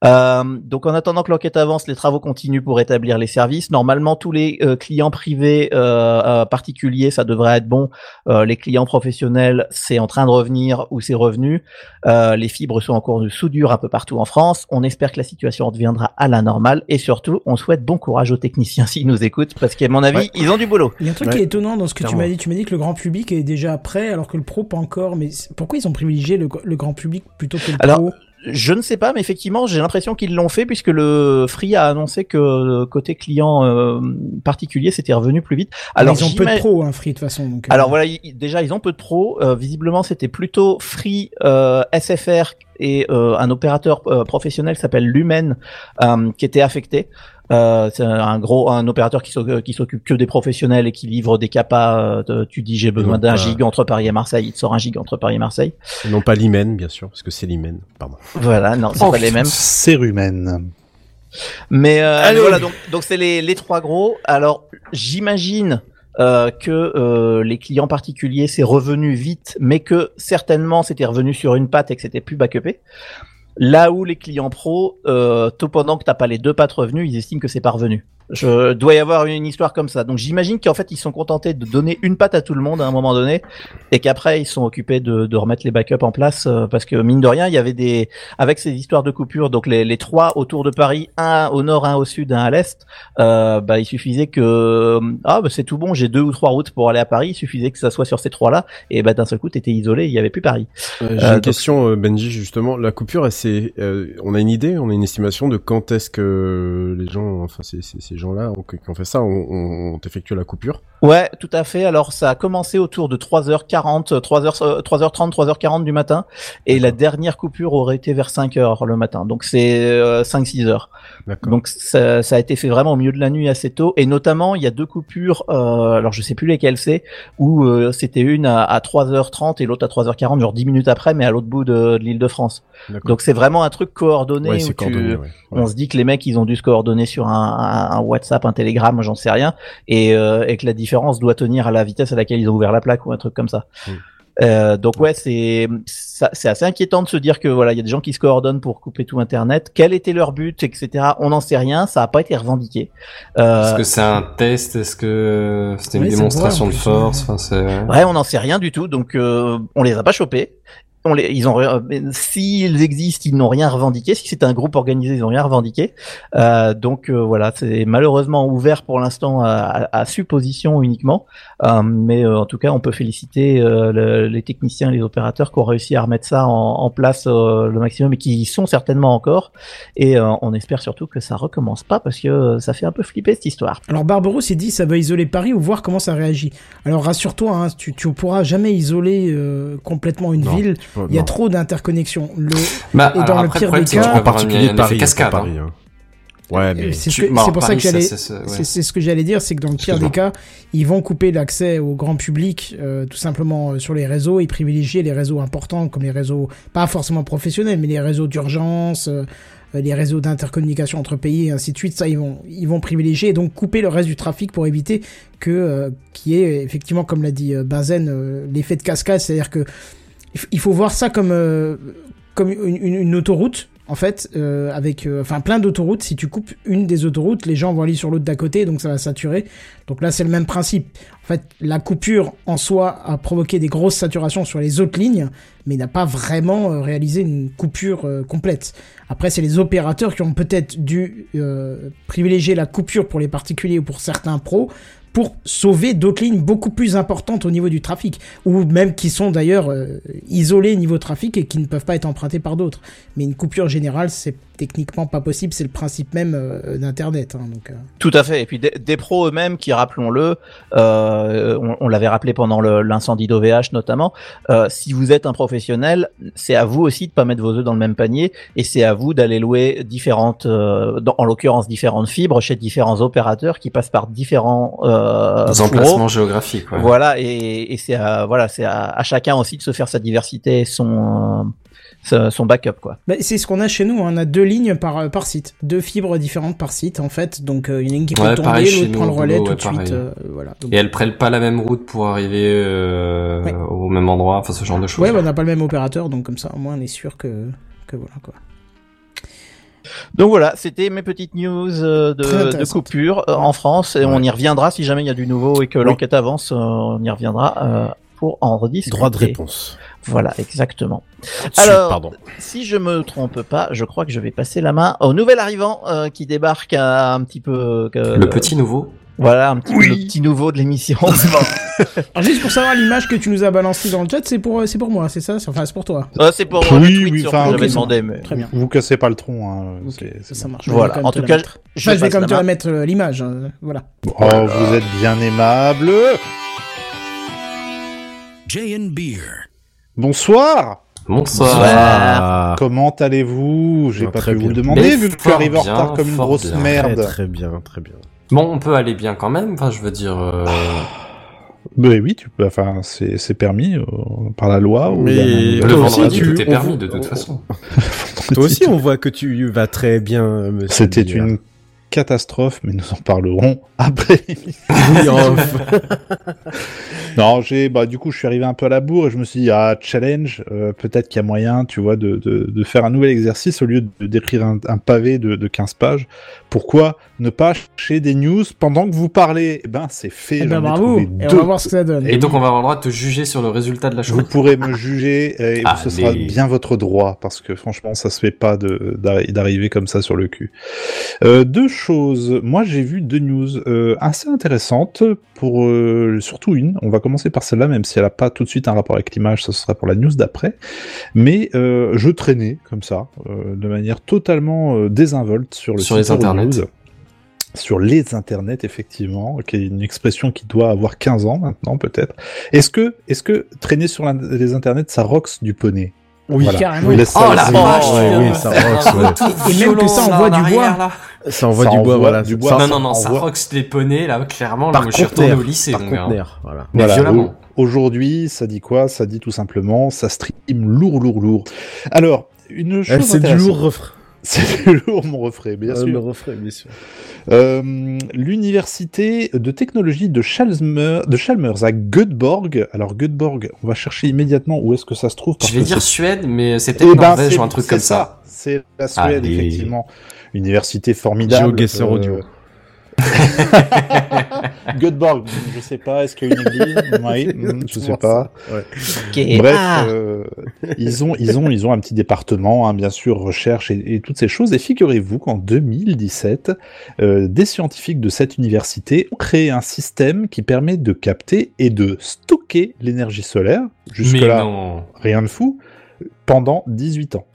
Euh, donc, en attendant que l'enquête avance, les travaux continuent pour établir les services. Normalement, tous les euh, clients privés euh, euh, particuliers, ça devrait être bon. Euh, les clients professionnels, c'est en train de revenir ou c'est revenu. Euh, les fibres sont en cours de soudure un peu partout en France. On espère que la situation reviendra à la normale et surtout, on souhaite bon courage aux techniciens s'ils nous écoutent parce qu'à mon avis, Ouais. ils ont du boulot. Il y a un truc Ouais. qui est étonnant dans ce que tu m'as dit. Tu m'as dit que le grand public est déjà prêt alors que le pro pas encore. Mais pourquoi ils ont privilégié le, le grand public plutôt que le Alors, pro? Je ne sais pas, mais effectivement, j'ai l'impression qu'ils l'ont fait puisque le Free a annoncé que euh, côté client euh, particulier, c'était revenu plus vite. Alors, ils ont peu de pros, hein, Free de toute façon. Donc, euh, Alors voilà, déjà ils ont peu de pros. Euh, visiblement, c'était plutôt Free, euh, SFR et euh, un opérateur euh, professionnel qui s'appelle Lumen euh, qui était affecté. Euh, c'est un gros un opérateur qui s'occupe qui s'occupe que des professionnels et qui livre des capas. euh, de- tu dis j'ai besoin d'un pas- gig entre Paris et Marseille, il te sort un gig entre Paris et Marseille. Et non pas l'Imen, bien sûr, parce que c'est l'Imen. Pardon. Voilà, non, c'est Oh, pas les mêmes. Cérumen. Mais euh, Allez. voilà, donc donc c'est les les trois gros. Alors j'imagine euh, que euh, les clients particuliers c'est revenu vite, mais que certainement c'était revenu sur une patte et que c'était plus backupé. Là où les clients pro, euh, tout pendant que t'as pas les deux pattes revenus, ils estiment que c'est pas revenu. Je dois y avoir une histoire comme ça. Donc j'imagine qu'en fait ils sont contentés de donner une patte à tout le monde à un moment donné, et qu'après ils sont occupés de, de remettre les backups en place euh, parce que mine de rien il y avait des avec ces histoires de coupures, donc les, les trois autour de Paris, un au nord, un au sud, un à l'est, euh, bah il suffisait que ah bah c'est tout bon, j'ai deux ou trois routes pour aller à Paris, il suffisait que ça soit sur ces trois là, et bah d'un seul coup t'étais isolé, il y avait plus Paris. Euh, J'ai Euh, une donc- question, euh, Benji, justement. La coupure, c'est, euh, on a une idée, on a une estimation de quand est-ce que les gens, enfin ces, ces, ces gens-là qui ont fait ça, ont, ont, ont effectué la coupure. Ouais, tout à fait. Alors ça a commencé autour de 3h40, 3h, euh, 3h30, 3h40 du matin, et la dernière coupure aurait été vers 5h le matin. Donc c'est euh, 5-6 heures. Donc ça, ça a été fait vraiment au milieu de la nuit assez tôt, et notamment il y a deux coupures. euh, alors je sais plus lesquelles c'est, où euh, c'était une à, à 3h30 et l'autre à 3h40, genre 10 minutes après, mais à l'autre bout de, de l'île de France. Donc c'est vraiment un truc coordonné ouais, où c'est tu- coordonné, ouais. on se dit que les mecs ils ont dû se coordonner sur un, un- un WhatsApp, un Telegram, j'en sais rien, et, euh, et que la différence doit tenir à la vitesse à laquelle ils ont ouvert la plaque ou un truc comme ça. Mm. Euh, donc ouais, c'est assez inquiétant de se dire que voilà, il y a des gens qui se coordonnent pour couper tout Internet. Quel était leur but, etc. On n'en sait rien. Ça a pas été revendiqué. Euh, Est-ce que c'est un test? Est-ce que c'était une Oui, démonstration de force? ouais. Enfin, c'est. Ouais, on n'en sait rien du tout, donc euh, on les a pas chopés. On les, ils ont, s'ils existent, ils n'ont rien revendiqué. Si c'est un groupe organisé, ils n'ont rien revendiqué. Euh, donc euh, voilà, c'est malheureusement ouvert pour l'instant à, à- à supposition uniquement. Euh, mais euh, en tout cas, on peut féliciter euh, le- les techniciens, les opérateurs qui ont réussi à remettre ça en, en place euh, le maximum et qui y sont certainement encore. Et euh, on espère surtout que ça recommence pas parce que euh, ça fait un peu flipper cette histoire. Alors Barberousse, il dit ça va isoler Paris ou voir comment ça réagit. Alors rassure-toi, hein, tu, tu pourras jamais isoler euh, complètement une Non, ville. Il y a non. trop d'interconnexions. Le... Bah, Et dans le pire le problème, des cas- En particulier Paris, cascade. hein. Paris. hein. Ouais, mais C'est ce tu- que, bon, c'est pour ça que j'allais, c'est- ouais. c'est c'est ce que j'allais dire, c'est que dans le pire des cas, ils vont couper l'accès au grand public, euh, tout simplement euh, sur les réseaux, et privilégier les réseaux importants comme les réseaux, pas forcément professionnels, mais les réseaux d'urgence, euh, euh, les réseaux d'intercommunication entre pays, et ainsi de suite. Ça, ils vont, ils vont privilégier et donc couper le reste du trafic pour éviter que, euh, qui est effectivement, comme l'a dit euh, euh, l'effet de cascade, c'est-à-dire que il faut voir ça comme euh, comme une, une- autoroute en fait euh, avec euh, enfin plein d'autoroutes. Si tu coupes une des autoroutes les gens vont aller sur l'autre d'à côté donc ça va saturer. Donc là c'est le même principe. En fait la coupure en soi a provoqué des grosses saturations sur les autres lignes mais n'a pas vraiment euh, réalisé une coupure euh, complète. Après c'est les opérateurs qui ont peut-être dû privilégier la coupure pour les particuliers ou pour certains pros pour sauver d'autres lignes beaucoup plus importantes au niveau du trafic, ou même qui sont d'ailleurs euh, isolées niveau trafic et qui ne peuvent pas être empruntées par d'autres. Mais une coupure générale, c'est techniquement pas possible, c'est le principe même euh, d'Internet. hein, donc, euh. Tout à fait. Et puis des, des pros eux-mêmes qui, rappelons-le, euh, on, on l'avait rappelé pendant le- l'incendie d'OVH notamment, euh, si vous êtes un professionnel, c'est à vous aussi de pas mettre vos œufs dans le même panier et c'est à vous d'aller louer différentes, euh, dans- en l'occurrence différentes fibres chez différents opérateurs qui passent par différents euh, emplacements géographiques. Ouais. Voilà, et, et c'est à, voilà, c'est à, à chacun aussi de se faire sa diversité et son, euh, son backup quoi. Bah, c'est ce qu'on a chez nous, on a deux lignes par, euh, par site, deux fibres différentes par site en fait, donc euh, une ligne qui peut Ouais, tomber, l'autre prend le relais boulot, tout ouais, de suite, euh, voilà. Donc- Et elles prennent pas la même route pour arriver euh, Ouais. au même endroit, enfin ce genre de choses. Ouais, bah, on n'a pas le même opérateur, donc comme ça au moins on est sûr que, que voilà quoi. Donc voilà, c'était mes petites news de, coupure en France et on y reviendra si jamais il y a du nouveau et que l'enquête avance, on y reviendra euh, pour en rediscuter. Droit de réponse. Voilà, exactement. Alors, pardon. si je me trompe pas, je crois que je vais passer la main au nouvel arrivant euh, qui débarque un, un petit peu. euh, Le petit nouveau. Voilà, un petit peu le petit nouveau de l'émission. <laughs> Alors juste pour savoir l'image que tu nous as balancée dans le chat, c'est pour, euh, c'est pour moi, c'est ça? Enfin, c'est pour toi. Euh, c'est pour moi, Oui, oui, enfin, que j'avais ok, demandé, mais Très bien. Vous cassez pas le tronc. Hein. Ça, c'est ça bon. marche. Voilà, en tout cas, mettre. je Enfin, je vais quand même te la main. mettre euh, l'image, euh, voilà. Oh, vous êtes bien aimable. Jay and Beer. Bonsoir. Bonsoir. Comment allez-vous? J'ai pas très pu vous le bien. demander Mais vu que tu arrives en bien, retard comme une grosse bien. très, merde. très bien, très bien. Bon, on peut aller bien quand même. Enfin, je veux dire. euh, Ben oui, tu peux. Enfin, c'est c'est permis euh, par la loi. ou Mais- il y a un- le vendredi, tu- tout est permis de toute on- façon. <laughs> Toi aussi, on voit que tu vas très bien, monsieur. C'était une catastrophe, mais nous en parlerons après. <laughs> Non, j'ai, bah, du coup, je suis arrivé un peu à la bourre et je me suis dit, ah, challenge, euh, peut-être qu'il y a moyen, tu vois, de, de, de faire un nouvel exercice au lieu de d'écrire un, un pavé de, de 15 pages. Pourquoi ne pas chercher des news pendant que vous parlez? Eh ben, c'est fait. Eh ben bravo, et on va voir ce que ça donne. Et donc, on va avoir le droit de te juger sur le résultat de la Vous chose. pourrez me juger et <laughs> ce sera bien votre droit parce que franchement ça se fait pas d'arriver comme ça sur le cul. Euh, deux Moi j'ai vu deux news euh, assez intéressantes pour euh, surtout une. On va commencer par celle-là même si elle a pas tout de suite un rapport avec l'image, ça sera pour la news d'après. Mais euh, je traînais comme ça de manière totalement désinvolte sur le Sur les internets. Sur les internets, effectivement, qui est une expression qui doit avoir 15 ans maintenant, peut-être. Est-ce que, est-ce que traîner sur les internets, ça roxe du poney? Oui, Voilà. carrément. Oh ça la vache, ouais, oui, ça ouais. Et même que ça envoie du bois. là. Ça envoie Ça du bois, voilà. du bois. Non, non, non, ça roxe les poneys, là, clairement. Par Là, moi, je suis retourné conteneur. au lycée, Par mon gars. conteneur, voilà. Mais Voilà, violemment. au- Aujourd'hui, ça dit quoi? Ça dit tout simplement, ça stream lourd, lourd, lourd. Alors, une Eh, chose C'est du lourd refrain. <laughs> C'est du lourd, mon refrain, bien Euh, sûr. Le refrain, bien sûr. Euh, L'université de technologie de Chalmers, de Chalmers à Göteborg. Alors Göteborg, on va chercher immédiatement où est-ce que ça se trouve. parce Je vais que dire c'est- Suède, mais c'est Eh peut-être ben, Norvège ou un truc comme ça. C'est la Suède, Allez. effectivement. Université formidable. GeoGuessr audio. <laughs> Göteborg, je sais pas, est-ce qu'il y a une église <laughs> je sais Souvent pas. ouais. Bref, Ah. euh, ils ont ils ont ils ont un petit département, hein, bien sûr, recherche et, et toutes ces choses. Et figurez-vous qu'en 2017, euh, des scientifiques de cette université ont créé un système qui permet de capter et de stocker l'énergie solaire. Jusque Mais là, non. rien de fou. Pendant 18 ans.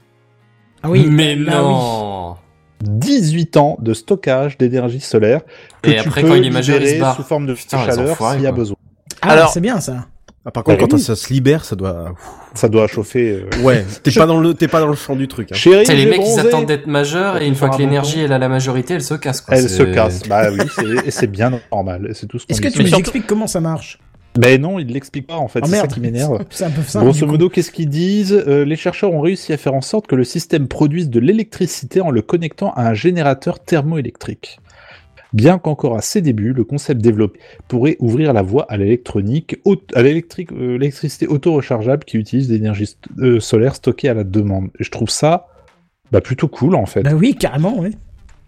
Ah oui. mais oui. non. 18 ans de stockage d'énergie solaire que Et tu après, peux quand il est majeur, il se libérer barre. sous forme de Putain, chaleur s'il y a besoin. Ah, Alors- c'est bien ça. Ah, par contre, Ouais, quand oui. ça se libère, ça doit. Ça doit chauffer. euh, Ouais, <laughs> t'es pas dans le, t'es pas dans le champ du truc. Hein. Chérie, C'est les mecs, ils bronzé. attendent d'être majeurs et une fois que l'énergie elle a la majorité, elle se casse. Quoi. Elle se casse. Bah oui, c'est- et c'est bien normal. C'est tout ce qu'on Est-ce que tu nous expliques comment ça marche? Mais non, il l'explique pas en fait. Oh c'est ça qui m'énerve. <laughs> C'est un peu simple. Grosso modo, qu'est-ce qu'ils disent? Euh, Les chercheurs ont réussi à faire en sorte que le système produise de l'électricité en le connectant à un générateur thermoélectrique. Bien qu'encore à ses débuts, le concept développé pourrait ouvrir la voie à l'électronique, à euh, l'électricité auto-rechargeable qui utilise l'énergie euh, solaire stockée à la demande. Et je trouve ça bah, plutôt cool en fait. Bah oui, carrément, oui.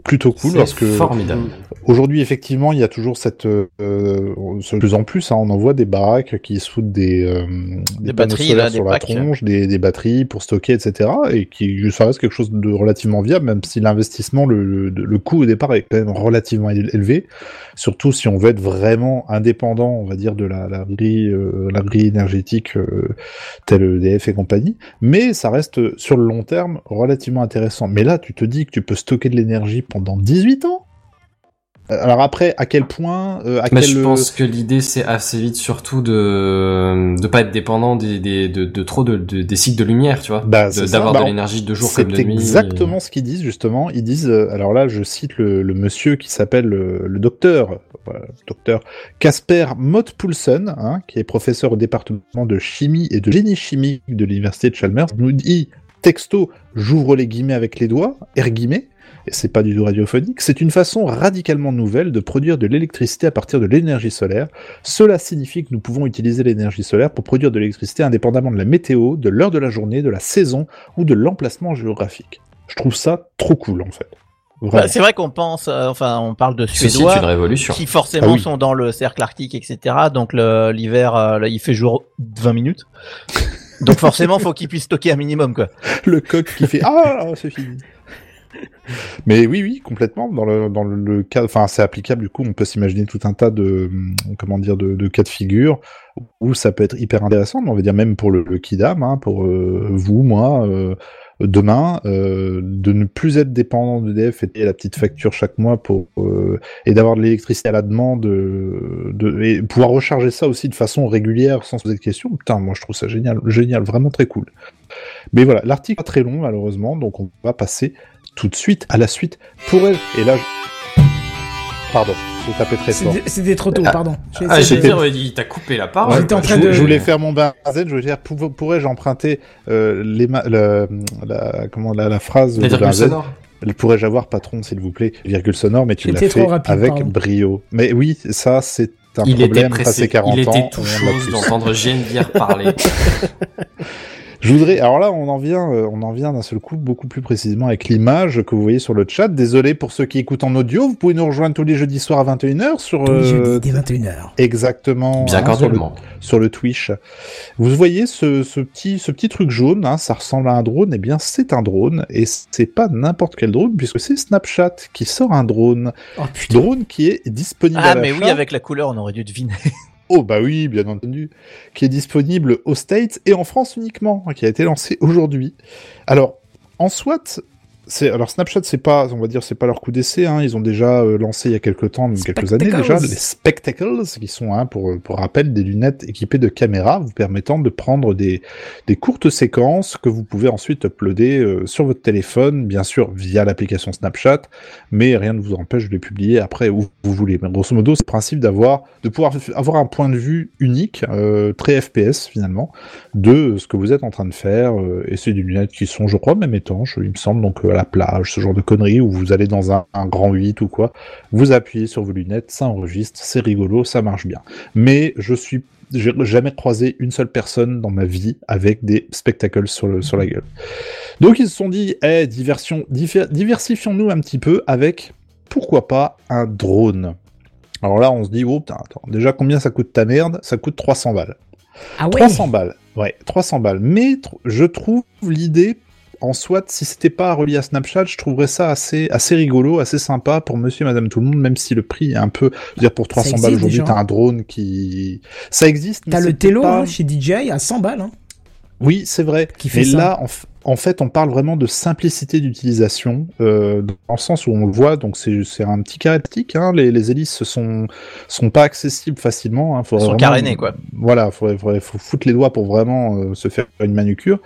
Plutôt cool parce que formidable. Aujourd'hui, effectivement, il y a toujours cette, euh, de plus en plus, hein, on en voit des baraques qui soudent des, euh, des, panneaux batteries, solaires là, sur des la packs. tronche, des, des batteries pour stocker, etc. Et qui, ça reste quelque chose de relativement viable, même si l'investissement, le, le, le coût au départ est quand même relativement éle- élevé. Surtout si on veut être vraiment indépendant, on va dire, de la, la grille, euh, la grille énergétique euh, telle EDF et compagnie. Mais ça reste sur le long terme relativement intéressant. Mais là, tu te dis que tu peux stocker de l'énergie pendant 18 ans. Euh, Alors après, à quel point, euh, à Mais quel je pense que l'idée c'est assez vite surtout de de pas être dépendant des, des de, de trop de, de- des cycles de lumière, tu vois, Bah, De- c'est d'avoir Bah, de l'énergie de jour comme de C'est nuit. exactement ce qu'ils disent justement. Ils disent, euh, alors là, je cite le, le monsieur qui s'appelle le, le docteur, voilà, le docteur Casper Mott-Poulsen, hein, qui est professeur au département de chimie et de génie chimique de l'université de Chalmers, nous dit texto, j'ouvre les guillemets avec les doigts, R guillemets, et c'est pas du tout radiophonique, c'est une façon radicalement nouvelle de produire de l'électricité à partir de l'énergie solaire. Cela signifie que nous pouvons utiliser l'énergie solaire pour produire de l'électricité indépendamment de la météo, de l'heure de la journée, de la saison ou de l'emplacement géographique. Je trouve ça trop cool en fait. Bah, c'est vrai qu'on pense, euh, enfin, on parle de Suédois une révolution. qui forcément Ah oui. sont dans le cercle arctique, etc. Donc l'hiver, euh, il fait jour 20 minutes. <laughs> Donc forcément, faut qu'ils puissent stocker un minimum, quoi. le coq qui fait ah c'est fini. <laughs> Mais oui, oui, complètement. Dans le, dans le cas, enfin, c'est applicable. Du coup, on peut s'imaginer tout un tas de, hum, comment dire, de, de cas de figure où ça peut être hyper intéressant. On va dire même pour le, kidam, hein, pour euh, vous, moi, euh, demain, euh, de ne plus être dépendant d'EDF et payer la petite facture chaque mois pour et d'avoir de l'électricité à la demande, de, et pouvoir recharger ça aussi de façon régulière sans se poser de questions. Putain, moi, je trouve ça génial, génial, vraiment très cool. Mais voilà, l'article pas très long malheureusement, donc on va passer tout de suite à la suite. Pourrais-je Et là, je... pardon, j'ai tapé très fort. C'était trop tôt, Ah, pardon. Ah, j'ai dire, il t'a coupé la parole. Ouais, j'étais en train je, de- je voulais faire mon benzen, je voulais dire, pour- pourrais-je emprunter euh, les la, la- comment, la, la phrase de benzen. Pourrais-je avoir, patron, s'il vous plaît, virgule sonore, mais tu l'as fait rapide, avec pardon. brio. Mais oui, ça, c'est un Il était problème pressé. passé 40 Il ans. était tout chose d'entendre Geneviève parler. <laughs> Je voudrais, alors là, on en vient, euh, on en vient d'un seul coup beaucoup plus précisément avec l'image que vous voyez sur le chat. Désolé pour ceux qui écoutent en audio, vous pouvez nous rejoindre tous les jeudis soirs à 21h sur Tous les euh, jeudis dès 21h. exactement Bien hein, sur, le, sur le Twitch. Vous voyez ce, ce petit, ce petit truc jaune, hein, ça ressemble à un drone. Eh bien, c'est un drone et c'est pas n'importe quel drone puisque c'est Snapchat qui sort un drone, Oh putain. drone qui est disponible. Ah, à mais oui, avec la couleur, on aurait dû deviner. Oh bah oui, bien entendu, qui est disponible aux States et en France uniquement, hein, qui a été lancé aujourd'hui. Alors, en soit, alors Snapchat, c'est pas, on va dire, c'est pas leur coup d'essai. Hein, ils ont déjà euh, lancé il y a quelques temps, même quelques années déjà, les spectacles, qui sont, hein, pour pour rappel, des lunettes équipées de caméras, vous permettant de prendre des des courtes séquences que vous pouvez ensuite uploader euh, sur votre téléphone, bien sûr via l'application Snapchat, mais rien ne vous empêche de les publier après où vous voulez. Mais grosso modo, c'est le principe d'avoir, de pouvoir avoir un point de vue unique, euh, très FPS finalement, de ce que vous êtes en train de faire. et c'est des lunettes qui sont, je crois, même étanches, il me semble, donc la plage, ce genre de conneries, où vous allez dans un, un grand 8 ou quoi, vous appuyez sur vos lunettes, ça enregistre, c'est rigolo, ça marche bien. Mais je suis j'ai jamais croisé une seule personne dans ma vie avec des spectacles sur, le, sur la gueule. Donc ils se sont dit, eh, diversion, diversifions-nous un petit peu avec, pourquoi pas, un drone. Alors là, on se dit, oh putain, attends, déjà combien ça coûte ta merde? Ça coûte 300 balles. Ah ouais? 300 balles, ouais, 300 balles. Mais tr- je trouve l'idée, en soit, si c'était pas relié à Snapchat, je trouverais ça assez, assez rigolo, assez sympa pour monsieur et madame tout le monde, même si le prix est un peu, je veux dire, pour 300 existe balles aujourd'hui, t'as un drone qui, ça existe. T'as le pas- hein, chez DJI à 100 balles. Hein. oui, c'est vrai. Qui fait Mais ça. là, en, f- en fait, on parle vraiment de simplicité d'utilisation, euh, dans le sens où on le voit. Donc, c'est c'est un petit carré plastique. Hein, les, les hélices sont sont pas accessibles facilement. Hein, Ils sont vraiment- carénés, quoi. Voilà, faudrait, faudrait- faut foutre les doigts pour vraiment euh, se faire une manucure.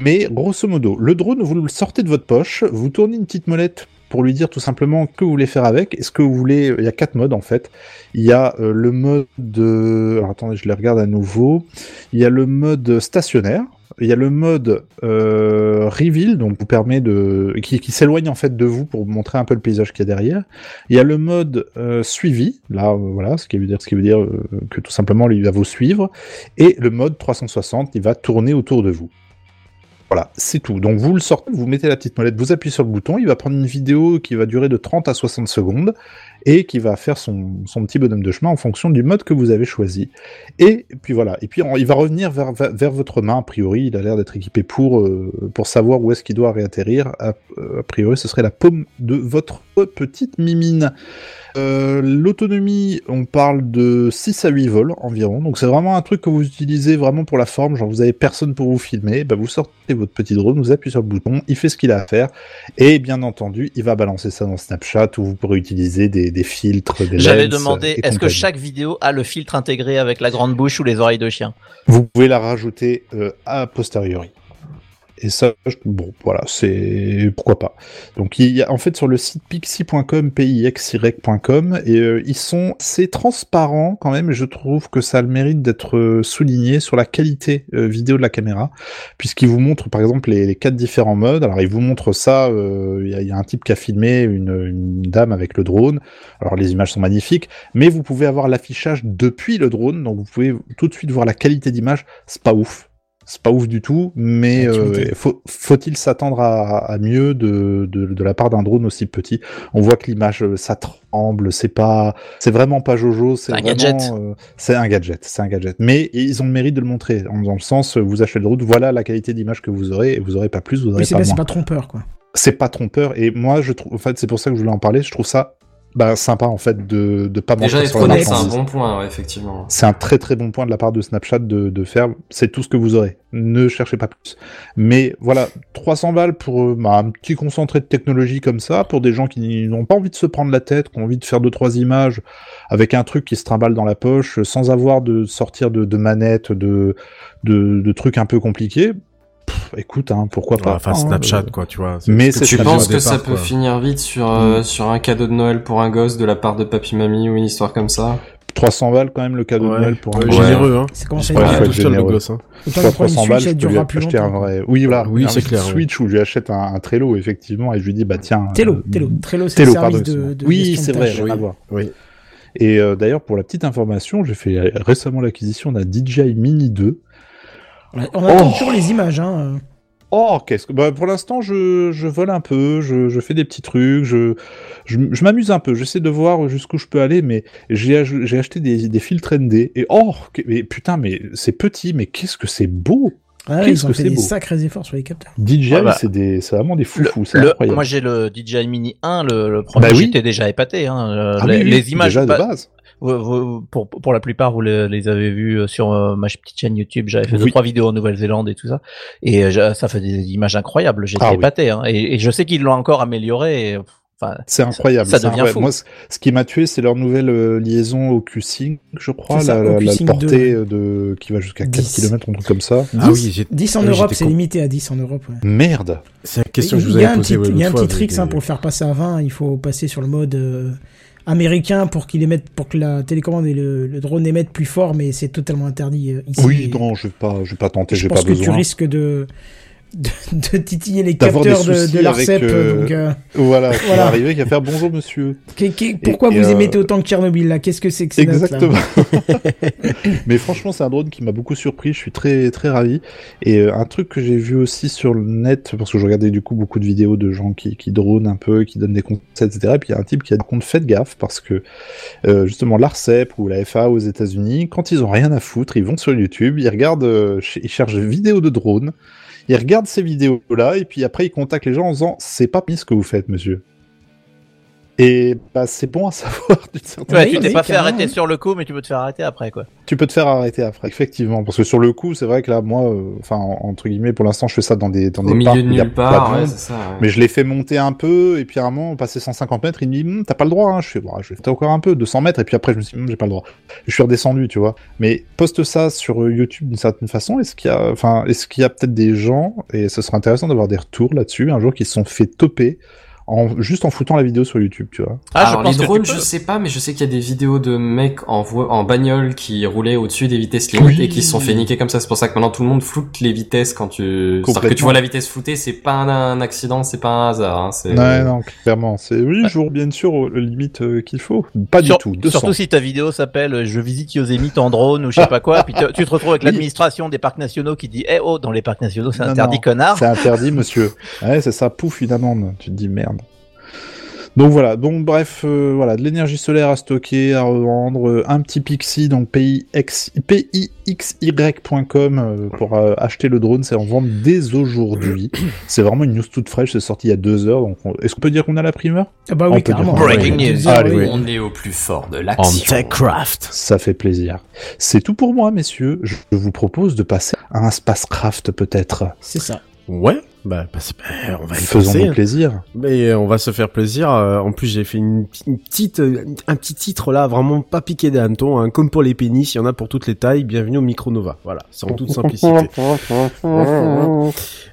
Mais grosso modo, le drone, vous le sortez de votre poche, vous tournez une petite molette pour lui dire tout simplement que vous voulez faire avec. Est-ce que vous voulez Il y a quatre modes en fait. Il y a euh, le mode de. Alors attendez, je les regarde à nouveau. Il y a le mode stationnaire. Il y a le mode euh, reveal, donc vous permet de qui, s'éloigne en fait de vous pour montrer un peu le paysage qu'il y a derrière. Il y a le mode euh, suivi, là euh, voilà, ce qui veut dire ce qui veut dire euh, que tout simplement il va vous suivre, et le mode 360, il va tourner autour de vous. Voilà, c'est tout. Donc vous le sortez, vous mettez la petite molette, vous appuyez sur le bouton, il va prendre une vidéo qui va durer de 30 à 60 secondes et qui va faire son, son petit bonhomme de chemin en fonction du mode que vous avez choisi. Et puis voilà, et puis il va revenir vers, vers, votre main, a priori, il a l'air d'être équipé pour, euh, pour savoir où est-ce qu'il doit réatterrir. A, a priori, ce serait la paume de votre petite mimine. Euh, L'autonomie, on parle de 6 à 8 vols environ, donc c'est vraiment un truc que vous utilisez vraiment pour la forme, genre vous avez personne pour vous filmer, bah vous sortez votre petit drone, vous appuyez sur le bouton, il fait ce qu'il a à faire, et bien entendu, il va balancer ça dans Snapchat où vous pourrez utiliser des, des filtres, des J'avais demandé, est-ce que chaque vidéo a le filtre intégré avec la grande bouche ou les oreilles de chien? Vous pouvez la rajouter euh, a posteriori. Et ça, bon, voilà, c'est pourquoi pas. Donc il y a en fait sur le site pixie.com, pixy.com, et euh, ils sont assez transparents quand même. Et je trouve que ça a le mérite d'être euh, souligné sur la qualité euh, vidéo de la caméra, puisqu'ils vous montrent par exemple les, les quatre différents modes. Alors ils vous montrent ça. euh, Il y, y a un type qui a filmé une, une dame avec le drone. Alors les images sont magnifiques, mais vous pouvez avoir l'affichage depuis le drone, donc vous pouvez tout de suite voir la qualité d'image. C'est pas ouf. C'est pas ouf du tout, mais euh, faut, faut-il s'attendre à, à mieux de, de, de la part d'un drone aussi petit? On voit que l'image, euh, ça tremble, c'est pas, c'est vraiment pas Jojo, c'est Un gadget. euh, c'est un gadget, c'est un gadget. Mais ils ont le mérite de le montrer, dans le sens, vous achetez le drone, voilà la qualité d'image que vous aurez, et vous aurez pas plus, vous aurez Oui, pas pas, c'est moins pas trompeur, quoi. c'est pas trompeur et moi je trouve en fait c'est pour ça que je voulais en parler je trouve ça bah, sympa en fait de de pas Déjà, être honnête, c'est un bon point, ouais, effectivement. c'est un très très bon point de la part de Snapchat de, de faire c'est tout ce que vous aurez. Ne cherchez pas plus. Mais voilà 300 balles pour euh, bah, un petit concentré de technologie comme ça pour des gens qui n'ont pas envie de se prendre la tête qui ont envie de faire deux trois images avec un truc qui se trimballe dans la poche sans avoir de sortir de, de manette de, de de trucs un peu compliqués Pff, écoute hein, pourquoi pas Enfin, hein, Snapchat, euh, quoi, tu vois. mais Tu penses que ça peut quoi. finir vite sur, euh, sur un cadeau de Noël pour un gosse de la part de papy mamie ou une histoire comme ça 300 balles quand même le cadeau de. Noël pour un Ouais, gosse. généreux, hein. C'est comment ça Ouais, faut être seul, le généreux. gosse, hein. Autant Pour que pour une 300 Switch, balles, je peux lui acheter un longtemps. vrai. Oui, voilà. Oui, un c'est clair, Switch où je lui achète un, un Trello, effectivement, et je lui dis, bah tiens. Trello, euh, Trello, Trello, c'est le service pardon, de, de Oui, c'est de vrai, rien à voir. Oui. Et euh, d'ailleurs, pour la petite information, j'ai fait récemment l'acquisition d'un DJI Mini 2. On attend Oh. toujours les images, hein. Oh, qu'est-ce que. Bah, pour l'instant, je, je vole un peu, je, je fais des petits trucs, je, je, je m'amuse un peu, j'essaie de voir jusqu'où je peux aller, mais j'ai acheté des, des filtres ND, et oh, que- mais putain, mais c'est petit, mais qu'est-ce que c'est beau! Ah, Qu'est-ce ils ont que fait c'est des beau. sacrés efforts sur les capteurs. DJI, Ah bah, c'est des, c'est vraiment des foufous, c'est Le- incroyable. moi j'ai le DJI Mini 1, le, le premier, Bah oui. j'étais déjà épaté. Hein. Euh, Ah les, oui, les images, déjà de base. Vous- vous- pour, pour la plupart, vous les, les avez vues euh, sur euh, ma petite chaîne YouTube. J'avais fait deux Oui. trois vidéos en Nouvelle-Zélande et tout ça, et euh, ça fait des images incroyables. J'étais Ah oui. épaté, hein. et, et je sais qu'ils l'ont encore amélioré. et, Enfin, C'est incroyable. ça c'est devient incroyable. fou. Moi, ce qui m'a tué, c'est leur nouvelle euh, liaison au Q-Sync, je crois, ça, la, la- portée euh, de qui va jusqu'à 4 10. km, un truc comme ça. Ah oui, j'ai- 10 en oui, Europe, c'est limité à 10 en Europe. Ouais. Merde. C'est la question que je il vous y a avais un posée petit, ouais, il y a un petit trick hein, pour le faire passer à 20. Il faut passer sur le mode euh, américain pour qu'il émette, pour que la télécommande et le, le drone émettent plus fort, mais c'est totalement interdit euh, ici. Oui, non, je vais pas, je vais pas tenter, je j'ai pense pas que tu besoin. risques de, de, de titiller les des capteurs de, l'ARCEP. euh, euh, Voilà, qui Voilà. qui va faire bonjour monsieur. pourquoi et, vous euh, émettez autant que Tchernobyl là? Qu'est-ce que c'est que ces notes, là? Exactement. <laughs> <laughs> Mais franchement, c'est un drone qui m'a beaucoup surpris. Je suis très très ravi. Et euh, un truc que j'ai vu aussi sur le net, parce que je regardais du coup beaucoup de vidéos de gens qui qui dronent un peu, qui donnent des conseils, etc. Et puis il y a un type qui a dit, contre faites gaffe parce que justement l'Arcep ou la FAA aux États-Unis, quand ils ont rien à foutre, ils vont sur YouTube, ils regardent, ils cherchent des vidéos de drones. Ils regardent ces vidéos-là et puis après ils contactent les gens en disant c'est pas mis ce que vous faites, monsieur. Et bah c'est bon à <laughs> savoir d'une certaine Ouais, tu t'es pas fait arrêter sur le coup, mais tu peux te faire arrêter après, quoi. Tu peux te faire arrêter après, effectivement, parce que sur le coup, c'est vrai que là, moi, euh, enfin, en- entre guillemets, pour l'instant, je fais ça dans des dans Au des parcs milieu de nulle part, ouais, ça. ouais. mais je l'ai fait monter un peu, et puis à un moment, passer 150 mètres, il me dit, Hum, t'as pas le droit, hein. Je fais, bon, je vais faire encore un peu, 200 mètres, et puis après, je me suis dit, Hum, j'ai pas le droit. Je suis redescendu, tu vois. Mais poste ça sur euh, YouTube d'une certaine façon, est-ce qu'il y a, enfin, est-ce qu'il y a peut-être des gens, et ce serait intéressant d'avoir des retours là-dessus, un jour, qui se sont fait toper en, juste en foutant la vidéo sur YouTube, tu vois. Ah, Alors je pense les que drones, je sais pas, mais je sais qu'il y a des vidéos de mecs en, vo- en bagnole qui roulaient au-dessus des vitesses limites Oui. et qui se sont fait niquer comme ça. C'est pour ça que maintenant tout le monde floute les vitesses quand tu. C'est-à-dire que tu vois la vitesse floutée, c'est pas un, accident, c'est pas un hasard. Hein, c'est... Ouais, non, clairement, c'est, oui, je roule bien sûr aux limites euh, qu'il faut. Pas Sur- du tout, 200. Surtout si ta vidéo s'appelle euh, Je visite Yosemite en drone ou je sais pas quoi, puis te- tu te retrouves avec <laughs> Oui. l'administration des parcs nationaux qui dit Eh oh, dans les parcs nationaux c'est Non, interdit, non. connard. C'est interdit, monsieur. Ouais, c'est ça, pouf, une amende. Tu te dis merde. Donc voilà, donc bref, euh, voilà, de l'énergie solaire à stocker, à revendre, euh, un petit Pixie, donc PIX, PIXY.com euh, pour euh, acheter le drone, c'est en vente dès aujourd'hui. <coughs> c'est vraiment une news toute fraîche, c'est sorti il y a deux heures, donc on- est-ce qu'on peut dire qu'on a la primeur? Ah bah On oui, peut dire a Breaking news. oui. On est au plus fort de En l'action. Techcraft. Ça fait plaisir. C'est tout pour moi, messieurs. Je vous propose de passer à un spacecraft peut-être. C'est ça. Ouais. Bah, bah, c'est- bah, on va y Faisons penser. nous plaisir. Mais euh, on va se faire plaisir. Euh, en plus, j'ai fait une, une petite, un petit titre là, vraiment pas piqué des hannetons, hein, comme pour les pénis, il y en a pour toutes les tailles. Bienvenue au Micronova. Voilà, c'est en toute simplicité. <laughs>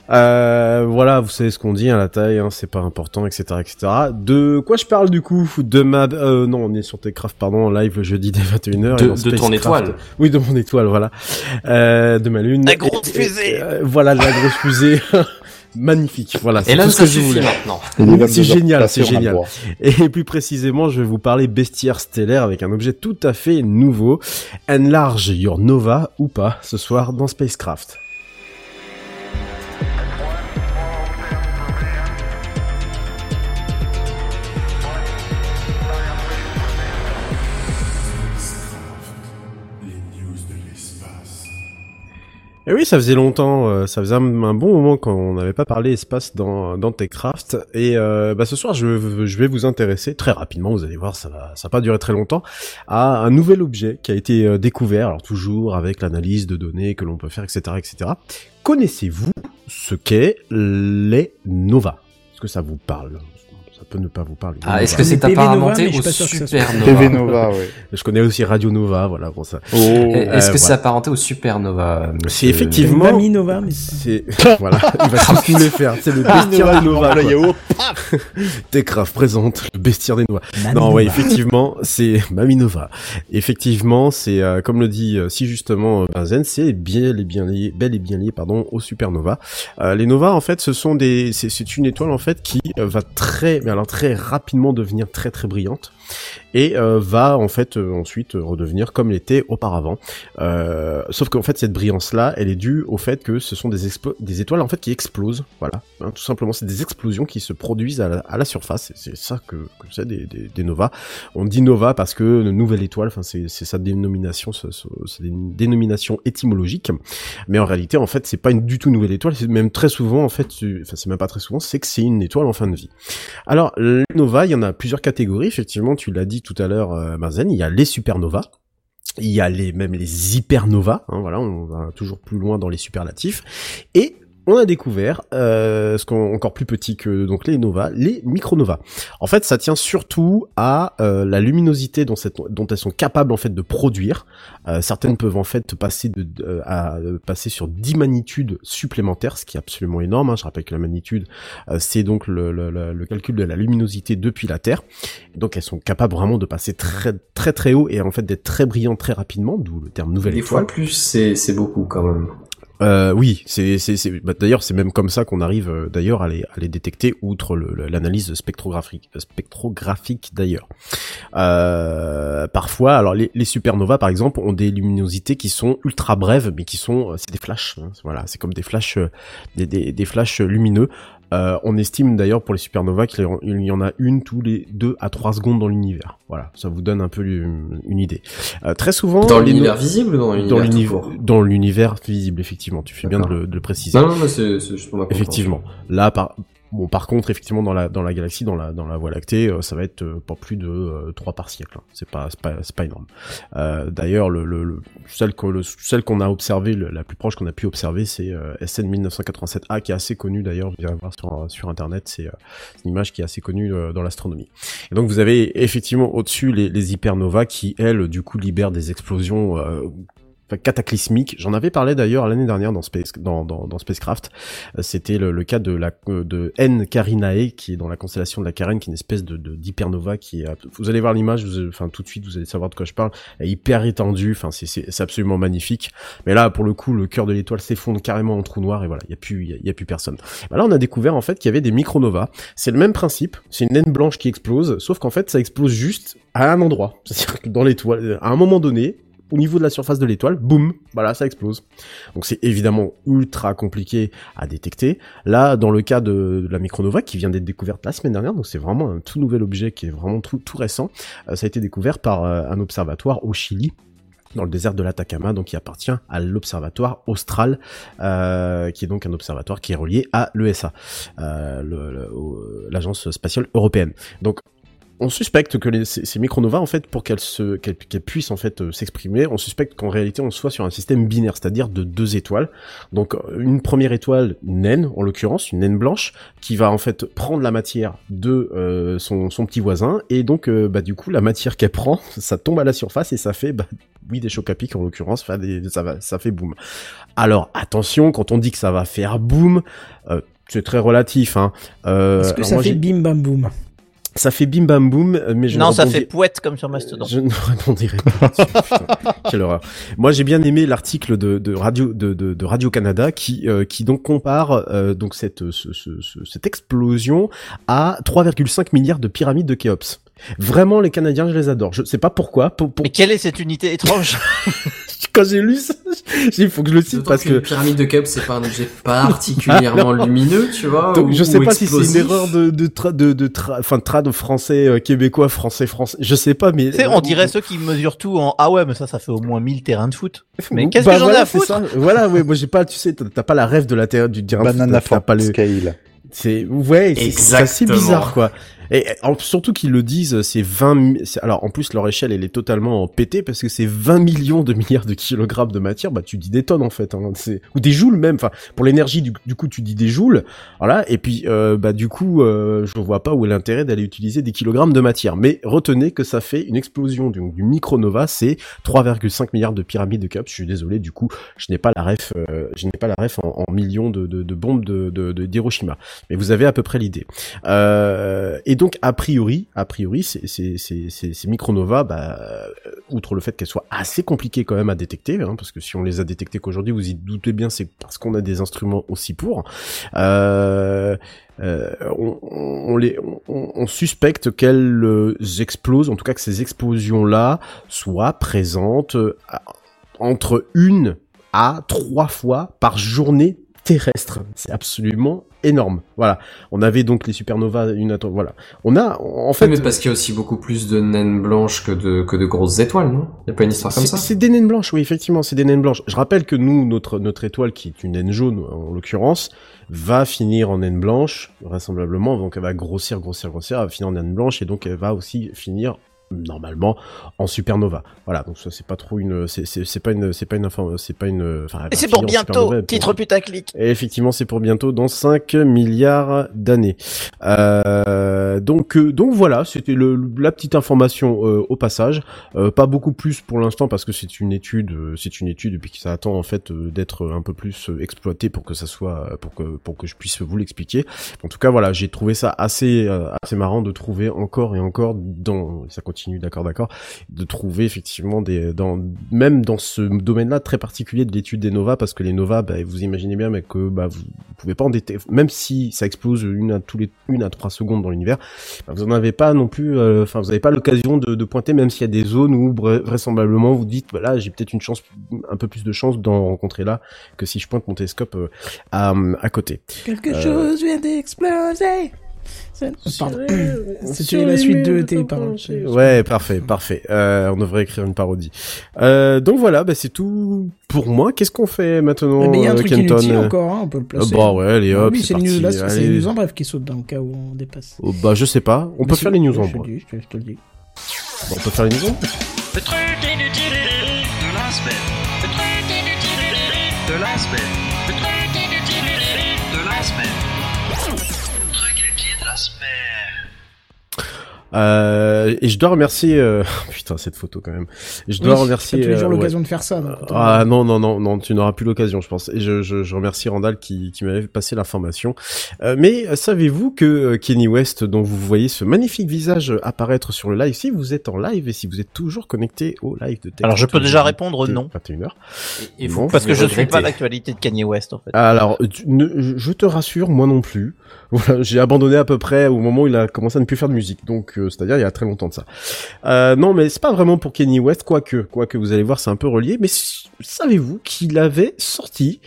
Euh, voilà, vous savez ce qu'on dit, hein, la taille, hein, c'est pas important, etc., etc. De quoi je parle du coup? De ma, euh, non, on est sur Techcraft, pardon, en live le jeudi dès 21h. De- de ton étoile. Oui, de mon étoile, voilà. Euh, de ma lune. La grosse Et- et- fusée. euh, Voilà, la grosse fusée. <laughs> Magnifique, voilà. c'est Et là, tout ce que je voulais. maintenant. C'est génial, c'est génial. Et plus précisément, je vais vous parler bestiaire stellaire avec un objet tout à fait nouveau. Enlarge your Nova ou pas ce soir dans Spacecraft. Et oui, ça faisait longtemps, euh, ça faisait un, bon moment qu'on n'avait pas parlé espace dans, dans Techcraft. Et euh, bah, ce soir, je, vais vous intéresser très rapidement, vous allez voir, ça va, ça va pas durer très longtemps, à un nouvel objet qui a été euh, découvert, alors toujours avec l'analyse de données que l'on peut faire, etc. etc. Connaissez-vous ce qu'est les Nova? Est-ce que ça vous parle? Peut ne pas vous parler. Ah, est-ce que c'est apparenté au supernova PV Nova, ouais. Je connais aussi Radio Nova, voilà, bon ça. Oh. Est-ce Euh, que c'est apparenté au supernova C'est effectivement... Mami Nova, mais C'est <laughs> voilà, il va tous les faire. C'est le <laughs> bestiaire des Nova. Là, il y a quoi. oh, <laughs> Techcraft présente le bestiaire des Nova. Mami Non, Nova. ouais, effectivement, c'est Mami Nova. Effectivement, c'est euh, comme le dit euh, si justement euh, Benzen, c'est bien et bien lié, bel et bien lié, pardon, aux supernova. Euh, les Nova, en fait, ce sont des, c'est une étoile en fait qui euh, va très, mais très rapidement devenir très très brillante et euh, va en fait euh, ensuite euh, redevenir comme l'était auparavant. Sauf qu'en fait cette brillance là, elle est due au fait que ce sont des, des étoiles en fait qui explosent. Voilà, Hein, tout simplement, c'est des explosions qui se produisent à la, surface. C'est- ça que, c'est des, nova. On dit nova parce que nouvelle étoile, enfin c'est sa dénomination, c'est une dénomination étymologique. Mais en réalité, en fait, c'est pas une du tout nouvelle étoile. C'est même très souvent, en fait, enfin c'est même pas très souvent, c'est que c'est une étoile en fin de vie. Alors, les nova, il y en a plusieurs catégories. Effectivement, tu l'as dit tout à l'heure, euh, il y a les supernovas. Il y a les, même les hypernovas, hein, voilà, on va toujours plus loin dans les superlatifs. Et on a découvert, euh, ce qu'on encore plus petit que donc les novas, les micronovas. En fait, ça tient surtout à euh, la luminosité dont, cette- dont elles sont capables en fait de produire. Euh, certaines peuvent en fait passer de, de- à euh, passer sur 10 magnitudes supplémentaires, ce qui est absolument énorme. hein. Je rappelle que la magnitude, euh, c'est donc le, le- le- le calcul de la luminosité depuis la Terre. Donc elles sont capables vraiment de passer très très très haut et en fait d'être très brillantes très rapidement, d'où le terme nouvelle Des étoile. fois plus, c'est beaucoup quand même. Euh, oui, c'est bah, d'ailleurs c'est même comme ça qu'on arrive euh, d'ailleurs à les à les détecter outre l'analyse spectrographique spectrographique d'ailleurs. Euh, parfois, alors les, les supernovas par exemple ont des luminosités qui sont ultra brèves mais qui sont euh, c'est des flashs. hein, voilà, c'est comme des flashs euh, des, des, des flashs lumineux. Euh, on estime d'ailleurs pour les supernovas qu'il y en- a une tous les deux à trois secondes dans l'univers. Voilà, ça vous donne un peu une, une idée. Euh, très souvent Dans no- l'univers visible ou dans l'univers dans l'univers visible effectivement. Tu fais bien de le, de le préciser. Non, non, mais c'est juste pour ma effectivement. Là par bon par contre effectivement dans la dans la galaxie dans la dans la voie lactée euh, ça va être euh, pas plus de euh, 3 par siècle hein. c'est pas pas pas énorme. Euh, d'ailleurs le, le, le- celle qu'on a observé le- la plus proche qu'on a pu observer c'est euh, SN 1987A qui est assez connue d'ailleurs. Vous irez voir sur sur internet c'est une image qui est assez connue dans l'astronomie. Et donc vous avez effectivement au-dessus les, les hypernovas qui elles du coup libèrent des explosions enfin, cataclysmique. J'en avais parlé d'ailleurs l'année dernière dans, Space, dans, dans, dans Spacecraft. Euh, C'était le, le cas de la euh, de N Carinae qui est dans la constellation de la Carène, qui est une espèce de d'hypernova qui est. Vous allez voir l'image, enfin tout de suite vous allez savoir de quoi je parle. Elle est hyper étendue, enfin c'est absolument magnifique. Mais là pour le coup le cœur de l'étoile s'effondre carrément en trou noir et voilà il y a plus il y y a plus personne. Bah là on a découvert en fait qu'il y avait des micronovas. C'est le même principe. C'est une naine blanche qui explose, sauf qu'en fait ça explose juste à un endroit. C'est-à-dire que dans l'étoile, à un moment donné, au niveau de la surface de l'étoile, boum, voilà, ça explose. Donc c'est évidemment ultra compliqué à détecter. Là, dans le cas de, la micronova qui vient d'être découverte la semaine dernière, donc c'est vraiment un tout nouvel objet qui est vraiment tout, récent, euh, ça a été découvert par euh, un observatoire au Chili dans le désert de l'Atacama, donc qui appartient à l'observatoire austral, euh, qui est donc un observatoire qui est relié à l'ESA, l'agence spatiale européenne. On suspecte que les, ces, ces micronovas, en fait, pour qu'elles se, qu'elles, qu'elles puissent en fait euh, s'exprimer, on suspecte qu'en réalité on soit sur un système binaire, c'est-à-dire de deux étoiles. Donc euh, une première étoile naine, en l'occurrence, une naine blanche, qui va en fait prendre la matière de euh, son, son petit voisin, et donc euh, bah du coup la matière qu'elle prend, <laughs> ça tombe à la surface et ça fait bah, oui des chocs à pic en l'occurrence, enfin, ça va, ça fait boum. Alors attention, quand on dit que ça va faire boum, euh, c'est très relatif. Hein. Euh, Est-ce que ça moi, fait bim bam boum? Ça fait bim bam boum, mais je non, ça rebondis- fait pouette comme sur Mastodon. je ne rebondirai pas putain. <laughs> Quelle horreur. Moi, j'ai bien aimé l'article de, de Radio de, de, de Radio Canada qui euh, qui donc compare euh, donc cette ce- ce- ce- cette explosion à 3,5 milliards de pyramides de Khéops. Vraiment, les Canadiens, je les adore. Je sais pas pourquoi. Pour, pour- Mais quelle est cette unité étrange <laughs> quand j'ai lu ça, j'ai dit, il faut que je le cite parce que que la pyramide de Khéops, c'est pas un objet particulièrement lumineux, tu vois. Donc, ou- je sais ou pas si c'est une erreur de de tra, de, de tra, enfin de trad français euh, québécois français français. Je sais pas, mais Tu sais, on dirait ceux qui mesurent tout en ah ouais, mais ça, ça fait au moins 1000 terrains de foot. Mais Bah, qu'est-ce que j'en ai voilà, à foutre ça. Voilà, ouais, moi j'ai pas, tu sais, t'as pas la rêve de la terre du dire Banana t'as pas le, scale. c'est ouais, c'est- c'est assez Exactement. bizarre quoi. Et surtout qu'ils le disent, c'est 20 mi- c'est- alors en plus leur échelle elle est totalement en pété parce que c'est 20 millions de milliards de kilogrammes de matière, bah tu dis des tonnes en fait hein, ou des joules même. Enfin pour l'énergie du, du coup tu dis des joules. Voilà, et puis euh, bah du coup euh, je vois pas où est l'intérêt d'aller utiliser des kilogrammes de matière, mais retenez que ça fait une explosion du, du micronova, c'est 3,5 milliards de pyramides de Khéops. Je suis désolé du coup, je n'ai pas la ref euh, je n'ai pas la ref en, millions de, de, de bombes de de- de- d'Hiroshima. Mais vous avez à peu près l'idée. Euh, et donc a priori, a priori, ces, ces, ces, ces, micronovas, bah, euh, outre le fait qu'elles soient assez compliquées quand même à détecter, hein, parce que si on les a détectées qu'aujourd'hui, vous y doutez bien, c'est parce qu'on a des instruments aussi pour. Euh, euh, on, on, les, on, on suspecte qu'elles euh, explosent, en tout cas que ces explosions-là soient présentes euh, entre une à trois fois par journée terrestre. C'est absolument énorme. Voilà. On avait donc les supernovas, une atten- voilà. On a, en fait, mais parce qu'il y a aussi beaucoup plus de naines blanches que de, que de grosses étoiles, non? Y a pas une histoire comme c'est ça? c'est des naines blanches, oui, effectivement, c'est des naines blanches. Je rappelle que nous, notre, notre étoile, qui est une naine jaune, en l'occurrence, va finir en naine blanche, vraisemblablement, donc elle va grossir, grossir, grossir, elle va finir en naine blanche, et donc elle va aussi finir normalement en supernova. Voilà, donc ça c'est pas trop une c'est pas une c'est pas une c'est pas une enfin c'est pour bientôt, pour- titre putaclic. et effectivement, c'est pour bientôt dans 5 milliards d'années. Euh, donc, euh, donc voilà, c'était le, la petite information euh, au passage. Euh, pas beaucoup plus pour l'instant parce que c'est une étude, euh, c'est une étude et puis ça attend en fait euh, d'être un peu plus exploité pour que ça soit, pour que pour que je puisse vous l'expliquer. En tout cas, voilà, j'ai trouvé ça assez euh, assez marrant de trouver encore et encore dans, ça continue, d'accord, d'accord, de trouver effectivement des dans même dans ce domaine-là très particulier de l'étude des novas parce que les novas, bah, vous imaginez bien, mais que bah vous, pouvez pas en détecter, même si ça explose une à tous les une à trois secondes dans l'univers, bah, vous en avez pas non plus, euh, enfin vous avez pas l'occasion de, pointer, même s'il y a des zones où vra- vraisemblablement vous dites, bah là j'ai peut-être une chance, un peu plus de chance d'en rencontrer là que si je pointe mon télescope euh, à, côté. Quelque chose vient d'exploser. C'est- Pardon. <coughs> C'était la suite de tes paroles. Ouais, parfait, parfait. Euh, on devrait écrire une parodie. Euh, donc voilà, bah, c'est tout pour moi. Qu'est-ce qu'on fait maintenant, Eh ben, il y a un euh, truc Kenton inutile encore, hein, on peut le placer. Euh, bah ouais, allez Ah hop, oui, c'est news là, c'est les news en bref qui sautent dans le cas où on dépasse. Oh, bah je sais pas. On Mais peut si, faire les news en bref. je te- je te le dis. Bon, on peut faire les news en Le truc inutile de la semaine. Le truc inutile de la semaine. Euh, et je dois remercier, euh... <laughs> putain, cette photo quand même. Je dois Oui, remercier. t'as tous les jours euh, ouais. l'occasion de faire ça. donc Ah non non non non tu n'auras plus l'occasion je pense et je, je, je remercie Randall qui, qui m'avait passé l'information euh, mais euh, savez-vous que euh, Kenny West dont vous voyez ce magnifique visage apparaître sur le live si vous êtes en live et si vous êtes toujours connecté au live de Tech Alors, je peux déjà répondre non. 21h Et Non, Parce que je suis regrettez. pas l'actualité de Kanye West, en fait. alors, tu- ne- je te rassure, moi non plus. <laughs> J'ai abandonné à peu près au moment où il a commencé à ne plus faire de musique, donc euh, c'est-à-dire il y a très longtemps de ça. Euh, non, mais c'est pas vraiment pour Kenny West, quoique, quoique vous allez voir, c'est un peu relié. Mais savez-vous qu'il avait sorti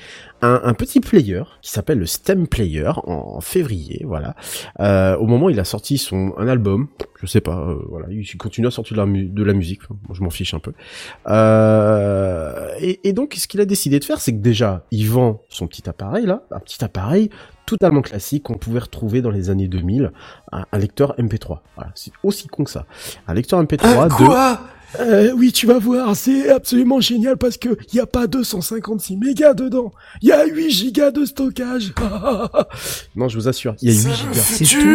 un, un petit player qui s'appelle le Stem Player en, en février, voilà. Euh, au moment où il a sorti son un album, je sais pas, euh, voilà, il continue à sortir de la, mu- de la musique, Enfin, moi, je m'en fiche un peu. Euh, et, et donc, ce qu'il a décidé de faire, c'est que déjà, il vend son petit appareil là, un petit appareil totalement classique qu'on pouvait retrouver dans les années 2000, un, un lecteur MP3. Voilà, c'est aussi con que ça. Un lecteur MP3 de Quoi? Euh, oui, tu vas voir, c'est absolument génial parce que il y a pas 256 mégas dedans, il y a 8 gigas de stockage. <laughs> non, je vous assure, il y a 8 C'est le gigas.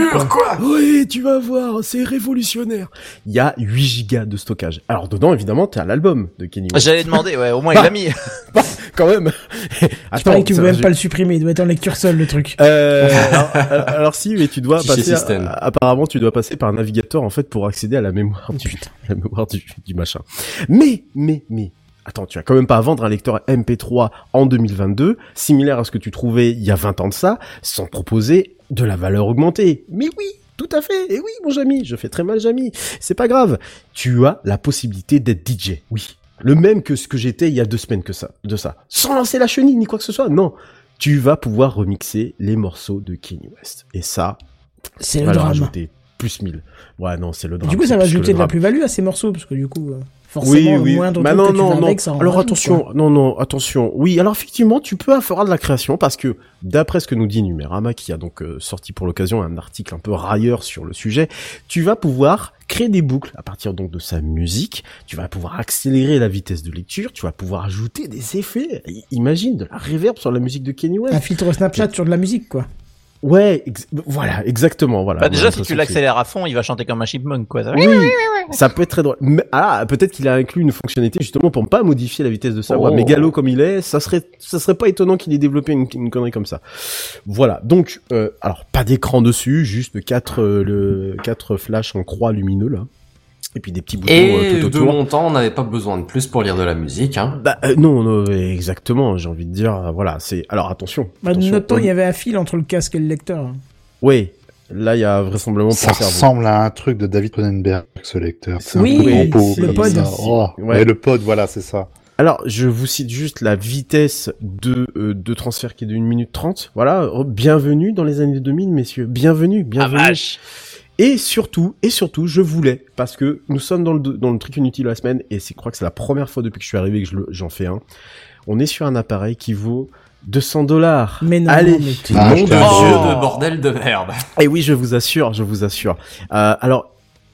futur, quoi Oui, tu vas voir, c'est révolutionnaire. Il y a 8 gigas de stockage. Alors dedans, évidemment, t'as l'album de Kenny West. J'allais demander, ouais, au moins il l'a mis. <laughs> Quand même. <laughs> Je que tu va, même pas le supprimer, il doit être en lecture seule le truc. euh, alors, alors si, mais tu dois Fichier passer. système. apparemment, tu dois passer par un navigateur en fait pour accéder à la mémoire Oh, du, putain. la mémoire du, du machin. Mais, mais, mais. Attends, tu vas quand même pas vendre un lecteur MP3 en 2022, similaire à ce que tu trouvais il y a 20 ans de ça, sans proposer de la valeur augmentée. Mais oui, tout à fait. Et oui, mon Jamy, je fais très mal, Jamy. C'est pas grave. Tu as la possibilité d'être DJ. Oui. Le même que ce que j'étais il y a deux semaines que ça, de ça. Sans lancer la chenille ni quoi que ce soit. Non. Tu vas pouvoir remixer les morceaux de Kanye West. Et ça, C'est le drame. Plus 1000. Ouais, non, c'est le drame. Du coup, ça va ajouter de la plus-value à ces morceaux, parce que du coup, euh, forcément, Oui, oui. moindre Bah non, que non, non. avec, ça en Alors rajoute, attention, quoi. non, non, attention. Oui, alors effectivement, tu peux faire de la création parce que d'après ce que nous dit Numérama, qui a donc euh, sorti pour l'occasion un article un peu railleur sur le sujet, tu vas pouvoir créer des boucles à partir donc de sa musique. Tu vas pouvoir accélérer la vitesse de lecture. Tu vas pouvoir ajouter des effets. Imagine de la reverb sur la musique de Kenny West. Un filtre Snapchat sur de la musique, quoi. Ouais, ex- voilà, exactement, voilà. Bah, déjà, si tu l'accélères à fond, il va chanter comme un chipmunk, quoi. Oui, ça peut être très drôle. Mais, ah, peut-être qu'il a inclus une fonctionnalité justement pour ne pas modifier la vitesse de sa voix. Oh. Mégalo comme il est, ça serait, ça serait pas étonnant qu'il ait développé une, une connerie comme ça. Voilà. Donc, euh, alors pas d'écran dessus, juste quatre, euh, le quatre flashs en croix lumineux là, et puis des petits boutons euh, Et tout de autour. mon temps, on n'avait pas besoin de plus pour lire de la musique. Hein. Bah euh, non, non, exactement. J'ai envie de dire, euh, voilà, c'est. Alors attention. Bah, de attention, notre temps, il y avait un fil entre le casque et le lecteur. Ouais. Là, il y a vraisemblablement Ça ressemble à un truc de David Cronenberg, ce lecteur. C'est un Oui, pot, le pod. Oh, Ouais. le pod, voilà, c'est ça. Alors, je vous cite juste la vitesse de, euh, de transfert qui est de 1 minute 30. Voilà, Oh, bienvenue dans les années 2000, messieurs. Bienvenue, bienvenue. Et surtout, et surtout, je voulais, parce que nous sommes dans le, dans le truc inutile de la semaine, et c'est, je crois que c'est la première fois depuis que je suis arrivé que je le- j'en fais un. On est sur un appareil qui vaut 200 dollars. Mais non, Allez. mais tu- Ah, Nom de jure. de bordel de merde. Et oui, je vous assure, je vous assure. Euh, alors,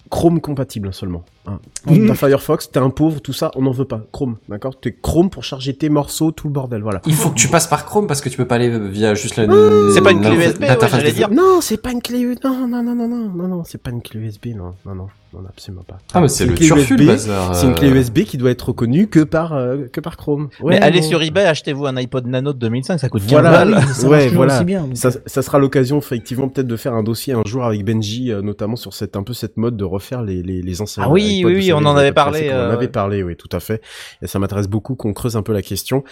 Chrome compatible seulement. Mhm. T'as Firefox, t'es un pauvre, tout ça, on n'en veut pas. Chrome, d'accord? T'es Chrome pour charger tes morceaux, tout le bordel, voilà. Il faut que tu passes par Chrome parce que tu peux pas aller via juste la. C'est pas une clé la- USB, ouais, l'interface j'allais de- dire. Non, c'est pas une clé USB. Non, non, non, non, non, non, non, c'est pas une clé USB, non, non, non, non, absolument pas. Ah, mais c'est le clé turfu le USB, bazar. C'est une clé euh. USB qui doit être reconnue que par euh, que par Chrome. Ouais, Mais allez sur eBay, achetez-vous un iPod Nano de 2005, ça coûte 15 Voilà, balles. ça ouais, voilà. aussi bien, ça sera l'occasion effectivement peut-être de faire un dossier un jour avec Benji, euh, notamment sur cette un peu cette mode de refaire les les, les anciens. Ah oui, oui, oui, on en avait parlé, On en euh, avait parlé, oui, tout à fait. Et ça m'intéresse beaucoup qu'on creuse un peu la question.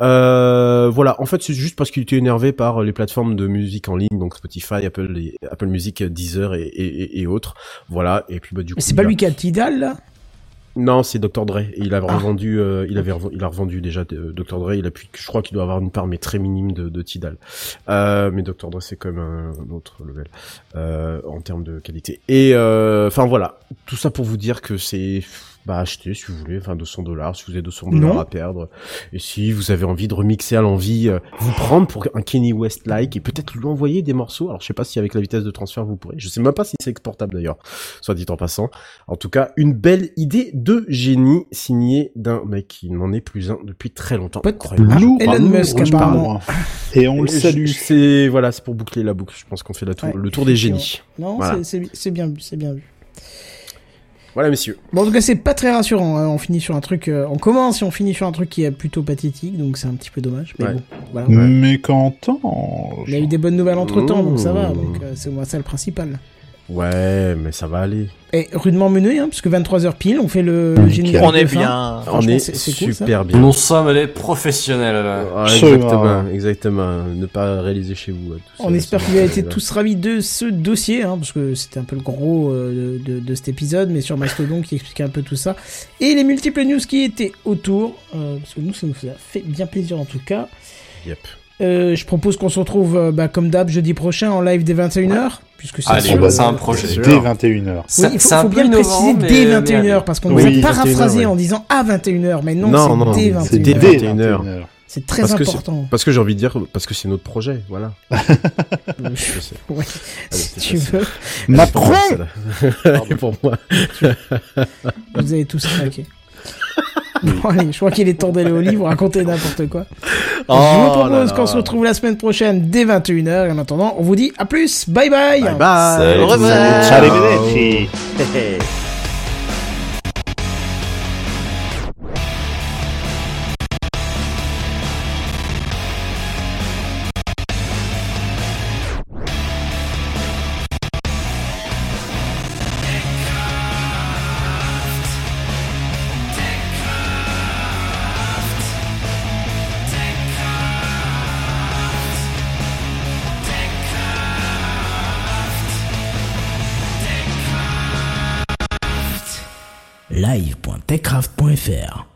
Euh, voilà, en fait, c'est juste parce qu'il était énervé par les plateformes de musique en ligne, donc Spotify, Apple, Apple Music, Deezer et, et, et- et autres. Voilà, et puis bah du coup. Mais c'est pas lui qui a Tidal, là? Non, c'est Dr Dre. Et il a Ah. revendu, euh, il avait, il a revendu déjà euh, Dr Dre. Il a pu, je crois qu'il doit avoir une part mais très minime de, de Tidal. Euh, mais Dr Dre c'est quand même un, un autre level euh, en termes de qualité. Et euh, enfin voilà, tout ça pour vous dire que c'est bah achetez si vous voulez, enfin 200 dollars si vous avez 200 dollars à perdre. Et si vous avez envie de remixer à l'envie, euh, vous prendre pour un Kenny West like et peut-être lui envoyer des morceaux. Alors je sais pas si avec la vitesse de transfert vous pourrez. Je sais même pas si c'est exportable d'ailleurs, soit dit en passant. En tout cas, une belle idée de génie signée d'un mec qui n'en est plus un depuis très longtemps. Elon Musk, apparemment. Et on le salue. C'est voilà, c'est pour boucler la boucle. Je pense qu'on fait la tour, Ouais, le tour des génies. Non, Voilà. c'est bien vu, c'est bien vu. Voilà, messieurs. Bon, en tout cas, c'est pas très rassurant. hein. On finit sur un truc. euh, on commence et on finit sur un truc qui est plutôt pathétique, donc c'est un petit peu dommage. Mais Ouais. bon, voilà. Mais qu'entends Il y a eu des bonnes nouvelles entre temps, donc ça va. Donc euh, c'est moi ça le principal. Ouais, mais ça va aller. Et rudement mené, hein, parce que 23h pile, on fait le, le On est bien. On est c'est cool, ça. super bien. Nous sommes les professionnels. là. Ah, exactement, exactement. Ne pas réaliser chez vous. hein, tout On ça, espère que vous avez été tous ravis de ce dossier, hein, parce que c'était un peu le gros euh, de, de, de cet épisode, mais sur Mastodon qui expliquait un peu tout ça. Et les multiples news qui étaient autour, euh, parce que nous, ça nous a fait bien plaisir en tout cas. Yep. Euh, je propose qu'on se retrouve, euh, bah, comme d'hab, jeudi prochain en live dès 21h. Puisque c'est Allez, sûr. bah, c'est un projet. Dès 21h. Oui, C'est- il faut, faut bien le innovant, préciser dès mais 21h allez. parce qu'on Oui, nous a 21h, paraphrasé ouais. en disant à 21h, mais non, Non, non, c'est dès c'est Dès 21h. 21h. 21h. C'est très Parce que important. Parce que j'ai envie de dire, parce que c'est notre projet, voilà. <laughs> Je sais. <laughs> Ouais, Allez, si tu facile. veux, Macron <laughs> pour moi. vous avez tous craqué. <laughs> Bon, allez, je crois qu'il est temps d'aller au livre, raconter n'importe quoi. je vous Oh propose qu'on se retrouve la semaine prochaine dès 21h. Et en attendant, on vous dit à plus. Bye bye. Bye bye. Salut. Au revoir. Live.techcraft.fr